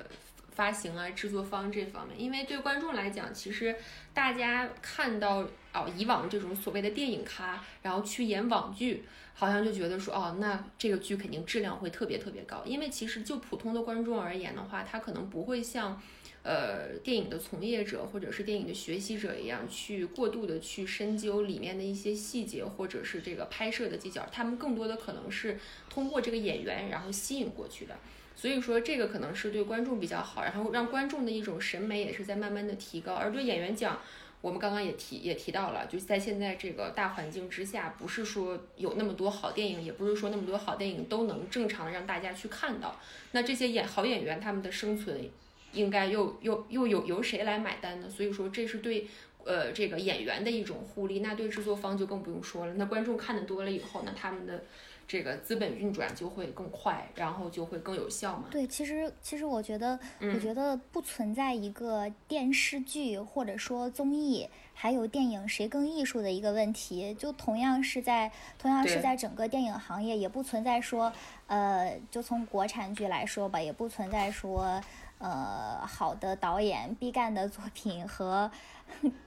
发行啊、制作方这方面。因为对观众来讲，其实大家看到哦，以往这种所谓的电影咖，然后去演网剧，好像就觉得说哦，那这个剧肯定质量会特别特别高。因为其实就普通的观众而言的话，他可能不会像。呃，电影的从业者或者是电影的学习者一样，去过度的去深究里面的一些细节，或者是这个拍摄的技巧，他们更多的可能是通过这个演员然后吸引过去的。所以说这个可能是对观众比较好，然后让观众的一种审美也是在慢慢的提高。而对演员讲，我们刚刚也提也提到了，就是在现在这个大环境之下，不是说有那么多好电影，也不是说那么多好电影都能正常让大家去看到。那这些演好演员他们的生存。应该又又又有由谁来买单呢？所以说这是对呃这个演员的一种互利，那对制作方就更不用说了。那观众看的多了以后呢，他们的这个资本运转就会更快，然后就会更有效嘛。对，其实其实我觉得，我觉得不存在一个电视剧或者说综艺，还有电影谁更艺术的一个问题。就同样是在同样是在整个电影行业，也不存在说呃，就从国产剧来说吧，也不存在说。呃，好的导演毕赣的作品和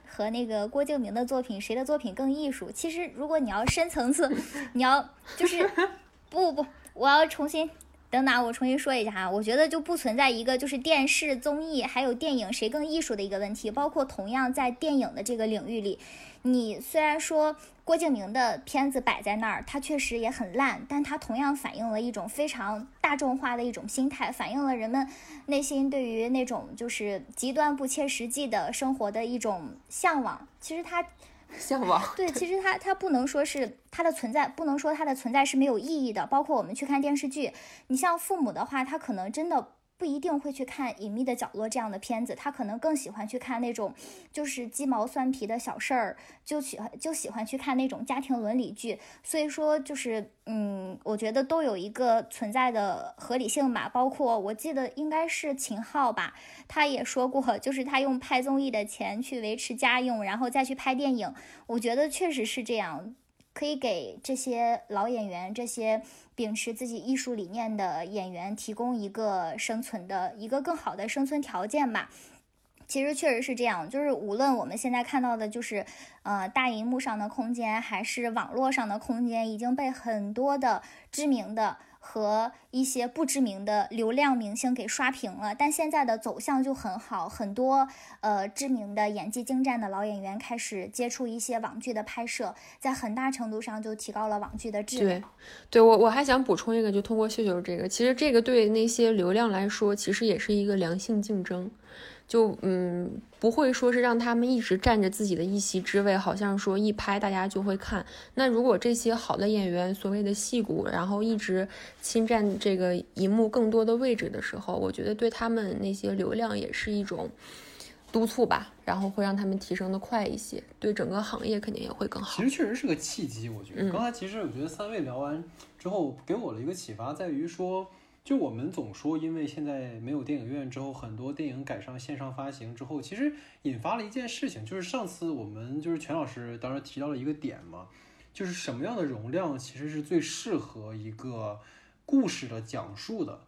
和那个郭敬明的作品，谁的作品更艺术？其实，如果你要深层次，你要就是 不不，我要重新等等，我重新说一下哈。我觉得就不存在一个就是电视综艺还有电影谁更艺术的一个问题，包括同样在电影的这个领域里，你虽然说。郭敬明的片子摆在那儿，他确实也很烂，但他同样反映了一种非常大众化的一种心态，反映了人们内心对于那种就是极端不切实际的生活的一种向往。其实他 向往对，其实它它不能说是它的存在，不能说它的存在是没有意义的。包括我们去看电视剧，你像父母的话，他可能真的。不一定会去看《隐秘的角落》这样的片子，他可能更喜欢去看那种就是鸡毛蒜皮的小事儿，就喜欢就喜欢去看那种家庭伦理剧。所以说，就是嗯，我觉得都有一个存在的合理性吧。包括我记得应该是秦昊吧，他也说过，就是他用拍综艺的钱去维持家用，然后再去拍电影。我觉得确实是这样，可以给这些老演员这些。秉持自己艺术理念的演员提供一个生存的一个更好的生存条件吧。其实确实是这样，就是无论我们现在看到的，就是呃大荧幕上的空间，还是网络上的空间，已经被很多的知名的。和一些不知名的流量明星给刷屏了，但现在的走向就很好，很多呃知名的演技精湛的老演员开始接触一些网剧的拍摄，在很大程度上就提高了网剧的质量。对，对我我还想补充一个，就通过秀秀这个，其实这个对那些流量来说，其实也是一个良性竞争。就嗯，不会说是让他们一直占着自己的一席之位，好像说一拍大家就会看。那如果这些好的演员，所谓的戏骨，然后一直侵占这个荧幕更多的位置的时候，我觉得对他们那些流量也是一种督促吧，然后会让他们提升的快一些，对整个行业肯定也会更好。其实确实是个契机，我觉得。刚才其实我觉得三位聊完之后，给我了一个启发，在于说。就我们总说，因为现在没有电影院之后，很多电影改上线上发行之后，其实引发了一件事情，就是上次我们就是全老师当时提到了一个点嘛，就是什么样的容量其实是最适合一个故事的讲述的。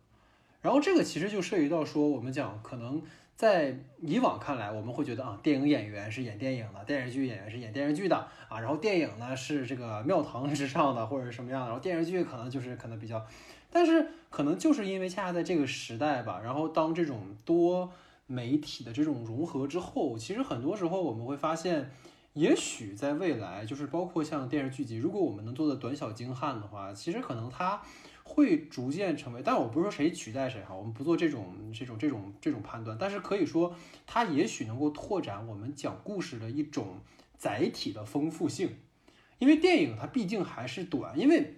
然后这个其实就涉及到说，我们讲可能在以往看来，我们会觉得啊，电影演员是演电影的，电视剧演员是演电视剧的啊，然后电影呢是这个庙堂之上的或者什么样的，然后电视剧可能就是可能比较。但是可能就是因为恰恰在这个时代吧，然后当这种多媒体的这种融合之后，其实很多时候我们会发现，也许在未来，就是包括像电视剧集，如果我们能做的短小精悍的话，其实可能它会逐渐成为。但我不是说谁取代谁哈，我们不做这种这种这种这种判断。但是可以说，它也许能够拓展我们讲故事的一种载体的丰富性，因为电影它毕竟还是短，因为。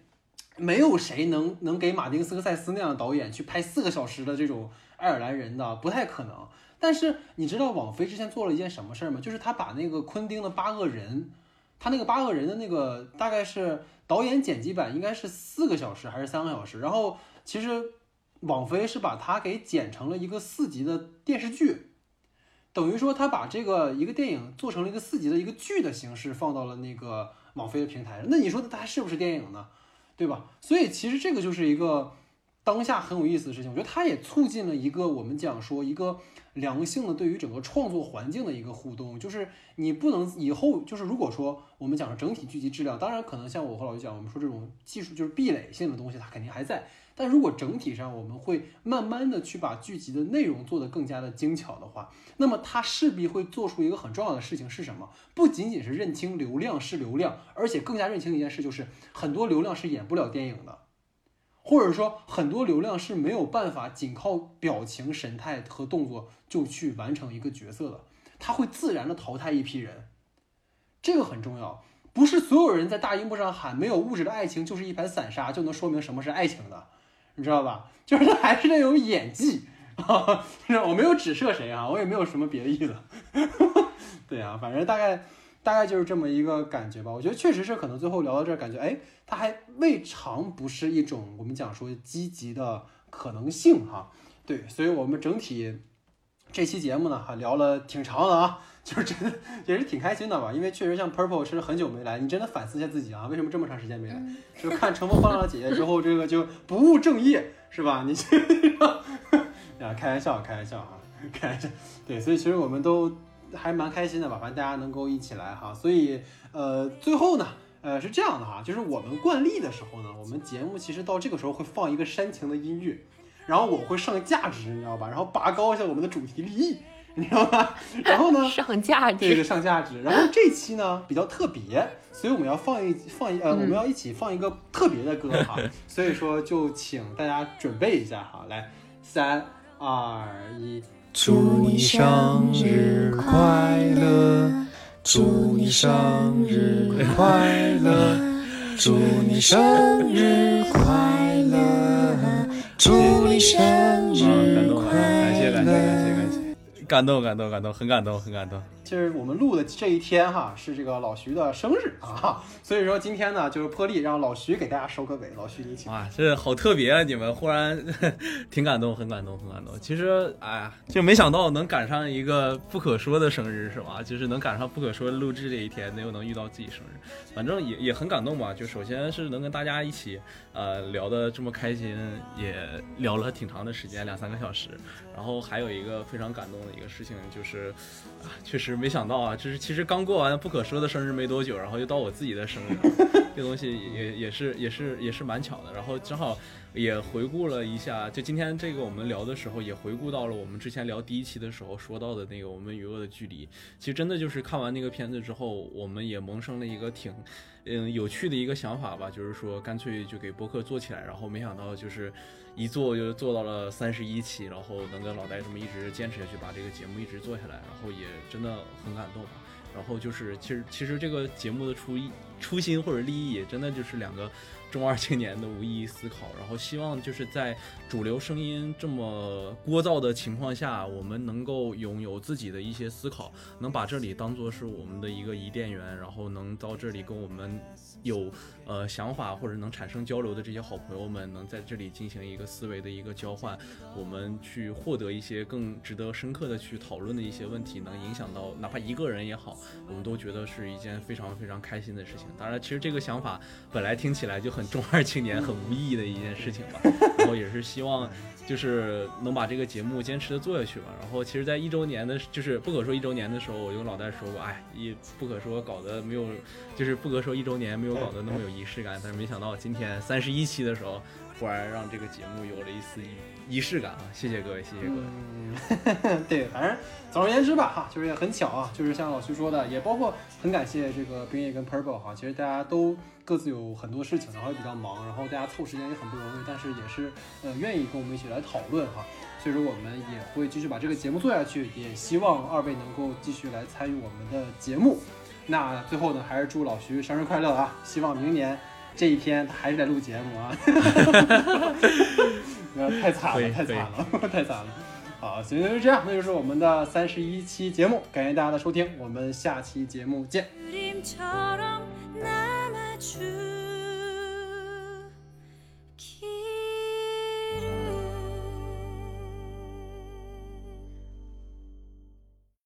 没有谁能能给马丁斯科塞斯那样的导演去拍四个小时的这种爱尔兰人的，不太可能。但是你知道网飞之前做了一件什么事儿吗？就是他把那个昆汀的八恶人，他那个八恶人的那个大概是导演剪辑版，应该是四个小时还是三个小时。然后其实网飞是把它给剪成了一个四集的电视剧，等于说他把这个一个电影做成了一个四集的一个剧的形式放到了那个网飞的平台上。那你说它是不是电影呢？对吧？所以其实这个就是一个当下很有意思的事情。我觉得它也促进了一个我们讲说一个良性的对于整个创作环境的一个互动。就是你不能以后就是如果说我们讲整体剧集质量，当然可能像我和老师讲，我们说这种技术就是壁垒性的东西，它肯定还在。但如果整体上我们会慢慢的去把剧集的内容做得更加的精巧的话，那么它势必会做出一个很重要的事情是什么？不仅仅是认清流量是流量，而且更加认清一件事，就是很多流量是演不了电影的，或者说很多流量是没有办法仅靠表情、神态和动作就去完成一个角色的，它会自然的淘汰一批人，这个很重要。不是所有人在大荧幕上喊没有物质的爱情就是一盘散沙就能说明什么是爱情的。你知道吧？就是他还是那种演技啊！我没有指射谁啊，我也没有什么别的意思。对啊，反正大概大概就是这么一个感觉吧。我觉得确实是可能最后聊到这儿，感觉哎，他还未尝不是一种我们讲说积极的可能性哈。对，所以我们整体这期节目呢，还聊了挺长的啊。就是真的也是挺开心的吧，因为确实像 Purple 是很久没来，你真的反思一下自己啊，为什么这么长时间没来？就看《乘风破浪的姐姐》之后，这个就不务正业是吧？你这啊，开玩笑，开玩笑啊，开玩笑。对，所以其实我们都还蛮开心的吧，反正大家能够一起来哈。所以呃，最后呢，呃是这样的哈，就是我们惯例的时候呢，我们节目其实到这个时候会放一个煽情的音乐，然后我会上价值，你知道吧？然后拔高一下我们的主题立意。你知道吧？然后呢？上价值，这个上价值。然后这期呢比较特别，所以我们要放一放一呃，我们要一起放一个特别的歌哈。所以说就请大家准备一下哈，来，三二一，祝你生日快乐，祝你生日快乐，祝你生日快乐，祝你生日快乐。感谢感谢感谢感谢。感动，感动，感动，很感动，很感动。就是我们录的这一天哈，是这个老徐的生日啊，所以说今天呢，就是破例让老徐给大家收个尾。老徐，你请。哇，这好特别啊！你们忽然挺感动，很感动，很感动。其实，哎呀，就没想到能赶上一个不可说的生日，是吧？就是能赶上不可说录制这一天，能又能遇到自己生日，反正也也很感动吧。就首先是能跟大家一起，呃，聊得这么开心，也聊了挺长的时间，两三个小时。然后还有一个非常感动的一个事情，就是啊，确实没想到啊，就是其实刚过完不可说的生日没多久，然后又到我自己的生日，这东西也也是也是也是蛮巧的。然后正好也回顾了一下，就今天这个我们聊的时候，也回顾到了我们之前聊第一期的时候说到的那个我们与恶的距离。其实真的就是看完那个片子之后，我们也萌生了一个挺嗯有趣的一个想法吧，就是说干脆就给播客做起来。然后没想到就是。一做就做到了三十一期，然后能跟老戴这么一直坚持下去，把这个节目一直做下来，然后也真的很感动。然后就是其实其实这个节目的初意初心或者利益，真的就是两个中二青年的无意义思考。然后希望就是在主流声音这么聒噪的情况下，我们能够拥有自己的一些思考，能把这里当做是我们的一个伊甸园，然后能到这里跟我们有。呃，想法或者能产生交流的这些好朋友们，能在这里进行一个思维的一个交换，我们去获得一些更值得深刻的去讨论的一些问题，能影响到哪怕一个人也好，我们都觉得是一件非常非常开心的事情。当然，其实这个想法本来听起来就很中二青年、很无意义的一件事情吧，然后也是希望。就是能把这个节目坚持的做下去吧。然后，其实，在一周年的，就是不可说一周年的时候，我跟老戴说过，哎，一不可说搞得没有，就是不可说一周年没有搞得那么有仪式感。但是没想到今天三十一期的时候，忽然让这个节目有了一丝仪仪式感啊！谢谢各位，谢谢各位。嗯，对，反正总而言之吧，哈，就是也很巧啊，就是像老徐说的，也包括很感谢这个冰叶跟 Purple 哈，其实大家都。各自有很多事情，然后也比较忙，然后大家凑时间也很不容易，但是也是呃愿意跟我们一起来讨论哈，所以说我们也会继续把这个节目做下去，也希望二位能够继续来参与我们的节目。那最后呢，还是祝老徐生日快乐啊！希望明年这一天他还是在录节目啊！那太惨了太惨了 太惨了。好行就这样那就是我们的三十一期节目感谢大家的收听我们下期节目见。